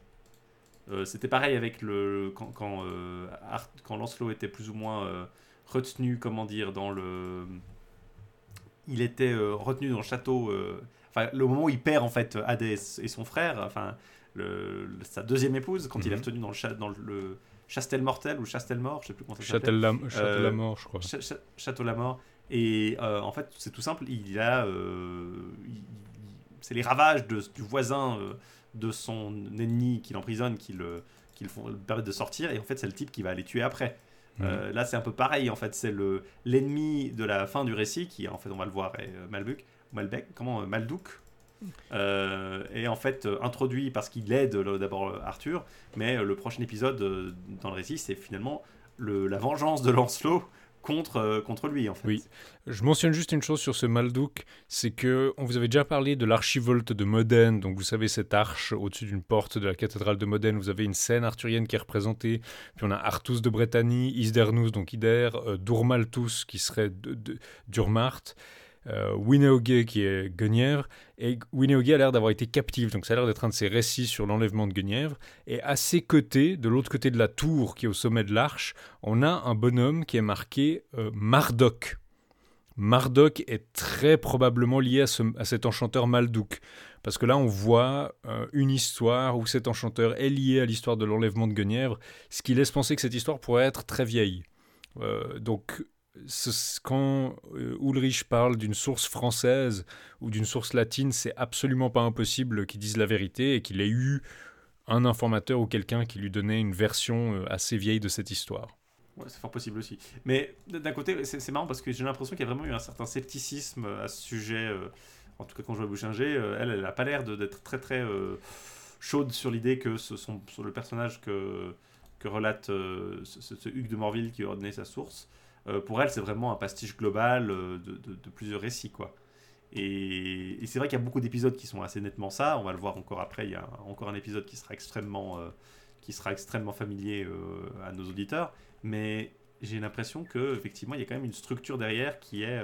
Euh, C'était pareil avec le quand, quand, euh, Art- quand Lancelot était plus ou moins retenu, comment dire, dans le. Il était euh, retenu dans le château. euh, Enfin, le moment où il perd en fait Hadès et son frère, enfin le, le- sa deuxième épouse, quand il est Mhm. retenu dans le, dans le Chastel Mortel ou Chastel Mort, je sais plus comment ça s'appelle. Châtel-la- Châtel-la-Mort, je crois. Ch- ch- Château la mort. Et euh, en fait, c'est tout simple. Il a, euh, c'est les ravages de, du voisin euh, de son ennemi qui l'emprisonne, qui le, qui le font le permettent de sortir. Et en fait, c'est le type qui va les tuer après. Euh, là, c'est un peu pareil. En fait, c'est le l'ennemi de la fin du récit qui, en fait, on va le voir, est euh, Malbuc, Malbec, comment euh, Maldouk. Euh, et en fait introduit parce qu'il aide d'abord Arthur, mais le prochain épisode dans le récit, c'est finalement le, la vengeance de Lancelot contre, euh, contre lui en fait. Oui. Je mentionne juste une chose sur ce Maldouk, c'est que on vous avait déjà parlé de l'archivolte de Modène, donc vous savez cette arche au-dessus d'une porte de la cathédrale de Modène, vous avez une scène arthurienne qui est représentée, puis on a Artus de Bretagne, Isdernus donc Ider, euh, Durmaltus qui serait de, Durmart, euh, qui est Guenièvre, et Winneoge a l'air d'avoir été captive, donc ça a l'air d'être un de ces récits sur l'enlèvement de Guenièvre, et à ses côtés, de l'autre côté de la tour qui est au sommet de l'arche, on a un bonhomme qui est marqué euh. Marduk est très probablement lié à, ce- à cet enchanteur Maldouk. Parce que là, on voit euh, une histoire où cet enchanteur est lié à l'histoire de l'enlèvement de Guenièvre, ce qui laisse penser que cette histoire pourrait être très vieille. Euh, donc, quand euh, Ulrich parle d'une source française ou d'une source latine, c'est absolument pas impossible qu'il dise la vérité et qu'il ait eu un informateur ou quelqu'un qui lui donnait une version euh, assez vieille de cette histoire. C'est fort possible aussi. Mais d'un côté, c'est marrant parce que j'ai l'impression qu'il y a vraiment eu un certain scepticisme à ce sujet. euh, en tout cas, quand je vois Bouchinger, euh, elle, elle n'a pas l'air d'être très très euh, chaude sur l'idée que ce sont le personnage que, relate euh, ce Hugues de Morville qui a donné sa source. Euh, pour elle, c'est vraiment un pastiche global euh, de, plusieurs récits, quoi. Et, c'est vrai qu'il y a beaucoup d'épisodes qui sont assez nettement ça. On va le voir encore après. Il y a encore un épisode qui sera extrêmement, euh, qui sera extrêmement familier à nos auditeurs. Mais j'ai l'impression que effectivement, il y a quand même une structure derrière qui est,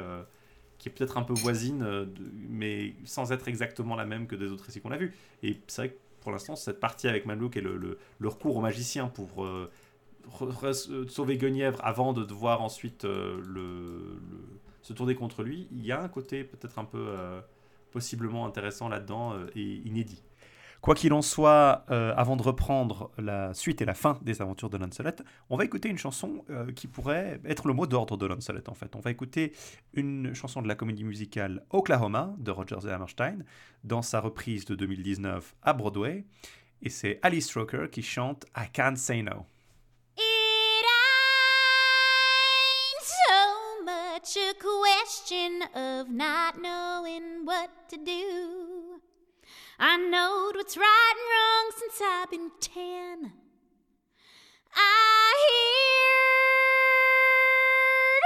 qui est peut-être un peu voisine, mais sans être exactement la même que des autres récits qu'on a vus. Et c'est vrai que pour l'instant, cette partie avec Manlouk et le, recours au magicien pour sauver Guenièvre avant de devoir ensuite euh, se tourner contre lui, il y a un côté peut-être un peu euh, possiblement intéressant là-dedans euh, et inédit. Quoi qu'il en soit, euh, avant de reprendre la suite et la fin des aventures de Lancelot, on va écouter une chanson euh, qui pourrait être le mot d'ordre de Lancelot en fait. On va écouter une chanson de la comédie musicale Oklahoma de Rogers et Hammerstein dans sa reprise de 2019 à Broadway. et c'est Alice Stroker qui chante I Can't Say No. So much a question of not knowing what to do. I knowed what's right and wrong since I've been ten. I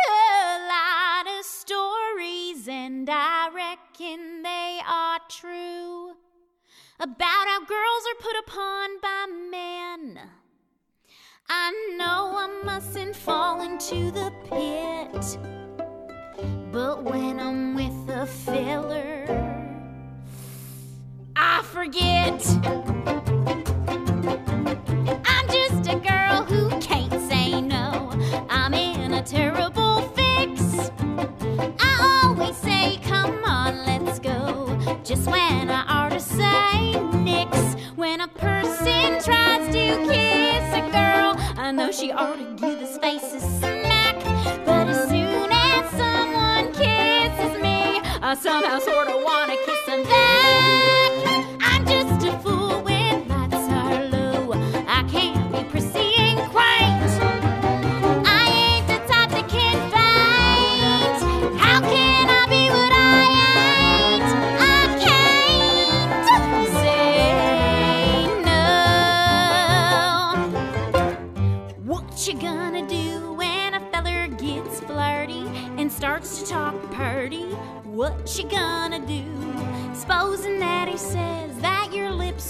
heard a lot of stories, and I reckon they are true about how girls are put upon by men. I know I mustn't fall into the pit, but when I'm with a filler, I forget. I'm just a girl who can't say no. I'm in a terrible fix. I always say, come on, let's go. Just when I ought to say nix. When a person tries to kiss a girl, I know she ought to give his face a somehow sort of want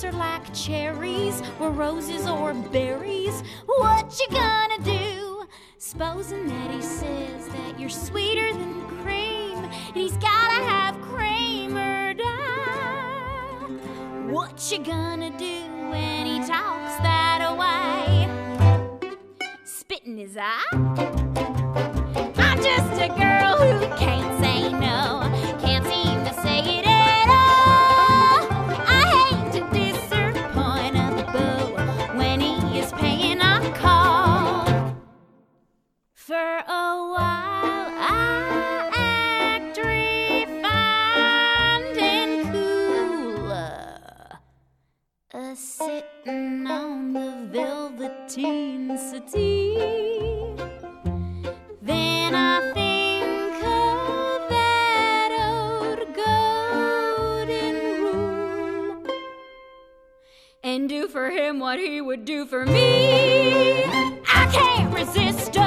are like cherries or roses or berries. What you gonna do? Supposing that he says that you're sweeter than cream and he's gotta have cream or die. What you gonna do when he talks that way? Spit in his eye? Sitting on the velveteen settee. Then I think of that old golden rule and do for him what he would do for me. I can't resist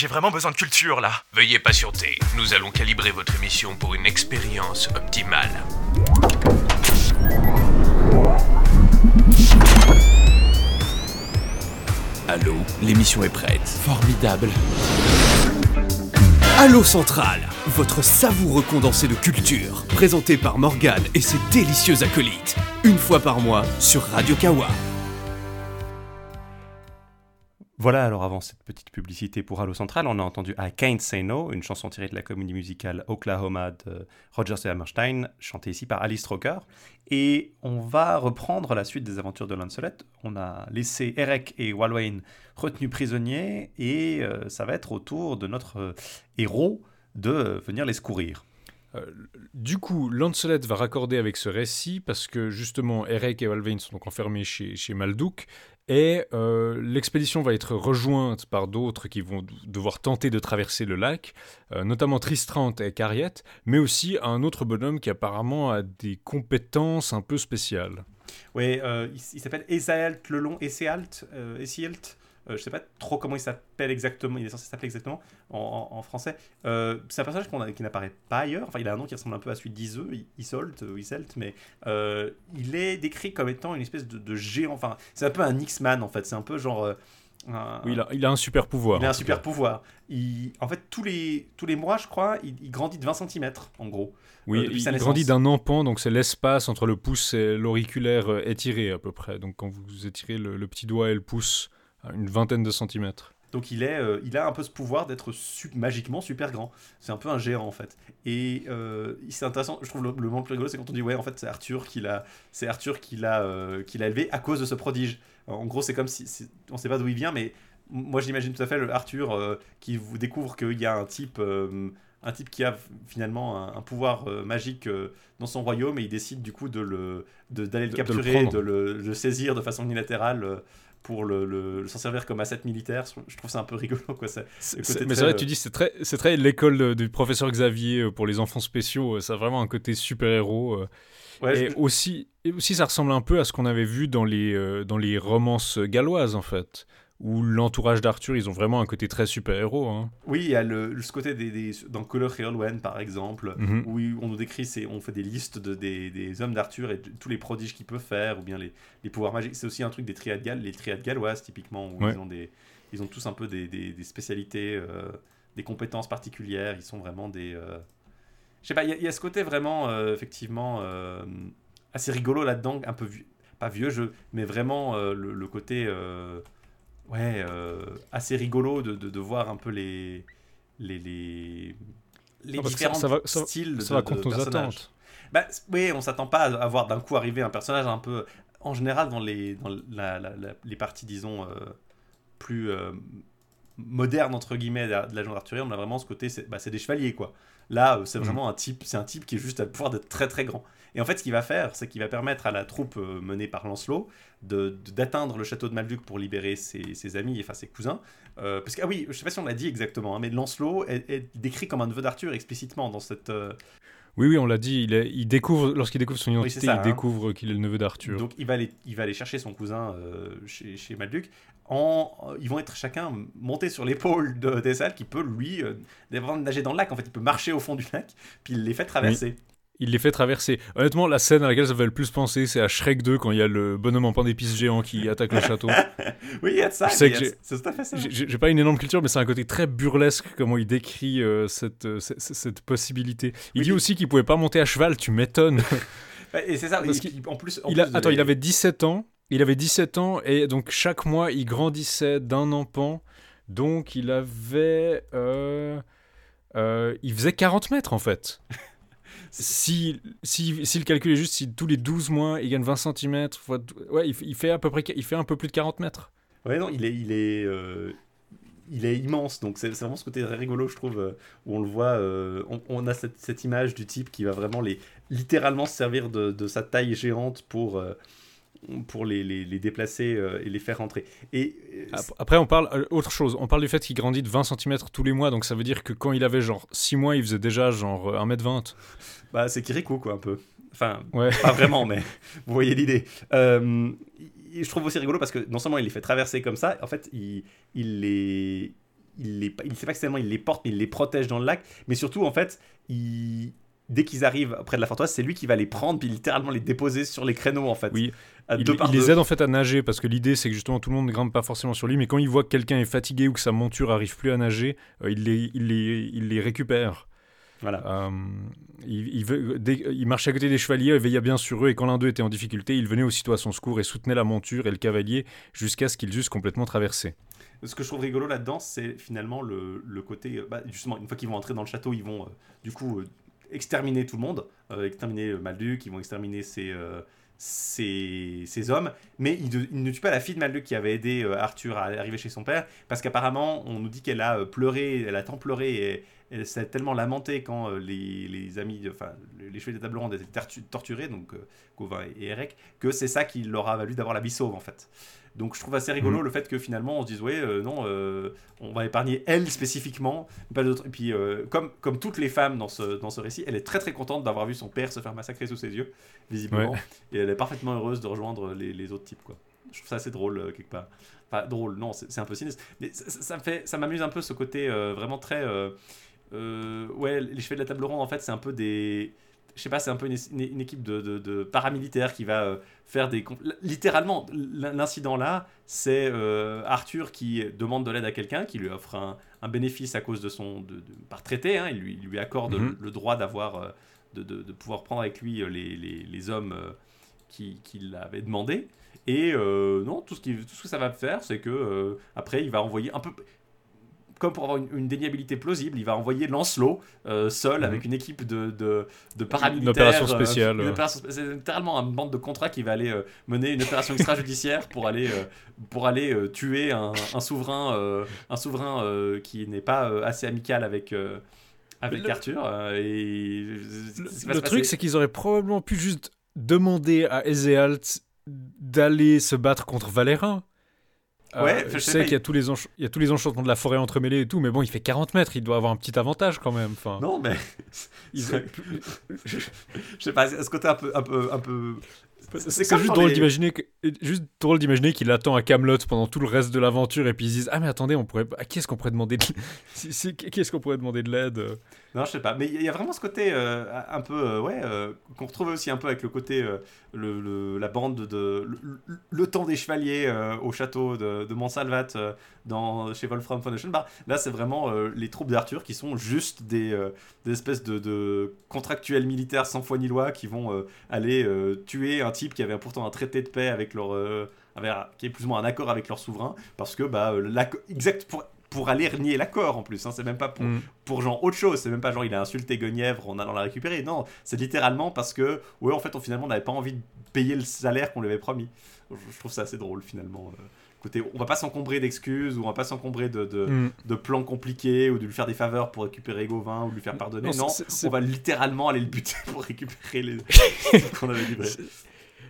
J'ai vraiment besoin de culture là. Veuillez patienter, nous allons calibrer votre émission pour une expérience optimale. Allô, l'émission est prête. Formidable. Allô Central, votre savoureux condensé de culture, présenté par Morgane et ses délicieux acolytes, une fois par mois sur Radio Kawa. Voilà, alors avant cette petite publicité pour Halo Central, on a entendu I Can't Say No, une chanson tirée de la comédie musicale Oklahoma de Rogers et Hammerstein, chantée ici par Alice Stroker. Et on va reprendre la suite des aventures de Lancelot. On a laissé Eric et Walwain retenus prisonniers, et euh, ça va être au tour de notre euh, héros de venir les secourir. Euh, du coup, Lancelot va raccorder avec ce récit parce que justement, Eric et Walvain sont donc enfermés chez, chez Maldouk Et euh, l'expédition va être rejointe par d'autres qui vont devoir tenter de traverser le lac, euh, notamment Tristram et Cariette, mais aussi un autre bonhomme qui apparemment a des compétences un peu spéciales. Ouais, euh, il, s'appelle Esaelt le long. Euh, je sais pas trop comment il s'appelle exactement, il est censé s'appeler exactement en, en- en français. Euh, c'est un personnage a- qui n'apparaît pas ailleurs. Enfin, il a un nom qui ressemble un peu à celui d'Iseux, I- Isolt Iselt, mais euh, il est décrit comme étant une espèce de, de géant. Enfin, c'est un peu un X-Man en fait. C'est un peu genre. euh, un- Oui, il a, il a un super pouvoir. il a un super cas. pouvoir. Il, en fait, tous les, tous les mois, je crois, il, il grandit de 20 cm en gros. Oui, euh, il grandit d'un empan, donc c'est l'espace entre le pouce et l'auriculaire euh, étiré à peu près. Donc quand vous étirez le, le petit doigt et le pouce une vingtaine de centimètres. Donc il, est, euh, il a un peu ce pouvoir d'être su- magiquement super grand. C'est un peu un géant en fait. Et euh, c'est intéressant, je trouve le, le moment le plus rigolo, c'est quand on dit ouais en fait c'est Arthur qui l'a, c'est Arthur qui l'a, euh, qui l'a élevé à cause de ce prodige. En gros c'est comme si, on sait pas d'où il vient, mais moi j'imagine tout à fait le Arthur qui vous découvre qu'il y a un type, un type qui a finalement un, un pouvoir magique dans son royaume et il décide du coup de le, d'aller le De- de le capturer, prendre. de le, de le saisir de façon unilatérale. Euh, pour le, le- s'en servir comme asset militaire, je trouve ça un peu rigolo quoi. Côté mais c'est vrai, euh, tu dis, c'est très, c'est très l'école du professeur Xavier euh, pour les enfants spéciaux. euh, Ça a vraiment un côté super-héros. euh. Ouais, et je- aussi, et aussi, ça ressemble un peu à ce qu'on avait vu dans les, euh, dans les romances galloises, en fait. Où l'entourage d'Arthur, ils ont vraiment un côté très super-héros. hein. Oui, il y a le, ce côté des, des- dans Color par exemple, Mhm. où on nous décrit, on fait des listes de, des, des hommes d'Arthur et de tous les prodiges qu'il peut faire, ou bien les, les pouvoirs magiques. C'est aussi un truc des triades, galles, les triades galloises typiquement, où Ouais. ils, ont des, ils ont tous un peu des, des- des spécialités, euh, des compétences particulières. Ils sont vraiment des. euh, Je sais pas, il y, a- il y a ce côté vraiment, euh, effectivement, euh, assez rigolo là-dedans, un peu vieux, pas vieux jeu, mais vraiment le, le côté. Ouais, euh, assez rigolo de, de, de voir un peu les les les, les Ah, ça- différents ça va- ça va- styles Ça de, va contre de nos attentes. Bah, oui, on s'attend pas à voir d'un coup arriver un personnage un peu. En général, dans les, dans la- la- la- les parties, disons, euh, plus euh, modernes, entre guillemets, de la, de la genre arthurienne, on a vraiment ce côté, c'est bah, c'est des chevaliers, quoi. Là, euh, c'est vraiment un type, c'est un type qui est juste à pouvoir d'être très très grand. Et en fait, ce qu'il va faire, c'est qu'il va permettre à la troupe euh, menée par Lancelot d'atteindre le château de Malduc pour libérer ses, ses amis, enfin ses cousins. Euh, parce que, ah oui, je sais pas si on l'a dit exactement, hein, mais Lancelot est, décrit comme un neveu d'Arthur explicitement dans cette, Oui, oui, on l'a dit. Il, est- il découvre, lorsqu'il découvre son identité, ça, il hein. découvre qu'il est le neveu d'Arthur. Donc il va aller, il va aller chercher son cousin euh, chez, chez Malduc. En, euh, ils vont être chacun montés sur l'épaule de Dessal qui peut lui euh, nager dans le lac. En fait, il peut marcher au fond du lac, puis il les fait traverser. Il les fait traverser. Honnêtement, la scène à laquelle ça fait le plus penser, c'est à Shrek 2 quand il y a le bonhomme en pain d'épices géant qui attaque le château. Oui, il y a de ça. Il c'est tout à fait ça. J'ai pas une énorme culture, mais c'est un côté très burlesque comment il décrit euh, cette, euh, cette, cette possibilité. Il Oui. dit aussi qu'il pouvait pas monter à cheval, tu m'étonnes. Ouais, Et c'est ça. Parce puis, en plus, en Il a- plus attends, il avait 17 ans. Il avait 17 ans et donc chaque mois il grandissait d'un empan. Donc il avait. euh, il faisait 40 mètres en fait. si, si, si le calcul est juste, si tous les 12 mois il gagne 20 cm, ouais, il, fait- à peu près il fait un peu plus de 40 mètres. Ouais, non, il est, il est, euh, il est immense. Donc c'est vraiment ce côté très rigolo, je trouve, euh, où on le voit. euh, on, a cette, image du type qui va vraiment les, littéralement se servir de, sa taille géante pour, pour les, les, les déplacer euh, et les faire rentrer. Et euh, Ap- Après, on parle euh, autre chose. On parle du fait qu'il grandit de 20 cm tous les mois. Donc ça veut dire que quand il avait genre 6 mois, il faisait déjà genre euh, 1m20. bah, c'est Kirikou, quoi, un peu. Enfin, Ouais. pas vraiment, mais vous voyez l'idée. Euh, je trouve aussi rigolo parce que non seulement il les fait traverser comme ça, en fait, il, il les. Il les, il sait pas seulement il les porte, mais il les protège dans le lac. Mais surtout, en fait, il, dès qu'ils arrivent près de la forteresse, c'est lui qui va les prendre, puis littéralement les déposer sur les créneaux, en fait. Oui. À Il, deux par il les aide en fait à nager parce que l'idée c'est que justement tout le monde ne grimpe pas forcément sur lui, mais quand il voit que quelqu'un est fatigué ou que sa monture arrive plus à nager, euh, il, les, il, les, il les récupère. Voilà. Euh, il, il, veut- dès- il marchait à côté des chevaliers, il veillait bien sur eux, et quand l'un d'eux était en difficulté, il venait aussitôt à son secours et soutenait la monture et le cavalier jusqu'à ce qu'ils eussent complètement traversé. Ce que je trouve rigolo là-dedans, c'est finalement le, le côté. euh, bah, justement, une fois qu'ils vont entrer dans le château, ils vont euh, du coup euh, exterminer tout le monde, euh, exterminer Malduc, ils vont exterminer ses, euh, ces, hommes, mais il, ne- tue pas la fille de Malduc qui avait aidé euh, Arthur à arriver chez son père, parce qu'apparemment, on nous dit qu'elle a euh, pleuré, elle a tant pleuré et elle s'est tellement lamentée quand euh, les, les amis, enfin, les chevaliers de table ronde étaient tortu- torturés, donc Gauvin et Eric, que c'est ça qui leur a valu d'avoir la vie sauve en fait. Donc je trouve assez rigolo Mhm. le fait que finalement on se dise ouais euh, non euh, on va épargner elle spécifiquement pas d'autres. Et puis euh, comme comme toutes les femmes dans ce dans ce récit elle est très très contente d'avoir vu son père se faire massacrer sous ses yeux visiblement. Et elle est parfaitement heureuse de rejoindre les, les autres types quoi. Je trouve ça assez drôle quelque part. Enfin drôle non c'est un peu sinistre. Mais ça, ça- ça me fait ça m'amuse un peu ce côté vraiment très ouais les cheveux de la table ronde en fait c'est un peu des je sais pas, c'est un peu une, une- une équipe de, de- de paramilitaires qui va euh, faire des... Littéralement, l'in- l'incident là, c'est euh, Arthur qui demande de l'aide à quelqu'un, qui lui offre un, un bénéfice à cause de son... De, par traité, hein, il, lui, il lui accorde Mhm. le, le droit d'avoir... euh, de, pouvoir prendre avec lui les, les- les hommes euh, qui, l'avaient demandé. Et euh, non, tout ce, qui, tout ce que ça va faire, c'est que euh, après, il va envoyer un peu... Comme pour avoir une, une déniabilité plausible, il va envoyer Lancelot euh, seul Mhm. avec une équipe de, de, de paramilitaires. Une opération euh, spéciale, une opération spé- c'est littéralement un bande de contrats qui va aller euh, mener une opération extrajudiciaire pour aller, euh, pour aller euh, tuer un, un souverain, euh, un souverain euh, qui n'est pas euh, assez amical avec, euh, avec Le- Arthur. euh, et Le, truc, c'est qu'ils auraient probablement pu juste demander à Ezealt d'aller se battre contre Valérin. Euh, Ouais, je je sais qu'il y, a tous les il y a tous les enchantements de la forêt entremêlés et tout, mais bon, il fait 40 mètres, il doit avoir un petit avantage quand même. Enfin, Non, mais ils je sais pas, ce côté un peu, un peu, un peu. C'est juste drôle les- d'imaginer que- juste drôle d'imaginer qu'il attend à Camelot pendant tout le reste de l'aventure et puis ils se disent ah mais attendez on pourrait à qui est-ce qu'on pourrait demander de... si- si- qui est-ce qu'on pourrait demander de l'aide? Non, je sais pas, mais il y a vraiment ce côté euh, un peu, euh, ouais, euh, qu'on retrouve aussi un peu avec le côté, le, le- la bande de, le, temps des chevaliers au château de, de Montsalvat dans, chez Wolfram Foundation. Bah, là, c'est vraiment les troupes d'Arthur qui sont juste des, des espèces de, de contractuels militaires sans foi ni loi qui vont aller tuer un type qui avait pourtant un traité de paix avec leur, euh, avec- qui est plus ou moins un accord avec leur souverain, parce que bah, euh, exact pour pour aller renier l'accord en plus, hein, c'est même pas pour, Mm. pour genre autre chose. C'est même pas genre il a insulté Guenièvre en allant la récupérer. Non, c'est littéralement parce que, ouais, en fait, on finalement n'avait pas envie de payer le salaire qu'on lui avait promis. Je, je trouve ça assez drôle finalement. euh. Côté, on va pas s'encombrer d'excuses ou on va pas s'encombrer de, de, Mm. de plans compliqués ou de lui faire des faveurs pour récupérer Gauvin ou de lui faire pardonner. Non, on va littéralement aller le buter pour récupérer les qu'on avait livré.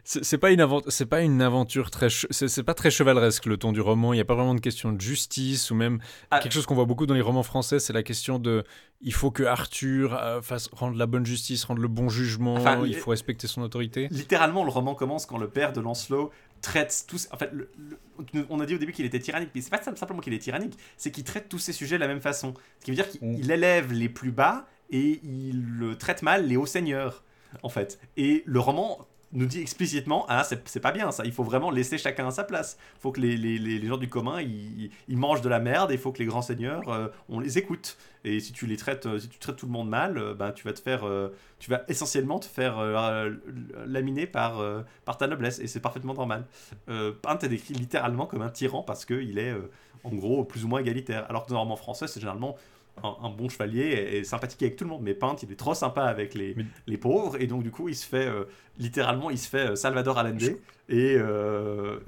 C'est pas une c'est pas une aventure très c'est pas très chevaleresque le ton du roman. Il y a pas vraiment de question de justice ou même Ah. quelque chose qu'on voit beaucoup dans les romans français, c'est la question de il faut que Arthur euh, fasse rendre la bonne justice, rendre le bon jugement, Enfin, il faut respecter son autorité. Littéralement, le roman commence quand le père de Lancelot traite tous. En fait, le- le- on a dit au début qu'il était tyrannique, mais c'est pas simplement qu'il est tyrannique, c'est qu'il traite tous ces sujets de la même façon. Ce qui veut dire qu'il Mm. élève les plus bas et il traite mal les hauts seigneurs, en fait. Et le roman nous dit explicitement ah c'est pas bien ça. Il faut vraiment laisser chacun à sa place. Il faut que les, les, les, gens du commun ils, ils mangent de la merde et il faut que les grands seigneurs euh, on les écoute. Et si tu les traites euh, si tu traites tout le monde mal euh, ben tu vas te faire tu vas essentiellement te faire laminer par par ta noblesse. Et c'est parfaitement normal. Pinte est décrit littéralement comme un tyran parce que il est en gros plus ou moins égalitaire. Alors que roman français c'est généralement un, un bon chevalier et, et sympathique avec tout le monde. Mais Pinte il est trop sympa avec les, Mais- les pauvres. Et donc du coup il se fait euh, littéralement il se fait euh, Salvador Allende. Et euh,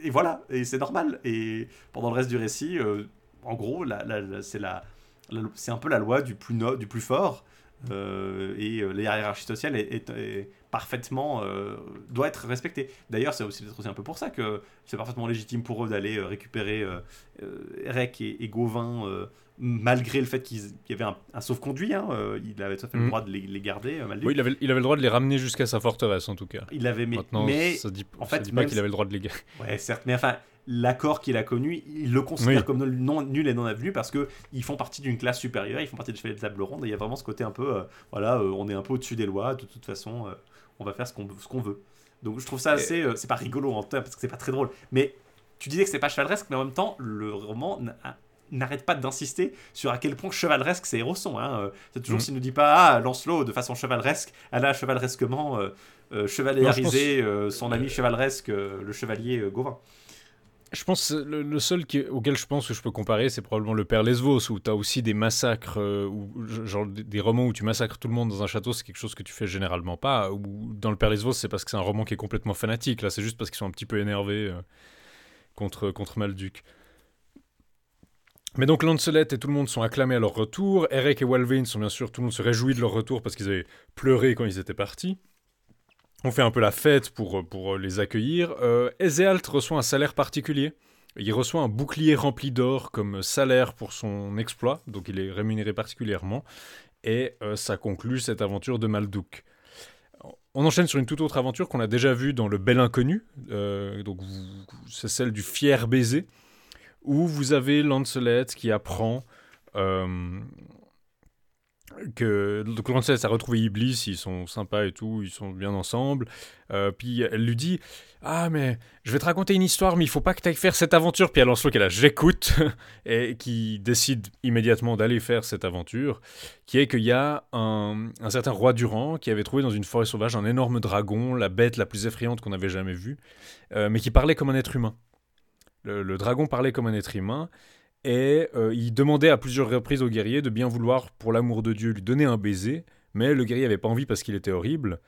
et voilà. Et c'est normal. Et pendant le reste du récit en gros la, la- la- c'est la, c'est un peu la loi du plus no- du plus fort. Euh, et euh, la hiérarchie sociale est, est- est parfaitement euh, doit être respectée. D'ailleurs c'est aussi peut-être aussi un peu pour ça que c'est parfaitement légitime pour eux d'aller récupérer Erec et, et Gauvin malgré le fait qu'il y avait un, un sauf-conduit hein, euh, il avait tout à fait le Mhm. droit de les, les garder euh, Oui, il avait, il avait le droit de les ramener jusqu'à sa forteresse en tout cas. il avait mais, Maintenant, mais ça dit, en ça fait, dit pas qu'il avait le droit de les garder. Ouais, certes, mais enfin, l'accord qu'il a connu, il le considère Oui. comme non, nul et non avenu parce que ils font partie d'une classe supérieure, ils font partie des chevaliers de table ronde, et il y a vraiment ce côté un peu, euh, voilà, on est un peu au-dessus des lois, de toute façon, on va faire ce qu'on veut. Donc je trouve ça assez, c'est pas rigolo en temps parce que c'est pas très drôle, mais tu disais que c'est pas chevaleresque, mais en même temps, le roman n'arrête pas d'insister sur à quel point chevaleresque ces héros sont. Hein. Euh, C'est toujours Mhm. s'il nous dit pas ah Lancelot de façon chevaleresque, elle a chevaleresquement euh, euh, euh, son ami chevaleresque, le chevalier Gauvin. Je pense que le, le seul qui- auquel je pense que je peux comparer, c'est probablement le Père Lesvos, où tu as aussi des massacres, ou genre des romans où tu massacres tout le monde dans un château, c'est quelque chose que tu fais généralement pas. Ou dans le Père Lesvos, c'est parce que c'est un roman qui est complètement fanatique. Là, c'est juste parce qu'ils sont un petit peu énervés contre, contre Malduc. Mais donc Lancelot et tout le monde sont acclamés à leur retour. Eric et Walvain sont bien sûr, tout le monde se réjouit de leur retour parce qu'ils avaient pleuré quand ils étaient partis. On fait un peu la fête pour, les accueillir. Euh, reçoit un salaire particulier. Il reçoit un bouclier rempli d'or comme salaire pour son exploit, donc il est rémunéré particulièrement. Et euh, ça conclut cette aventure de Maldouk. On enchaîne sur une toute autre aventure qu'on a déjà vue dans Le Bel Inconnu. Euh, c'est celle du fier baiser, où vous avez Lancelot qui apprend euh, que donc Lancelot a retrouvé Iblis, ils sont sympas et tout, ils sont bien ensemble. Euh, puis elle lui dit Ah, mais je vais te raconter une histoire, mais il faut pas que tu ailles faire cette aventure. Puis elle Lancelot qui est là J'écoute, et qui décide immédiatement d'aller faire cette aventure, qui est qu'il y a un, un certain roi Durand qui avait trouvé dans une forêt sauvage un énorme dragon, la bête la plus effrayante qu'on avait jamais vue, euh, mais qui parlait comme un être humain. Le, dragon parlait comme un être humain. Et euh, il demandait à plusieurs reprises au guerrier de bien vouloir, pour l'amour de Dieu, lui donner un baiser. Mais le guerrier n'avait pas envie parce qu'il était horrible.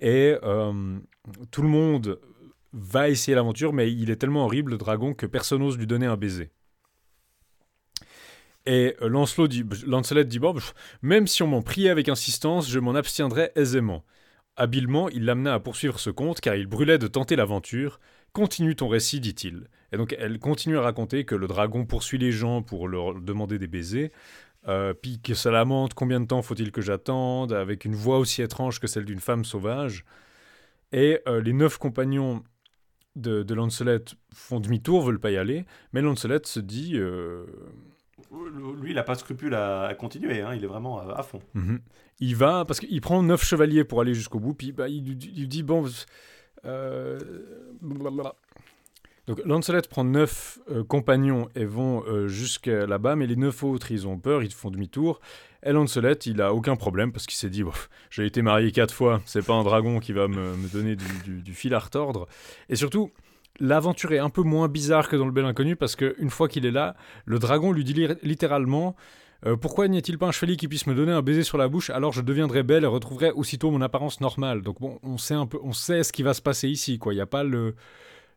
Et euh, tout le monde va essayer l'aventure, mais il est tellement horrible, le dragon, que personne n'ose lui donner un baiser. Et euh, Lancelot dit, Lancelot même si on m'en priait avec insistance, je m'en abstiendrais aisément. Habilement, il l'amena à poursuivre ce conte, car il brûlait de tenter l'aventure. Continue ton récit, dit-il. Et donc elle continue à raconter que le dragon poursuit les gens pour leur demander des baisers, euh, puis que ça lamente combien de temps faut-il que j'attende, avec une voix aussi étrange que celle d'une femme sauvage. Et euh, les neuf compagnons de, de Lancelot font demi-tour, veulent pas y aller, mais Lancelot se dit... euh, Lui, il n'a pas scrupule à, à continuer, hein, il est vraiment à, à fond. Mhm. Il va, parce qu'il prend neuf chevaliers pour aller jusqu'au bout, puis bah, il, dit, bon... euh. Donc Lancelot prend neuf euh, compagnons et vont euh, jusqu'à là-bas, mais les neuf autres, ils ont peur, ils font demi-tour. Et Lancelot, il a aucun problème, parce qu'il s'est dit, j'ai été marié quatre fois, c'est pas un dragon qui va me, donner du, fil à retordre. Et surtout... L'aventure est un peu moins bizarre que dans le Bel Inconnu parce qu'une fois qu'il est là, le dragon lui dit li- littéralement euh, pourquoi n'y a-t-il pas un chevalier qui puisse me donner un baiser sur la bouche alors je deviendrai belle et retrouverai aussitôt mon apparence normale? Donc bon, on sait un peu, on sait ce qui va se passer ici. Il n'y a pas le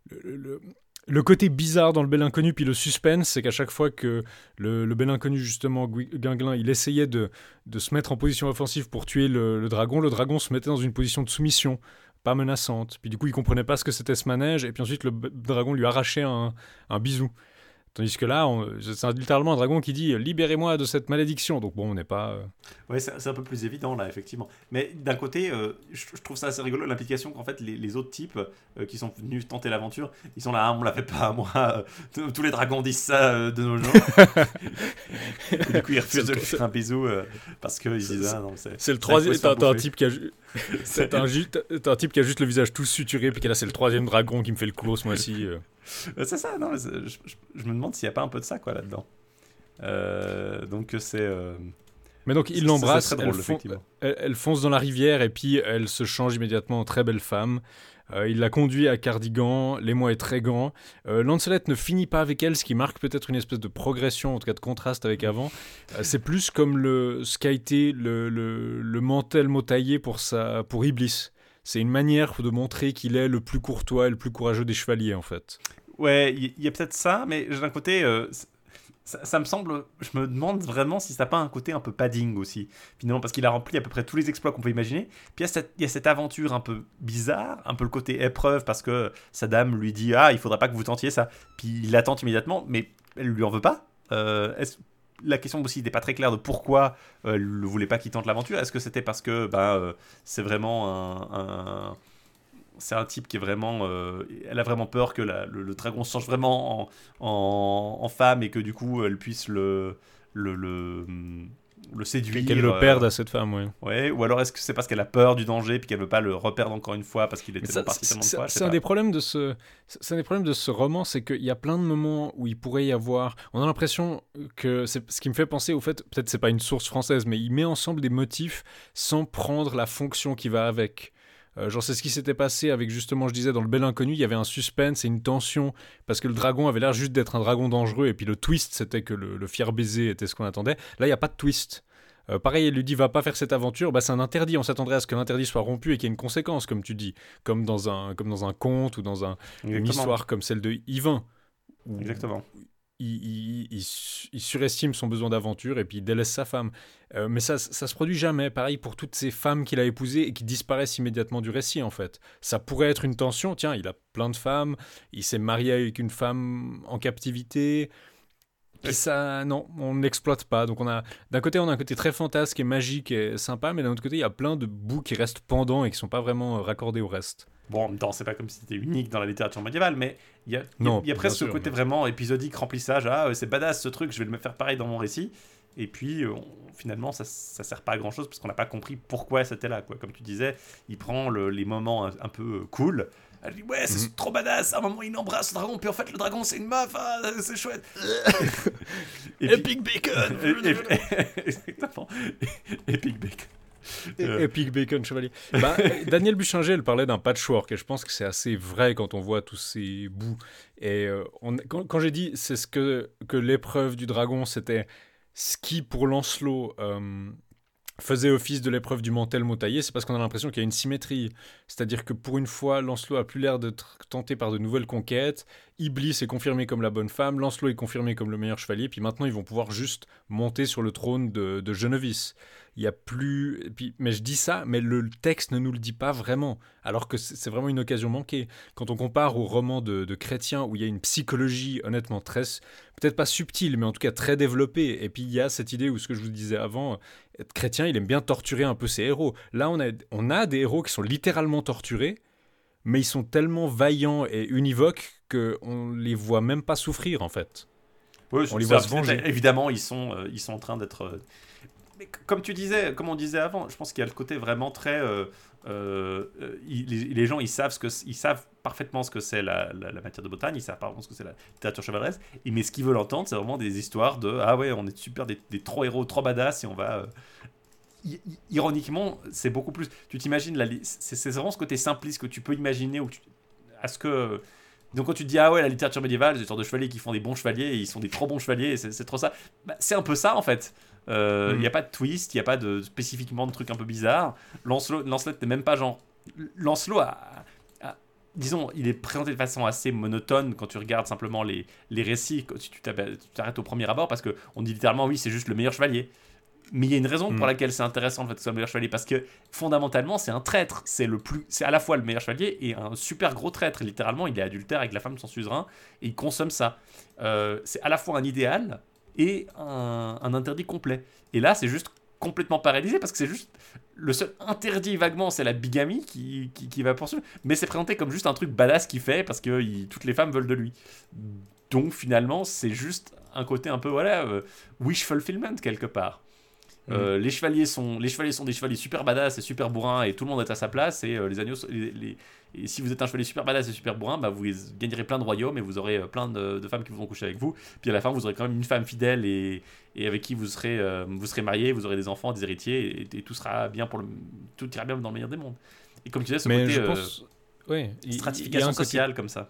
le, le- côté bizarre dans le Bel Inconnu, puis le suspense, c'est qu'à chaque fois que le, le Bel Inconnu, justement, Gui- Guinglin, il essayait de, de se mettre en position offensive pour tuer le, le dragon, le dragon se mettait dans une position de soumission, pas menaçante. Puis du coup, il comprenait pas ce que c'était ce manège, et puis ensuite, le dragon lui arrachait un, un bisou. Tandis que là, c'est littéralement un dragon qui dit « Libérez-moi de cette malédiction ». Donc bon, on n'est pas... euh, Ouais, c'est c'est un peu plus évident là, effectivement. Mais d'un côté, euh, je, je trouve ça assez rigolo l'implication qu'en fait les, les autres types euh, qui sont venus tenter l'aventure, ils sont là, ah, on la fait pas à moi. euh, tous- les dragons disent ça euh, de nos jours. Et du coup, ils refusent de lui faire un bisou euh, parce qu'ils disent ah non, c'est. C'est le troisième. T'as un type qui a. T'as un, type qui a juste le visage tout suturé, puis qui est là, c'est le troisième dragon qui me fait le coup ce mois-ci. Euh. Euh, C'est ça, non, je, je- je me demande s'il n'y a pas un peu de ça quoi là-dedans. Euh, donc c'est. euh, Mais donc il l'embrasse, elle, fon- elle- elle fonce dans la rivière et puis elle se change immédiatement en très belle femme. Euh, il la conduit à Cardigan, l'émoi est très grand. Euh, Lancelot ne finit pas avec elle, ce qui marque peut-être une espèce de progression, en tout cas de contraste avec avant. Euh, c'est plus comme le, ce qu'a été le, le, le mantel taillé pour, sa, pour Iblis. C'est une manière de montrer qu'il est le plus courtois et le plus courageux des chevaliers, en fait. Ouais, il y, a peut-être ça, mais d'un côté, euh, ça, me semble. Je me demande vraiment si ça n'a pas un côté un peu padding aussi, finalement, parce qu'il a rempli à peu près tous les exploits qu'on peut imaginer. Puis il y, a cette, aventure un peu bizarre, un peu le côté épreuve, parce que sa dame lui dit Ah, il faudrait pas que vous tentiez ça. Puis il la tente immédiatement, mais elle lui en veut pas. Euh, la question aussi n'était pas très claire de pourquoi euh, elle ne voulait pas qu'il tente l'aventure. Est-ce que c'était parce que ben, euh, c'est vraiment un- c'est un type qui est vraiment. euh, elle a vraiment peur que le, dragon se change vraiment en, femme et que du coup elle puisse le, le séduire. Qu'elle le euh, perde à cette femme, oui. Ouais, ou alors est-ce que c'est parce qu'elle a peur du danger puis qu'elle veut pas le reperdre encore une fois parce qu'il ça, parti tellement de c'est fois un pas. des problèmes de ce, c'est un des problèmes de ce roman, c'est qu'il y a plein de moments où il pourrait y avoir. On a l'impression que c'est ce qui me fait penser au fait, peut-être c'est pas une source française, mais il met ensemble des motifs sans prendre la fonction qui va avec. Euh, genre, c'est ce qui s'était passé avec, justement, je disais, dans le Bel Inconnu, il y avait un suspense et une tension, parce que le dragon avait l'air juste d'être un dragon dangereux, et puis le twist, c'était que le, le fier baiser était ce qu'on attendait. Là, il n'y a pas de twist. Euh, pareil, elle lui dit va pas faire cette aventure, bah, c'est un interdit. On s'attendrait à ce que l'interdit soit rompu et qu'il y ait une conséquence, comme tu dis, comme dans un, comme dans un conte ou dans un, une histoire comme celle de Yvain. Exactement. Il, il- il su- il surestime son besoin d'aventure et puis il délaisse sa femme. Euh, mais ça, ça se produit jamais. Pareil pour toutes ces femmes qu'il a épousées et qui disparaissent immédiatement du récit, en fait. Ça pourrait être une tension. Tiens, il a plein de femmes. Il s'est marié avec une femme en captivité. Puis ça, non, on n'exploite pas. Donc on a, d'un côté, on a un côté très fantasque et magique et sympa, mais d'un autre côté, il y a plein de bouts qui restent pendants et qui sont pas vraiment raccordés au reste. Bon, en même temps, c'est pas comme si c'était unique dans la littérature médiévale, mais il y a, y a- y presque ce côté mais- vraiment épisodique, remplissage. Ah, c'est badass ce truc, je vais le me faire pareil dans mon récit. Et puis, euh, on- finalement, ça, ça sert pas à grand chose parce qu'on n'a pas compris pourquoi c'était là. Quoi. Comme tu disais, il prend le- les moments un, un peu euh, cool. Elle dit, ouais, c'est Mhm. trop badass. À un moment, il embrasse le dragon, puis en fait, le dragon, c'est une meuf. Ah, c'est chouette. Epic Bacon. Epic Bacon. Euh. Epic Bacon Chevalier. Bah, Daniel Buchinger, elle parlait d'un patchwork, et je pense que c'est assez vrai quand on voit tous ces bouts. Et euh, on- quand, quand j'ai dit c'est ce que, que l'épreuve du dragon, c'était ce qui pour Lancelot euh, faisait office de l'épreuve du mantel mot taillé, c'est parce qu'on a l'impression qu'il y a une symétrie. C'est-à-dire que pour une fois, Lancelot a plus l'air d'être tenté par de nouvelles conquêtes. Iblis est confirmé comme la bonne femme, Lancelot est confirmé comme le meilleur chevalier, puis maintenant ils vont pouvoir juste monter sur le trône de, de Genevis. Il y a plus. puis, mais je dis ça, mais le texte ne nous le dit pas vraiment. Alors que c'est vraiment une occasion manquée. Quand on compare au roman de, de Chrétien, où il y a une psychologie honnêtement très. Peut-être pas subtile, mais en tout cas très développée. Et puis il y a cette idée où ce que je vous disais avant, être chrétien, il aime bien torturer un peu ses héros. Là, on a, on a des héros qui sont littéralement torturés, mais ils sont tellement vaillants et univoques qu'on les voit même pas souffrir en fait. Ouais, On les voit se venger. Évidemment, ils sont, euh, ils sont en train d'être. euh, Comme tu disais, comme on disait avant, je pense qu'il y a le côté vraiment très. euh, euh, les, les gens, ils savent, ce que, ils savent parfaitement ce que c'est la, matière de Bretagne, ils savent parfaitement ce que c'est la littérature chevaleresque, mais ce qu'ils veulent entendre, c'est vraiment des histoires de Ah ouais, on est super, des, des trop héros, trop badass, et on va. euh, Ironiquement, c'est beaucoup plus. Tu t'imagines, c'est vraiment ce côté simpliste que tu peux imaginer, où tu, à ce que. Donc quand tu te dis ah ouais la littérature médiévale, des sortes de chevaliers qui font des bons chevaliers ils sont des trop bons chevaliers, c'est trop ça. Bah, c'est un peu ça en fait. Euh, Il Mm. n'y a pas de twist, il n'y a pas de spécifiquement de trucs un peu bizarres. Lancelot, Lancelot n'est même pas genre. Lancelot a, a- disons, il est présenté de façon assez monotone quand tu regardes simplement les, les récits, si tu t'arrêtes au premier abord, parce qu'on dit littéralement oui c'est juste le meilleur chevalier. Mais il y a une raison pour Mm. laquelle c'est intéressant le fait que ce soit le meilleur chevalier, parce que fondamentalement c'est un traître, c'est le plus, c'est à la fois le meilleur chevalier et un super gros traître. Littéralement, il est adultère avec la femme de son suzerain et il consomme ça. Euh, c'est à la fois un idéal et un, un interdit complet. Et là, c'est juste complètement paralysé parce que c'est juste le seul interdit vaguement, c'est la bigamie qui, qui, qui va poursuivre. Mais c'est présenté comme juste un truc badass qu'il fait parce que il- toutes les femmes veulent de lui. Donc finalement, c'est juste un côté un peu voilà euh, wish fulfillment quelque part. Euh, les, chevaliers sont, les chevaliers sont des chevaliers super badass et super bourrins et tout le monde est à sa place et euh, les agneaux sont- les- les- et si vous êtes un chevalier super badass et super bourrin bah, vous gagnerez plein de royaumes et vous aurez euh, plein de, de femmes qui voudront coucher avec vous. Puis à la fin vous aurez quand même une femme fidèle et, et avec qui vous serez, euh, vous serez marié vous aurez des enfants des héritiers et, et tout sera bien pour le tout ira bien dans le meilleur des mondes. Et comme tu disais ce Mais côté euh, il- y a stratification côté- sociale comme ça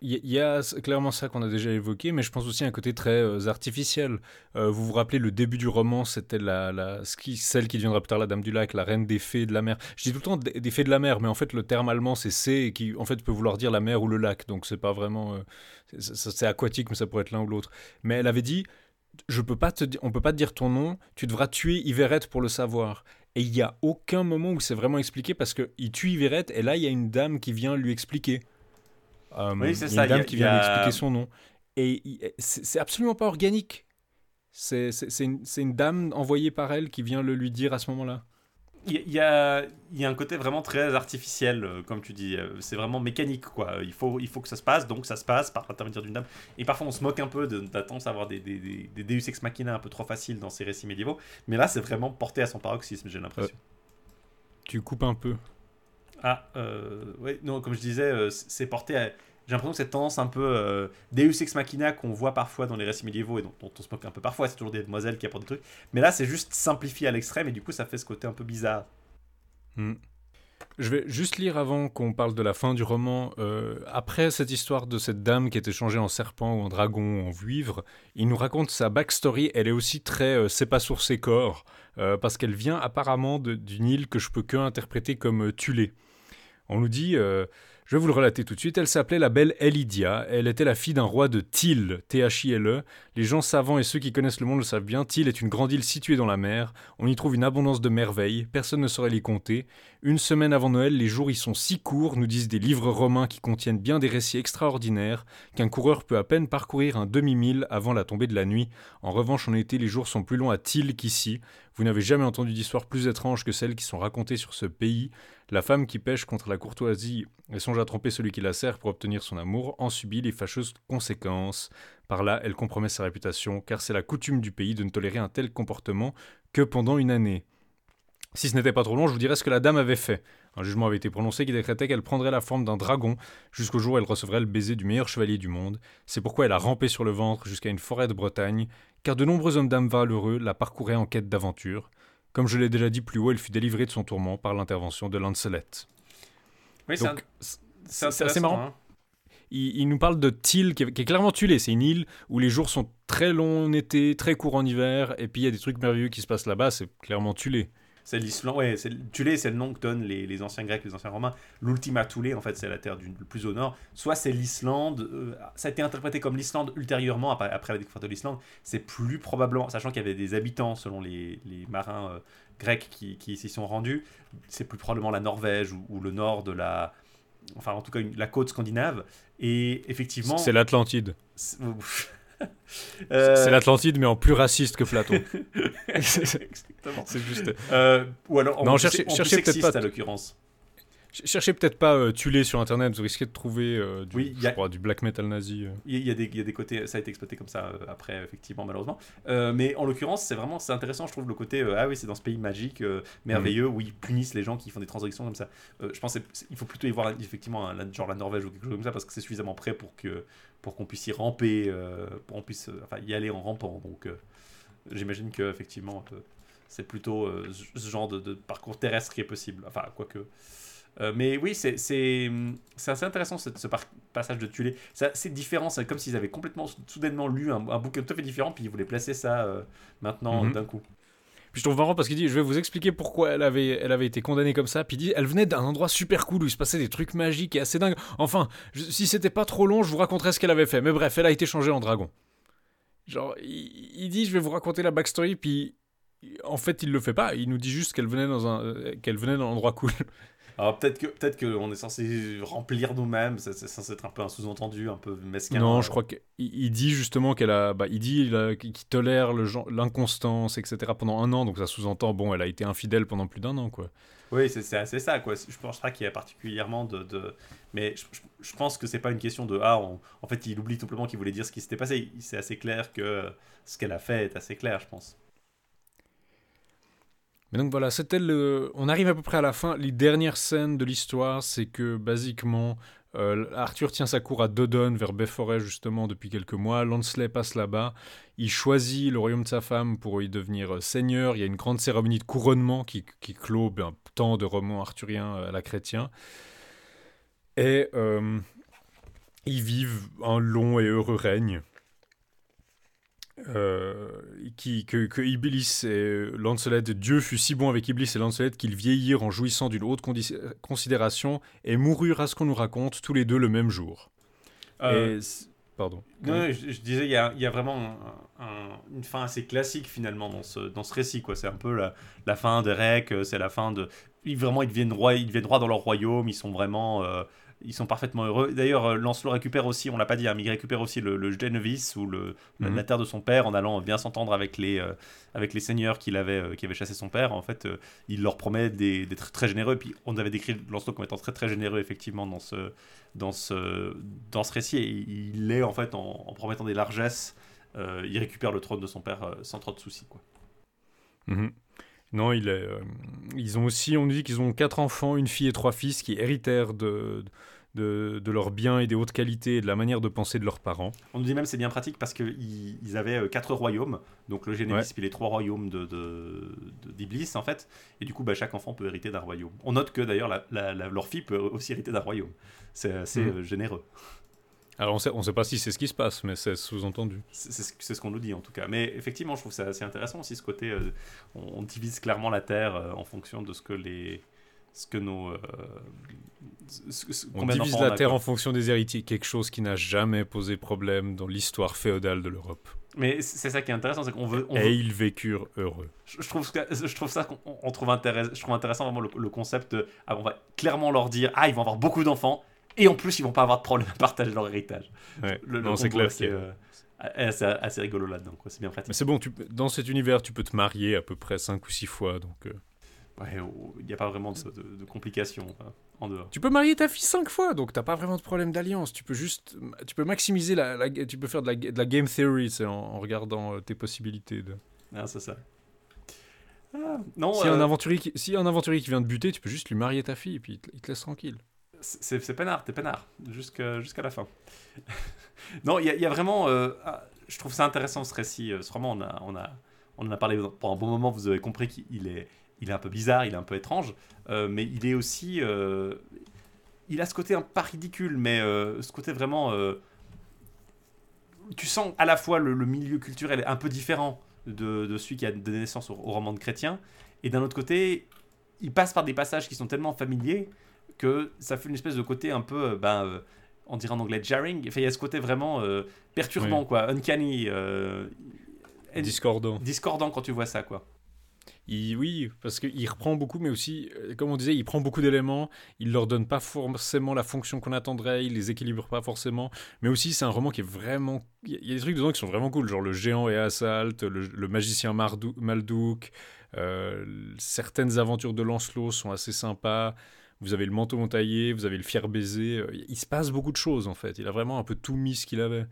Il y, a clairement ça qu'on a déjà évoqué, mais je pense aussi à un côté très euh, artificiel. Euh, vous vous rappelez, le début du roman, c'était la, la, ce qui, celle qui deviendra plus tard la Dame du Lac, la reine des fées de la mer. Je dis tout le temps des, fées de la mer, mais en fait, le terme allemand, c'est C, qui en fait peut vouloir dire la mer ou le lac. Donc, c'est pas vraiment. euh, c'est- aquatique, mais ça pourrait être l'un ou l'autre. Mais elle avait dit je peux pas te on peut pas te dire ton nom, tu devras tuer Yverette pour le savoir. Et il y a aucun moment où c'est vraiment expliqué parce qu'il tue Yverette, et là, il y a une dame qui vient lui expliquer. Euh, Oui, c'est ça, Une dame y a- qui vient a- expliquer son nom. Et c'est absolument pas organique. C'est une, dame envoyée par elle qui vient le lui dire à ce moment-là. Il y, a- y un côté vraiment très artificiel, euh, comme tu dis. Euh, C'est vraiment mécanique, quoi. Il faut, il faut que ça se passe, donc ça se passe par l'intermédiaire d'une dame. Et parfois, on se moque un peu de de la tendance à avoir des, des, des, des Deus Ex Machina un peu trop faciles dans ces récits médiévaux. Mais là, c'est vraiment porté à son paroxysme, j'ai l'impression. Tu coupes un peu. Ah, euh, ouais, non, comme je disais, euh, c'est porté à. J'ai l'impression que cette tendance un peu euh, Deus Ex Machina qu'on voit parfois dans les récits médiévaux et dont, on se moque un peu parfois, c'est toujours des demoiselles qui apportent des trucs. Mais là, c'est juste simplifié à l'extrême et du coup, ça fait ce côté un peu bizarre. Hmm. Je vais juste lire avant qu'on parle de la fin du roman. Euh, après cette histoire de cette dame qui était changée en serpent ou en dragon ou en vivre, il nous raconte sa backstory. Elle est aussi très c'est pas sur ses corps, parce qu'elle vient apparemment d'une île que je peux que interpréter comme Tulé. On nous dit, euh, je vais vous le relater tout de suite, elle s'appelait la belle Elidia, elle était la fille d'un roi de Til, T-H-I-L-E. Les gens savants et ceux qui connaissent le monde le savent bien, Til est une grande île située dans la mer, on y trouve une abondance de merveilles, personne ne saurait les compter. Une semaine avant Noël, les jours y sont si courts, nous disent des livres romains qui contiennent bien des récits extraordinaires, qu'un coureur peut à peine parcourir un demi-mille avant la tombée de la nuit. En revanche, en été, les jours sont plus longs à Til qu'ici. Vous n'avez jamais entendu d'histoire plus étrange que celles qui sont racontées sur ce pays. La femme qui pêche contre la courtoisie et songe à tromper celui qui la sert pour obtenir son amour en subit les fâcheuses conséquences. Par là, elle compromet sa réputation, car c'est la coutume du pays de ne tolérer un tel comportement que pendant une année. Si ce n'était pas trop long, je vous dirais ce que la dame avait fait. Un jugement avait été prononcé qui décrétait qu'elle prendrait la forme d'un dragon jusqu'au jour où elle recevrait le baiser du meilleur chevalier du monde. C'est pourquoi elle a rampé sur le ventre jusqu'à une forêt de Bretagne, car de nombreux hommes d'âme valeureux la parcouraient en quête d'aventure. Comme je l'ai déjà dit plus haut, elle fut délivrée de son tourment par l'intervention de Lancelot. Oui, c'est un- assez marrant. hein. il, il nous parle de Til, qui est, qui est clairement Tulé. C'est une île où les jours sont très longs en été, très courts en hiver, et puis il y a des trucs merveilleux qui se passent là-bas. C'est clairement Tulé. C'est l'Islande, ouais, c'est Tulé, c'est le nom que donnent les, les anciens Grecs, les anciens Romains. L'Ultima Thule, en fait, c'est la terre du le plus au nord. Soit c'est l'Islande, euh, ça a été interprété comme l'Islande ultérieurement, après, après la découverte de l'Islande. C'est plus probablement, sachant qu'il y avait des habitants, selon les, les marins euh, grecs qui, qui s'y sont rendus, c'est plus probablement la Norvège ou, ou le nord de la. Enfin, en tout cas, une- la côte scandinave. Et effectivement. C'est l'Atlantide. c'est- C'est Euh, l'Atlantide, mais en plus raciste que Platon. Exactement. c'est juste. Euh, ou alors, en Non, plus- cherchez- en cherchez peut-être pas- à l'occurrence. Ch- Cherchez peut-être pas euh, Tulé sur internet, vous risquez de trouver euh, du, Oui, je y a- crois, du black metal nazi. euh. Il y, a- y des, il y a des côtés, ça a été exploité comme ça euh, après, effectivement, malheureusement. Euh, mais en l'occurrence, c'est vraiment c'est intéressant, je trouve, le côté euh, ah oui, c'est dans ce pays magique, euh, merveilleux, où ils punissent les gens qui font des transactions comme ça. Euh, je pense qu'il faut plutôt y voir effectivement un- genre la Norvège ou quelque chose comme ça, parce que c'est suffisamment près pour que pour qu'on puisse y ramper, euh, pour qu'on puisse euh, enfin, y aller en rampant. Donc euh, j'imagine que effectivement, c'est plutôt ce genre de, de parcours terrestre qui est possible. Enfin, quoique. Euh, mais oui, c'est c'est c'est assez intéressant ce, passage de Tulé. C'est différent, c'est comme s'ils avaient complètement soudainement lu un, un bouquin tout à fait différent, puis ils voulaient placer ça euh, maintenant Mhm. d'un coup. Puis je trouve marrant parce qu'il dit, je vais vous expliquer pourquoi elle avait, elle avait été condamnée comme ça. Puis il dit, elle venait d'un endroit super cool où il se passait des trucs magiques et assez dingues. Enfin, si c'était pas trop long, je vous raconterais ce qu'elle avait fait. Mais bref, elle a été changée en dragon. Genre, il, il dit, je vais vous raconter la backstory, puis en fait, il le fait pas. Il nous dit juste qu'elle venait dans un, euh, qu'elle venait d'un endroit cool. Alors peut-être que peut-être qu'on est censé remplir nous-mêmes, c'est c'est censé être un peu un sous-entendu, un peu mesquin. non, euh. je crois qu'il il dit justement qu'elle a, bah, il dit là, qu'il tolère le genre- l'inconstance, etc. pendant un an. Donc ça sous-entend, bon, elle a été infidèle pendant plus d'un an, quoi. Oui, c'est c'est assez ça, quoi. Je pense pas qu'il y a particulièrement de. de- Mais je, je- je pense que c'est pas une question de. Ah, on- en fait, il oublie tout simplement qu'il voulait dire ce qui s'était passé. C'est assez clair que ce qu'elle a fait est assez clair, je pense. Mais donc voilà, c'était le. On arrive à peu près à la fin. Les dernières scènes de l'histoire, c'est que basiquement, euh, Arthur tient sa cour à Dodon, vers Befforest justement, depuis quelques mois. Lancelot passe là-bas. Il choisit le royaume de sa femme pour y devenir euh, seigneur. Il y a une grande cérémonie de couronnement qui, clôt un temps de roman arthurien euh, à la chrétien. Et ils vivent un long et heureux règne. Euh, qui, que, que Iblis et Lancelot, Dieu fut si bon avec Iblis et Lancelot qu'ils vieillirent en jouissant d'une haute considération et moururent à ce qu'on nous raconte tous les deux le même jour. Euh, Et Pardon. Non, non, je, je disais, il y a, il y a vraiment un- un- une fin assez classique finalement dans ce, dans ce récit. quoi. C'est un peu la, la fin des euh, c'est la fin de. Ils, vraiment, ils deviennent, rois, ils deviennent rois dans leur royaume, ils sont vraiment. euh, ils sont parfaitement heureux. D'ailleurs, euh, Lancelot récupère aussi, on l'a pas dit, hein, mais il récupère aussi le, le ou le, la- Mhm. la terre de son père en allant bien s'entendre avec les, euh, avec les seigneurs qu'il avait, euh, qui avaient chassé son père. En fait, euh, il leur promet des- d'être très généreux. Et puis, on avait décrit Lancelot comme étant très très généreux, effectivement, dans ce, dans ce, dans ce récit. Et il est, en fait, en, en promettant des largesses, il récupère le trône de son père sans trop de soucis. Quoi. Mhm. Non, il est, euh, ils ont aussi, on nous dit qu'ils ont quatre enfants, une fille et trois fils qui héritèrent de, de, de leurs biens et des hautes qualités et de la manière de penser de leurs parents. On nous dit même c'est bien pratique parce qu'ils ils avaient euh, quatre royaumes, donc le Génévis Ouais. puis les trois royaumes de, de, d'Iblis, en fait. Et du coup, bah, chaque enfant peut hériter d'un royaume. On note que d'ailleurs, leur fille peut aussi hériter d'un royaume. C'est assez Mhm. euh, généreux. Alors on sait, on sait pas si c'est ce qui se passe, mais c'est sous-entendu. C'est ce qu'on nous dit en tout cas. Mais effectivement, je trouve ça assez intéressant aussi ce côté. euh, on, on divise clairement la Terre euh, en fonction de ce que les. Ce que nos. euh, ce- ce- On divise la on a, Terre quoi. en fonction des héritiers, quelque chose qui n'a jamais posé problème dans l'histoire féodale de l'Europe. Mais c'est ça qui est intéressant, c'est qu'on veut. on veut- Et ils vécurent heureux. je, je trouve, que- je trouve ça qu'on on trouve intéressant, je trouve intéressant vraiment le, le concept. de, ah, on va clairement leur dire ah ils vont avoir beaucoup d'enfants et en plus ils vont pas avoir de problème à partager leur héritage. Ouais. Le, le non, c'est clair. euh, assez, assez rigolo là-dedans. C'est bien pratique. Mais c'est bon, tu, dans cet univers, tu peux te marier à peu près 5 ou 6 fois. Donc, euh, Ouais, oh, Il n'y a pas vraiment de, de- de complications euh, en dehors. Tu peux marier ta fille 5 fois, donc t'as pas vraiment de problème d'alliance. Tu peux juste. Tu peux maximiser la. la- tu peux faire de la, de la game theory c'est en, en regardant euh, tes possibilités. De... Ah, c'est ça. Ah, non, Si, euh, un aventurier qui, si un aventurier qui vient de buter, tu peux juste lui marier ta fille et puis il te, il te laisse tranquille. C'est peinard, t'es peinard, jusqu'à la fin. non, il y, a- vraiment. euh, ah, je trouve ça intéressant ce récit. euh, Ce roman, on, en a parlé pendant un bon moment, vous avez compris qu'il est, un peu bizarre, il est un peu étrange, euh, mais il est aussi. il a ce côté un pas ridicule, mais ce côté vraiment. tu sens à la fois le, milieu culturel un peu différent de, celui qui a donné naissance au roman de chrétien, et d'un autre côté, il passe par des passages qui sont tellement familiers que ça fait une espèce de côté un peu, euh, ben, euh, on dirait en anglais jarring. Enfin, il y a ce côté vraiment euh, perturbant, Oui. quoi, uncanny, euh, et- Discordant. discordant quand tu vois ça, quoi. Il- oui, parce qu'il reprend beaucoup, mais aussi, comme on disait, il prend beaucoup d'éléments, il leur donne pas forcément la fonction qu'on attendrait, il les équilibre pas forcément, mais aussi c'est un roman qui est vraiment... Il y a- il y a des trucs dedans qui sont vraiment cool, genre le géant et Assault, le, le magicien Mardou- Maldouk, euh, certaines aventures de Lancelot sont assez sympas, vous avez le manteau montaillé, vous avez le fier baiser, euh, il se passe beaucoup de choses en fait, il a vraiment un peu tout mis ce qu'il avait.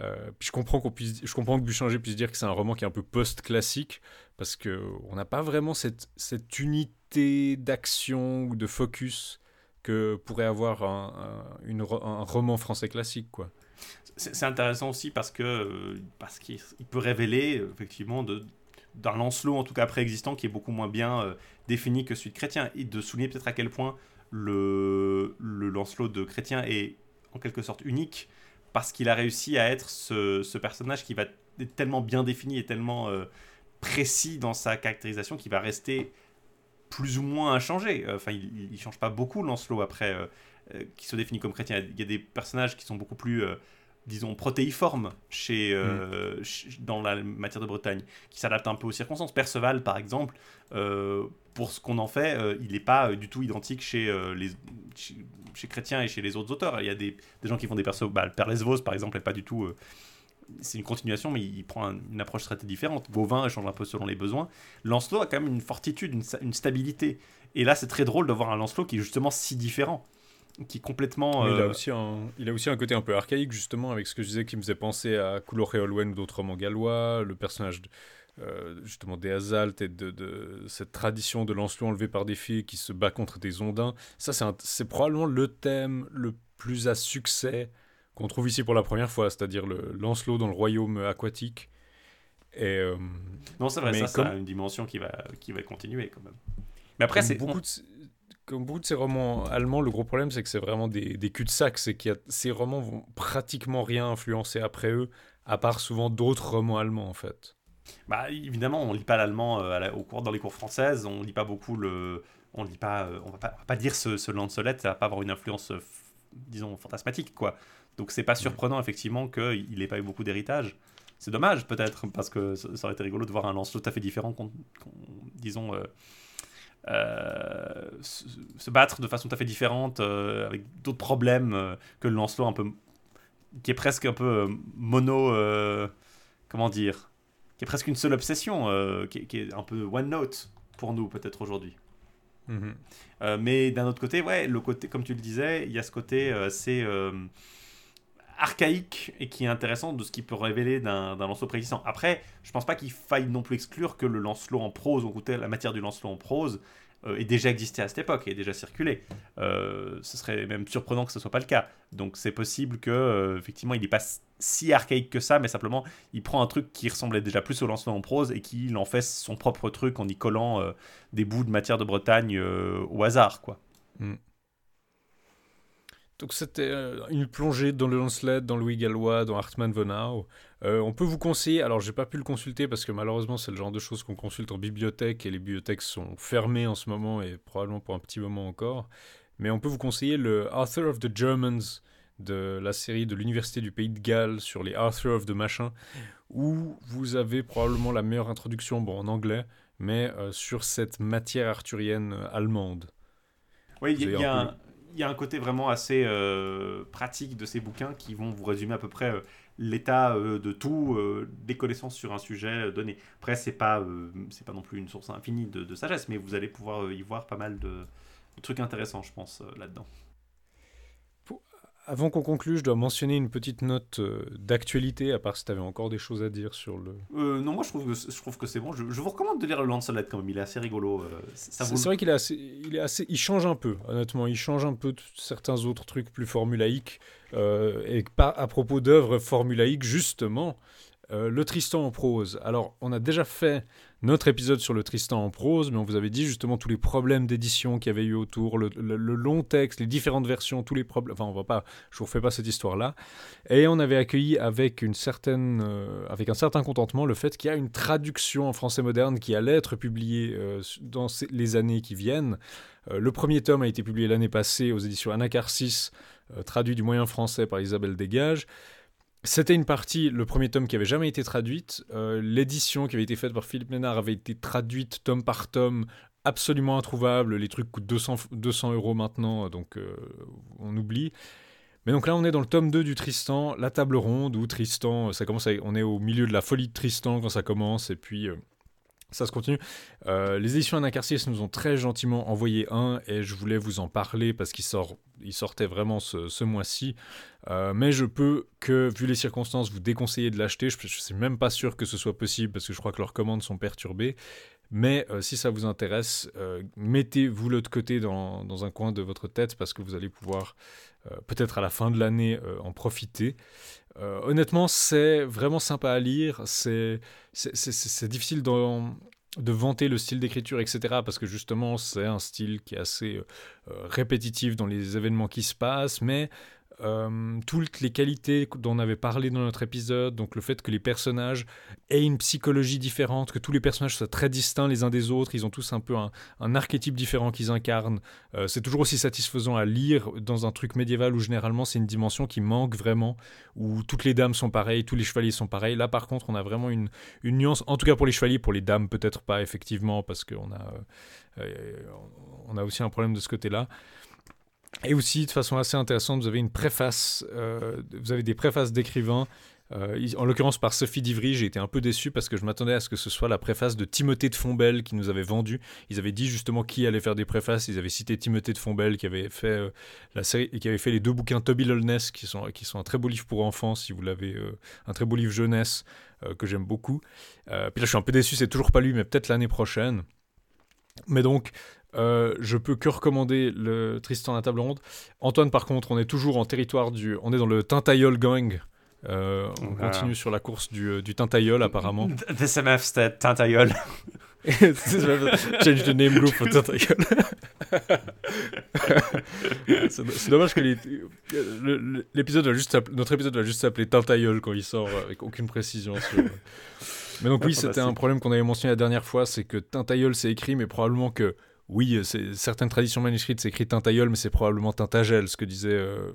Euh, puis je comprends qu'on puisse, je comprends que Buchanger puisse dire que c'est un roman qui est un peu post-classique parce que on n'a pas vraiment cette, cette unité d'action ou de focus que pourrait avoir un, un- une un roman français classique quoi. C'est intéressant aussi parce que euh, parce qu'il il peut révéler effectivement de d'un Lancelot en tout cas préexistant qui est beaucoup moins bien euh, défini que celui de Chrétien et de souligner peut-être à quel point le, le Lancelot de Chrétien est en quelque sorte unique parce qu'il a réussi à être ce, personnage qui va être tellement bien défini et tellement euh, précis dans sa caractérisation qu'il va rester plus ou moins inchangé. Euh, Enfin, il, il change pas beaucoup Lancelot après, qui se définit comme chrétien. Il y a des personnages qui sont beaucoup plus, disons, protéiformes chez, euh, ch- dans la matière de Bretagne, qui s'adaptent un peu aux circonstances. Perceval, par exemple, euh, pour ce qu'on en fait, euh, il n'est pas du tout identique chez, les, chez, chez Chrétien et chez les autres auteurs. Il y a des, des gens qui font des persos. Bah, le Père Lesvos, par exemple, n'est pas du tout. c'est une continuation, mais il prend un- une approche très différente. Gauvin change un peu selon les besoins. Lancelot a quand même une fortitude, une, une stabilité. Et là, c'est très drôle de voir un Lancelot qui est justement si différent, qui est complètement. Il, a euh, aussi un, il a aussi un côté un peu archaïque justement avec ce que je disais qui me faisait penser à Coulor et Olwen ou d'autres romans gallois, le personnage de- euh, justement des Azalt et de, de cette tradition de Lancelot enlevé par des filles qui se bat contre des ondins. Ça c'est probablement le thème le plus à succès qu'on trouve ici pour la première fois, c'est-à-dire le Lancelot dans le royaume aquatique. Et euh, Non, c'est vrai, Mais ça, ça a comme- une dimension qui va, qui va continuer quand même. Mais après, comme c'est. beaucoup de, comme beaucoup de ces romans allemands, le gros problème c'est que c'est vraiment des, des cul-de-sac, c'est que ces romans vont pratiquement rien influencer après eux, à part souvent d'autres romans allemands en fait. Bah, évidemment, on lit pas l'allemand euh, à la- au cours, dans les cours françaises, on lit pas beaucoup le. On lit pas. euh, on, va pas on va pas dire ce, ce Lancelot, ça va pas avoir une influence, euh, disons, fantasmatique, quoi. Donc c'est pas surprenant, effectivement, qu'il n'ait pas eu beaucoup d'héritage. C'est dommage, peut-être, parce que ça aurait été rigolo de voir un Lancelot tout à fait différent, qu'on, disons. Euh, se, se battre de façon tout à fait différente, euh, avec d'autres problèmes euh, que le Lancelot un peu. qui est presque un peu mono. comment dire qui est presque une seule obsession, qui, est- qui est un peu one note pour nous peut-être aujourd'hui. Mhm. Mais d'un autre côté, ouais, le côté, comme tu le disais, il y a ce côté, c'est archaïque et qui est intéressant de ce qu'il peut révéler d'un Lancelot préexistant. Après, je pense pas qu'il faille non plus exclure que le Lancelot en prose, ou la matière du Lancelot en prose, euh, ait déjà existé à cette époque, ait déjà circulé. Euh, ce serait même surprenant que ce soit pas le cas. Donc c'est possible que, euh, effectivement, il n'est pas si archaïque que ça, mais simplement, il prend un truc qui ressemblait déjà plus au Lancelot en prose et qu'il en fait son propre truc en y collant des bouts de matière de Bretagne au hasard, quoi. Mm. Donc c'était euh, une plongée dans le Lancelot, dans Louis Gallois, dans Hartmann von euh, on peut vous conseiller, alors j'ai pas pu le consulter parce que malheureusement c'est le genre de choses qu'on consulte en bibliothèque et les bibliothèques sont fermées en ce moment et probablement pour un petit moment encore. Mais on peut vous conseiller le Arthur of the Germans de la série de l'Université du Pays de Galles sur les Arthur of the Machin, où vous avez probablement la meilleure introduction, bon en anglais, mais euh, sur cette matière arthurienne allemande. Oui, il y, a, il y a un côté vraiment assez euh, pratique de ces bouquins qui vont vous résumer à peu près euh, l'état euh, de tout, des connaissances sur un sujet donné. Après, c'est pas, c'est pas non plus une source infinie de, sagesse, mais vous allez pouvoir y voir pas mal de trucs intéressants, je pense, là-dedans. Avant qu'on conclue, je dois mentionner une petite note euh, d'actualité, à part si tu avais encore des choses à dire sur le. Euh, non, moi je trouve que, je trouve que c'est bon. Je, vous recommande de lire le Lancelot quand même, il est assez rigolo. Euh, c'est vrai qu'il est assez, il est assez, il change un peu, honnêtement, il change un peu de certains autres trucs plus formulaïques. et pas à propos d'œuvres formulaïques, justement, le Tristan en prose. Alors, on a déjà fait notre épisode sur le Tristan en prose, mais on vous avait dit justement tous les problèmes d'édition qu'il y avait eu autour, le, long texte, les différentes versions, tous les problèmes. Enfin, on va pas, je vous refais pas cette histoire-là. Et on avait accueilli avec une certaine, euh, avec un certain contentement le fait qu'il y a une traduction en français moderne qui allait être publiée euh, dans les années qui viennent. Euh, le premier tome a été publié l'année passée aux éditions Anacarsis, traduit du moyen français par Isabelle Dégage. C'était une partie, le premier tome qui avait jamais été traduite. Euh, l'édition qui avait été faite par Philippe Ménard avait été traduite tome par tome, absolument introuvable. Les trucs coûtent 200, 200 euros maintenant, donc euh, on oublie. Mais donc là, on est dans le tome 2 du Tristan, la table ronde, où Tristan, ça commence on est au milieu de la folie de Tristan quand ça commence, et puis euh, ça se continue. les éditions Anacarsis nous ont très gentiment envoyé un, et je voulais vous en parler parce qu'il sort, il sortait vraiment ce, mois-ci. Euh, mais je peux que, vu les circonstances, vous déconseiller de l'acheter. Je ne suis même pas sûr que ce soit possible parce que je crois que leurs commandes sont perturbées. Mais euh, si ça vous intéresse, euh, mettez-vous l'autre côté dans, un coin de votre tête parce que vous allez pouvoir peut-être à la fin de l'année en profiter. Honnêtement, c'est vraiment sympa à lire. C'est difficile de vanter le style d'écriture, etc. Parce que justement, c'est un style qui est assez répétitif dans les événements qui se passent, mais euh, toutes les qualités dont on avait parlé dans notre épisode, donc le fait que les personnages aient une psychologie différente, que tous les personnages soient très distincts les uns des autres, ils ont tous un peu un, archétype différent qu'ils incarnent. Euh, c'est toujours aussi satisfaisant à lire dans un truc médiéval où généralement c'est une dimension qui manque vraiment, où toutes les dames sont pareilles, tous les chevaliers sont pareils. Là par contre on a vraiment une, nuance, en tout cas pour les chevaliers, pour les dames peut-être pas effectivement, parce qu'on a, euh, on a aussi un problème de ce côté-là. Et aussi, de façon assez intéressante, vous avez une préface, euh, vous avez des préfaces d'écrivains. Euh, en l'occurrence par Sophie Divry, j'ai été un peu déçu parce que je m'attendais à ce que ce soit la préface de Timothée de Fombelle qui nous avait vendu. Ils avaient dit justement qui allait faire des préfaces. Ils avaient cité Timothée de Fombelle qui avait fait euh, la série qui avait fait les deux bouquins Toby Lolness qui sont qui sont un très beau livre pour enfants si vous l'avez, un très beau livre jeunesse que j'aime beaucoup. puis là, je suis un peu déçu, c'est toujours pas lui, mais peut-être l'année prochaine. Mais donc, euh, je peux que recommander le Tristan à la table ronde. Antoine, par contre, on est toujours en territoire du. On est dans le Tintayol Gang. Euh, on continue sur la course du, euh, du Tintayol, apparemment. DSMF, c'était Tintayol. Change the name group for Tintayol. c'est dommage que l'épisode va juste notre épisode va juste s'appeler Tintayol quand il sort avec aucune précision sur. Mais donc oui, c'était un problème qu'on avait mentionné la dernière fois, c'est que Tintayol c'est écrit, mais probablement que oui, certaines traditions manuscrites, c'est écrit Tintayol, mais c'est probablement Tintagel, ce que disait, euh,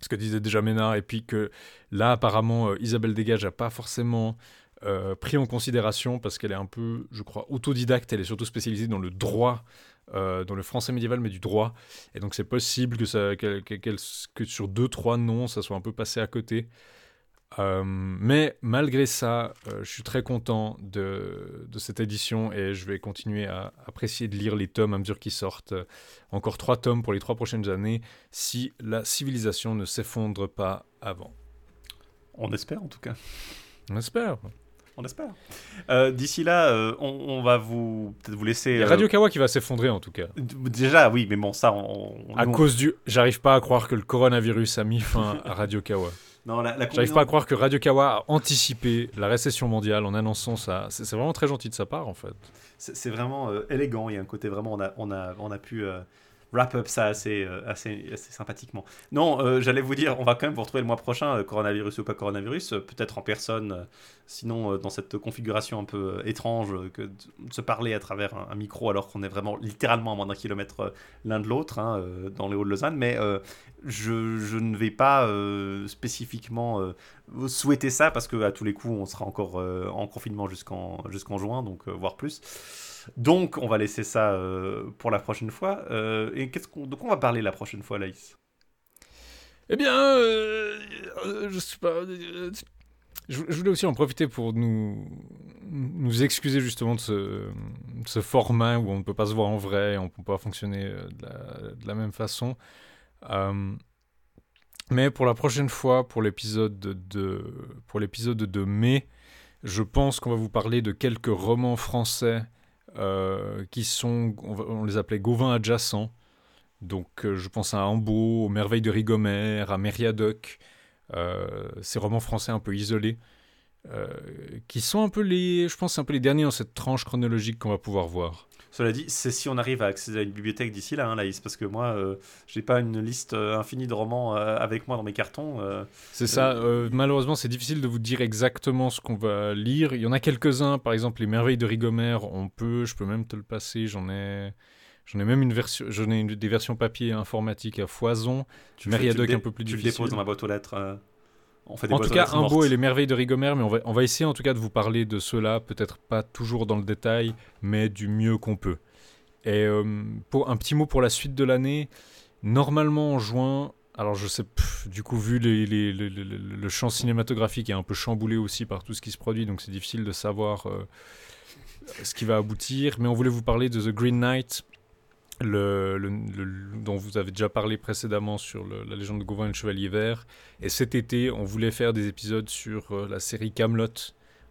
ce que disait déjà Ménard. Et puis que là, apparemment, euh, Isabelle Dégage n'a pas forcément euh, pris en considération parce qu'elle est un peu, je crois, autodidacte. Elle est surtout spécialisée dans le droit, dans le français médiéval, mais du droit. Et donc, c'est possible que, que sur deux, trois noms, ça soit un peu passé à côté. Euh, mais malgré ça, euh, je suis très content de, de, cette édition et je vais continuer à apprécier de lire les tomes à mesure qu'ils sortent. encore trois tomes pour les trois prochaines années si la civilisation ne s'effondre pas avant. On espère en tout cas. On espère. On espère. Euh, D'ici là, euh, on, on va vous peut-être vous laisser. Il y a euh, Radio Kawa qui va s'effondrer en tout cas. Déjà, oui, mais bon, ça, on. on- À nous, on- cause du. J'arrive pas à croire que le coronavirus a mis fin à Radio Kawa. Non, la, la J'arrive pas à croire que Radio Kawa a anticipé la récession mondiale en annonçant ça. C'est vraiment très gentil de sa part en fait. C'est c'est vraiment euh, élégant. Il y a un côté vraiment, on a, on a, on a pu euh, wrap up ça assez, euh, assez, sympathiquement. Non, euh, j'allais vous dire, on va quand même vous retrouver le mois prochain, euh, coronavirus ou pas coronavirus, peut-être en personne, sinon dans cette configuration un peu étrange que de se parler à travers un, micro alors qu'on est vraiment littéralement à moins d'un kilomètre l'un de l'autre hein, dans les Hauts de Lausanne. Mais je, je ne vais pas spécifiquement souhaiter ça parce que à tous les coups on sera encore en confinement jusqu'en jusqu'en juin, donc voire plus. Donc, on va laisser ça euh, pour la prochaine fois. Euh, et qu'est-ce qu'on, de quoi on va parler la prochaine fois, Laïs? Eh bien, euh, je sais pas. je, voulais aussi en profiter pour nous, nous excuser justement de ce, ce format où on ne peut pas se voir en vrai, on ne peut pas fonctionner de la, même façon. Mais pour la prochaine fois, pour l'épisode de, de- pour l'épisode de mai, je pense qu'on va vous parler de quelques romans français euh, qui sont, on, les appelait Gauvin adjacents. Donc euh, je pense à Ambo, aux Merveilles de Rigomère, à Mériadoc, euh, ces romans français un peu isolés, qui sont un peu les, je pense, un peu les derniers dans cette tranche chronologique qu'on va pouvoir voir. Cela dit, c'est si on arrive à accéder à une bibliothèque d'ici là, hein, Laïs, parce que moi, euh, j'ai pas une liste euh, infinie de romans euh, avec moi dans mes cartons. euh. C'est ça, euh, malheureusement c'est difficile de vous dire exactement ce qu'on va lire. Il y en a quelques-uns, par exemple les Merveilles de Rigomère, on peut, je peux même te le passer, j'en ai... J'en ai même une version, j'en ai une- des versions papier et informatiques à foison. Tu le un peu plus Tu le difficile. déposes dans ma boîte aux lettres. On fait des En tout cas, mortes. et les merveilles de Rigomère, mais on va, on va essayer en tout cas de vous parler de cela, peut-être pas toujours dans le détail, mais du mieux qu'on peut. Et euh, pour un petit mot pour la suite de l'année, normalement en juin, alors je sais, pff, du coup vu les- les- les- le- le- le champ cinématographique est un peu chamboulé aussi par tout ce qui se produit, donc c'est difficile de savoir euh, ce qui va aboutir, mais on voulait vous parler de The Green Knight, le, le- le- dont vous avez déjà parlé précédemment sur la légende de Gauvin et le Chevalier Vert. Et cet été, on voulait faire des épisodes sur euh, la série Camelot,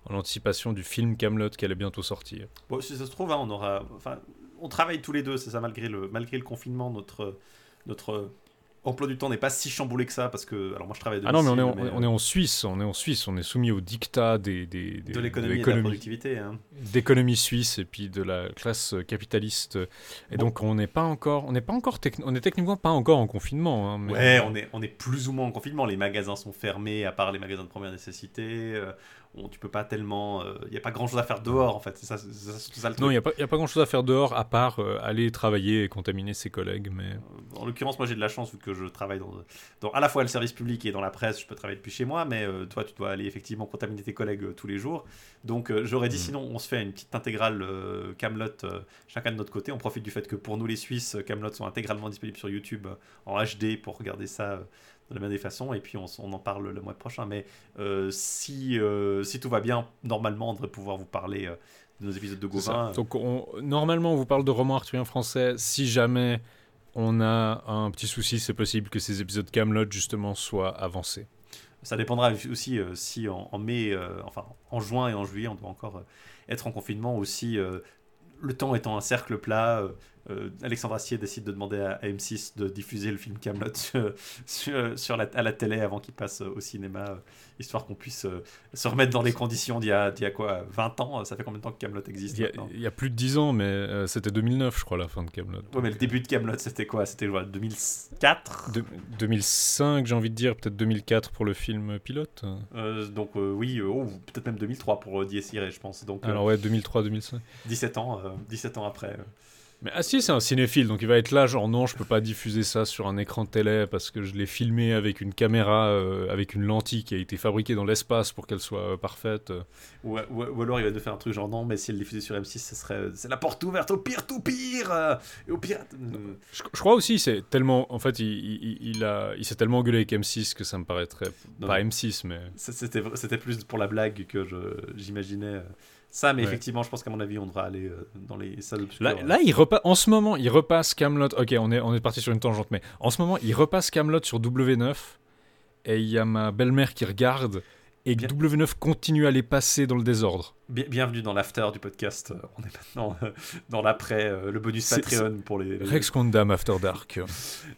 en anticipation du film Camelot qui allait bientôt sortir. Bon, si ça se trouve, hein, on aura. Enfin, on travaille tous les deux, c'est ça, malgré le, malgré le confinement, notre, notre emploi du temps n'est pas si chamboulé que ça, parce que. Alors, moi, je travaille de Ah non, mais on est, en, on est en Suisse, on est en Suisse, on est soumis au dictat des, des, des- de l'économie de la l'économie- productivité. Hein. d'économie suisse et puis de la classe capitaliste. Et Bon. donc on n'est pas encore, on n'est pas encore, on est techniquement pas encore en confinement. hein, mais- Ouais, on est, on est plus ou moins en confinement. Les magasins sont fermés, à part les magasins de première nécessité. Euh, on, tu peux pas tellement. Il n'y a pas grand chose à faire dehors, en fait. C'est ça, c'est ça, c'est ça le truc. Non, il n'y a pas, y a pas grand chose à faire dehors à part euh, aller travailler et contaminer ses collègues. Mais Euh, En l'occurrence, moi j'ai de la chance vu que je travaille dans, dans à la fois le service public et dans la presse, je peux travailler depuis chez moi, mais euh, toi tu dois aller effectivement contaminer tes collègues euh, tous les jours. Donc euh, j'aurais dit Mm. sinon on se fait une petite intégrale euh, Camelot chacun de notre côté. On profite du fait que pour nous les Suisses, Camelot sont intégralement disponibles sur YouTube euh, en HD pour regarder ça. De la même des façons, et puis on, en parle le mois prochain. Mais euh, si, euh, si tout va bien, normalement, on devrait pouvoir vous parler euh, de nos épisodes de. Gauvin. Donc on- normalement, on vous parle de romans arthuriens français. Si jamais on a un petit souci, c'est possible que ces épisodes Camelot justement soient avancés. Ça dépendra aussi euh, si en, en mai, euh, enfin en juin et en juillet, on doit encore euh, être en confinement aussi. le temps étant un cercle plat, euh, euh, Alexandre Astier décide de demander à, à M6 de diffuser le film Camelot sur, sur, sur la, à la télé avant qu'il passe euh, au cinéma, euh, histoire qu'on puisse euh, se remettre dans les conditions d'il y, a- d'il y a quoi 20 ans Ça fait combien de temps que Camelot existe Il y, a, maintenant il y a plus de 10 ans, mais euh, c'était 2009, je crois, la fin de Camelot. Ouais, mais le début de Camelot, c'était quoi? C'était quoi, 2004 De- 2005, j'ai envie de dire, peut-être 2004 pour le film pilote. Euh, Donc euh, oui, euh, oh, peut-être même 2003 pour euh, Irae, je pense. Donc euh, Alors ouais, 2003-2005. 17 ans, euh, 17 ans après. Euh. Mais Astier, c'est un cinéphile, donc il va être là, genre non, je peux pas diffuser ça sur un écran de télé parce que je l'ai filmé avec une caméra, euh, avec une lentille qui a été fabriquée dans l'espace pour qu'elle soit euh, parfaite. Ou, ou- ou alors il va nous faire un truc genre non, mais si elle diffusait sur M6, ce serait c'est la porte ouverte au pire tout pire euh, et au pire. euh, Je, je crois aussi, c'est tellement, en fait, il, il, il a, il s'est tellement engueulé avec M6 que ça me paraîtrait Non, pas non. M6, mais C'était c'était plus pour la blague que je j'imaginais. Euh, Ça, mais Ouais. effectivement, je pense qu'à mon avis, on devra aller euh, dans les salles obscures. là, là, il repasse, en ce moment, il repasse Camelot. Ok, on est, on est parti sur une tangente, mais en ce moment, il repasse Camelot sur W9 et il y a ma belle-mère qui regarde et Bien. W9 continue à les passer dans le désordre. Bien- bienvenue dans l'after du podcast. On est maintenant euh, dans l'après, euh, le bonus Patreon pour les. les- Rex Condam After Dark.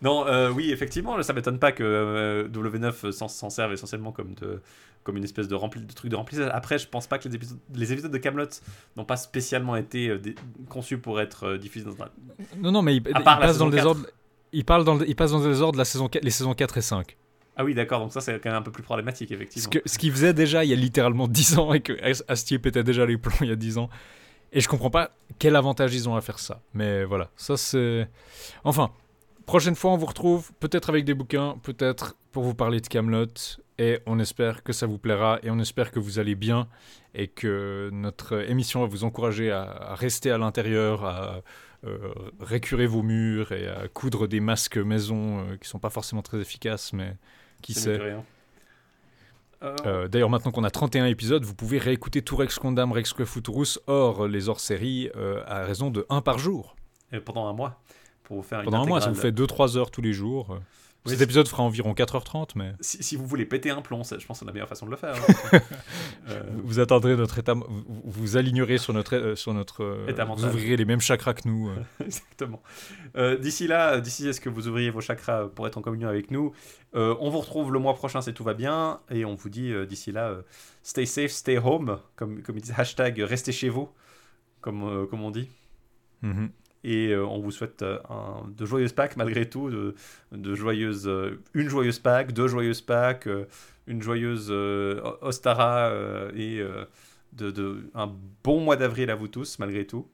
Non, euh, oui, effectivement, ça m'étonne pas que euh, W9 s'en, s'en serve essentiellement comme, de, comme une espèce de, rempli, de truc de remplissage. Après, je pense pas que les épisodes, les épisodes de Camelot n'ont pas spécialement été euh, conçus pour être euh, diffusés dans un. Non, non, mais il, À il part la passe dans le désordre. Il, parle dans le- il passe dans le désordre la saison 4 les saisons 4 et 5. Ah oui, d'accord, donc ça c'est quand même un peu plus problématique, Ce effectivement. que- ce qu'il faisait déjà il y a littéralement 10 ans et que As- Astier pétait déjà les plombs il y a 10 ans. Et je comprends pas quel avantage ils ont à faire ça. Mais voilà, ça c'est. Enfin, prochaine fois on vous retrouve, peut-être avec des bouquins, peut-être pour vous parler de Camelot. Et on espère que ça vous plaira et on espère que vous allez bien et que notre émission va vous encourager à, à rester à l'intérieur, à euh, récurer vos murs et à coudre des masques maison euh, qui sont pas forcément très efficaces, mais qui sait. Euh, D'ailleurs, maintenant qu'on a 31 épisodes, vous pouvez réécouter tout Rex Condam, Rex Futurus, hors les hors-séries, euh, à raison de 1 par jour. et pendant un mois, pour faire une Pendant un mois, ça vous fait intégrale. 2-3 heures tous les jours. Cet épisode fera environ 4h30, mais Si, si vous voulez péter un plomb, ça, je pense que c'est la meilleure façon de le faire. hein. Euh, vous attendrez notre état, vous, vous alignerez sur notre, euh, sur notre, euh, État vous mental. ouvrirez les mêmes chakras que nous. Exactement. D'ici là, d'ici à ce que vous ouvriez vos chakras pour être en communion avec nous, on vous retrouve le mois prochain si tout va bien et on vous dit d'ici là, stay safe, stay home, comme, comme ils disent, hashtag restez chez vous, comme, comme on dit. Mhm. Et euh, on vous souhaite euh, un- de joyeuses Pâques malgré tout, de, de joyeuses, euh, une joyeuse Pâques, deux joyeuses Pâques, une joyeuse Ostara et de, de- un bon mois d'avril à vous tous malgré tout.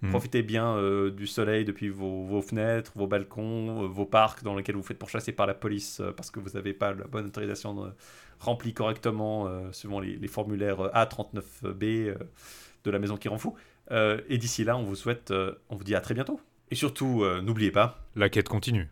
Mhm. Profitez bien euh, du soleil depuis vos, vos fenêtres, vos balcons, euh, vos parcs dans lesquels vous faites pourchasser par la police euh, parce que vous n'avez pas la bonne autorisation de- remplie correctement suivant les, les formulaires euh, A39B euh, de la maison qui rend fou. Euh, et d'ici là, on vous souhaite, euh, on vous dit à très bientôt. Et surtout, euh, n'oubliez pas, La quête continue.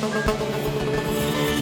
咚咚咚咚咚。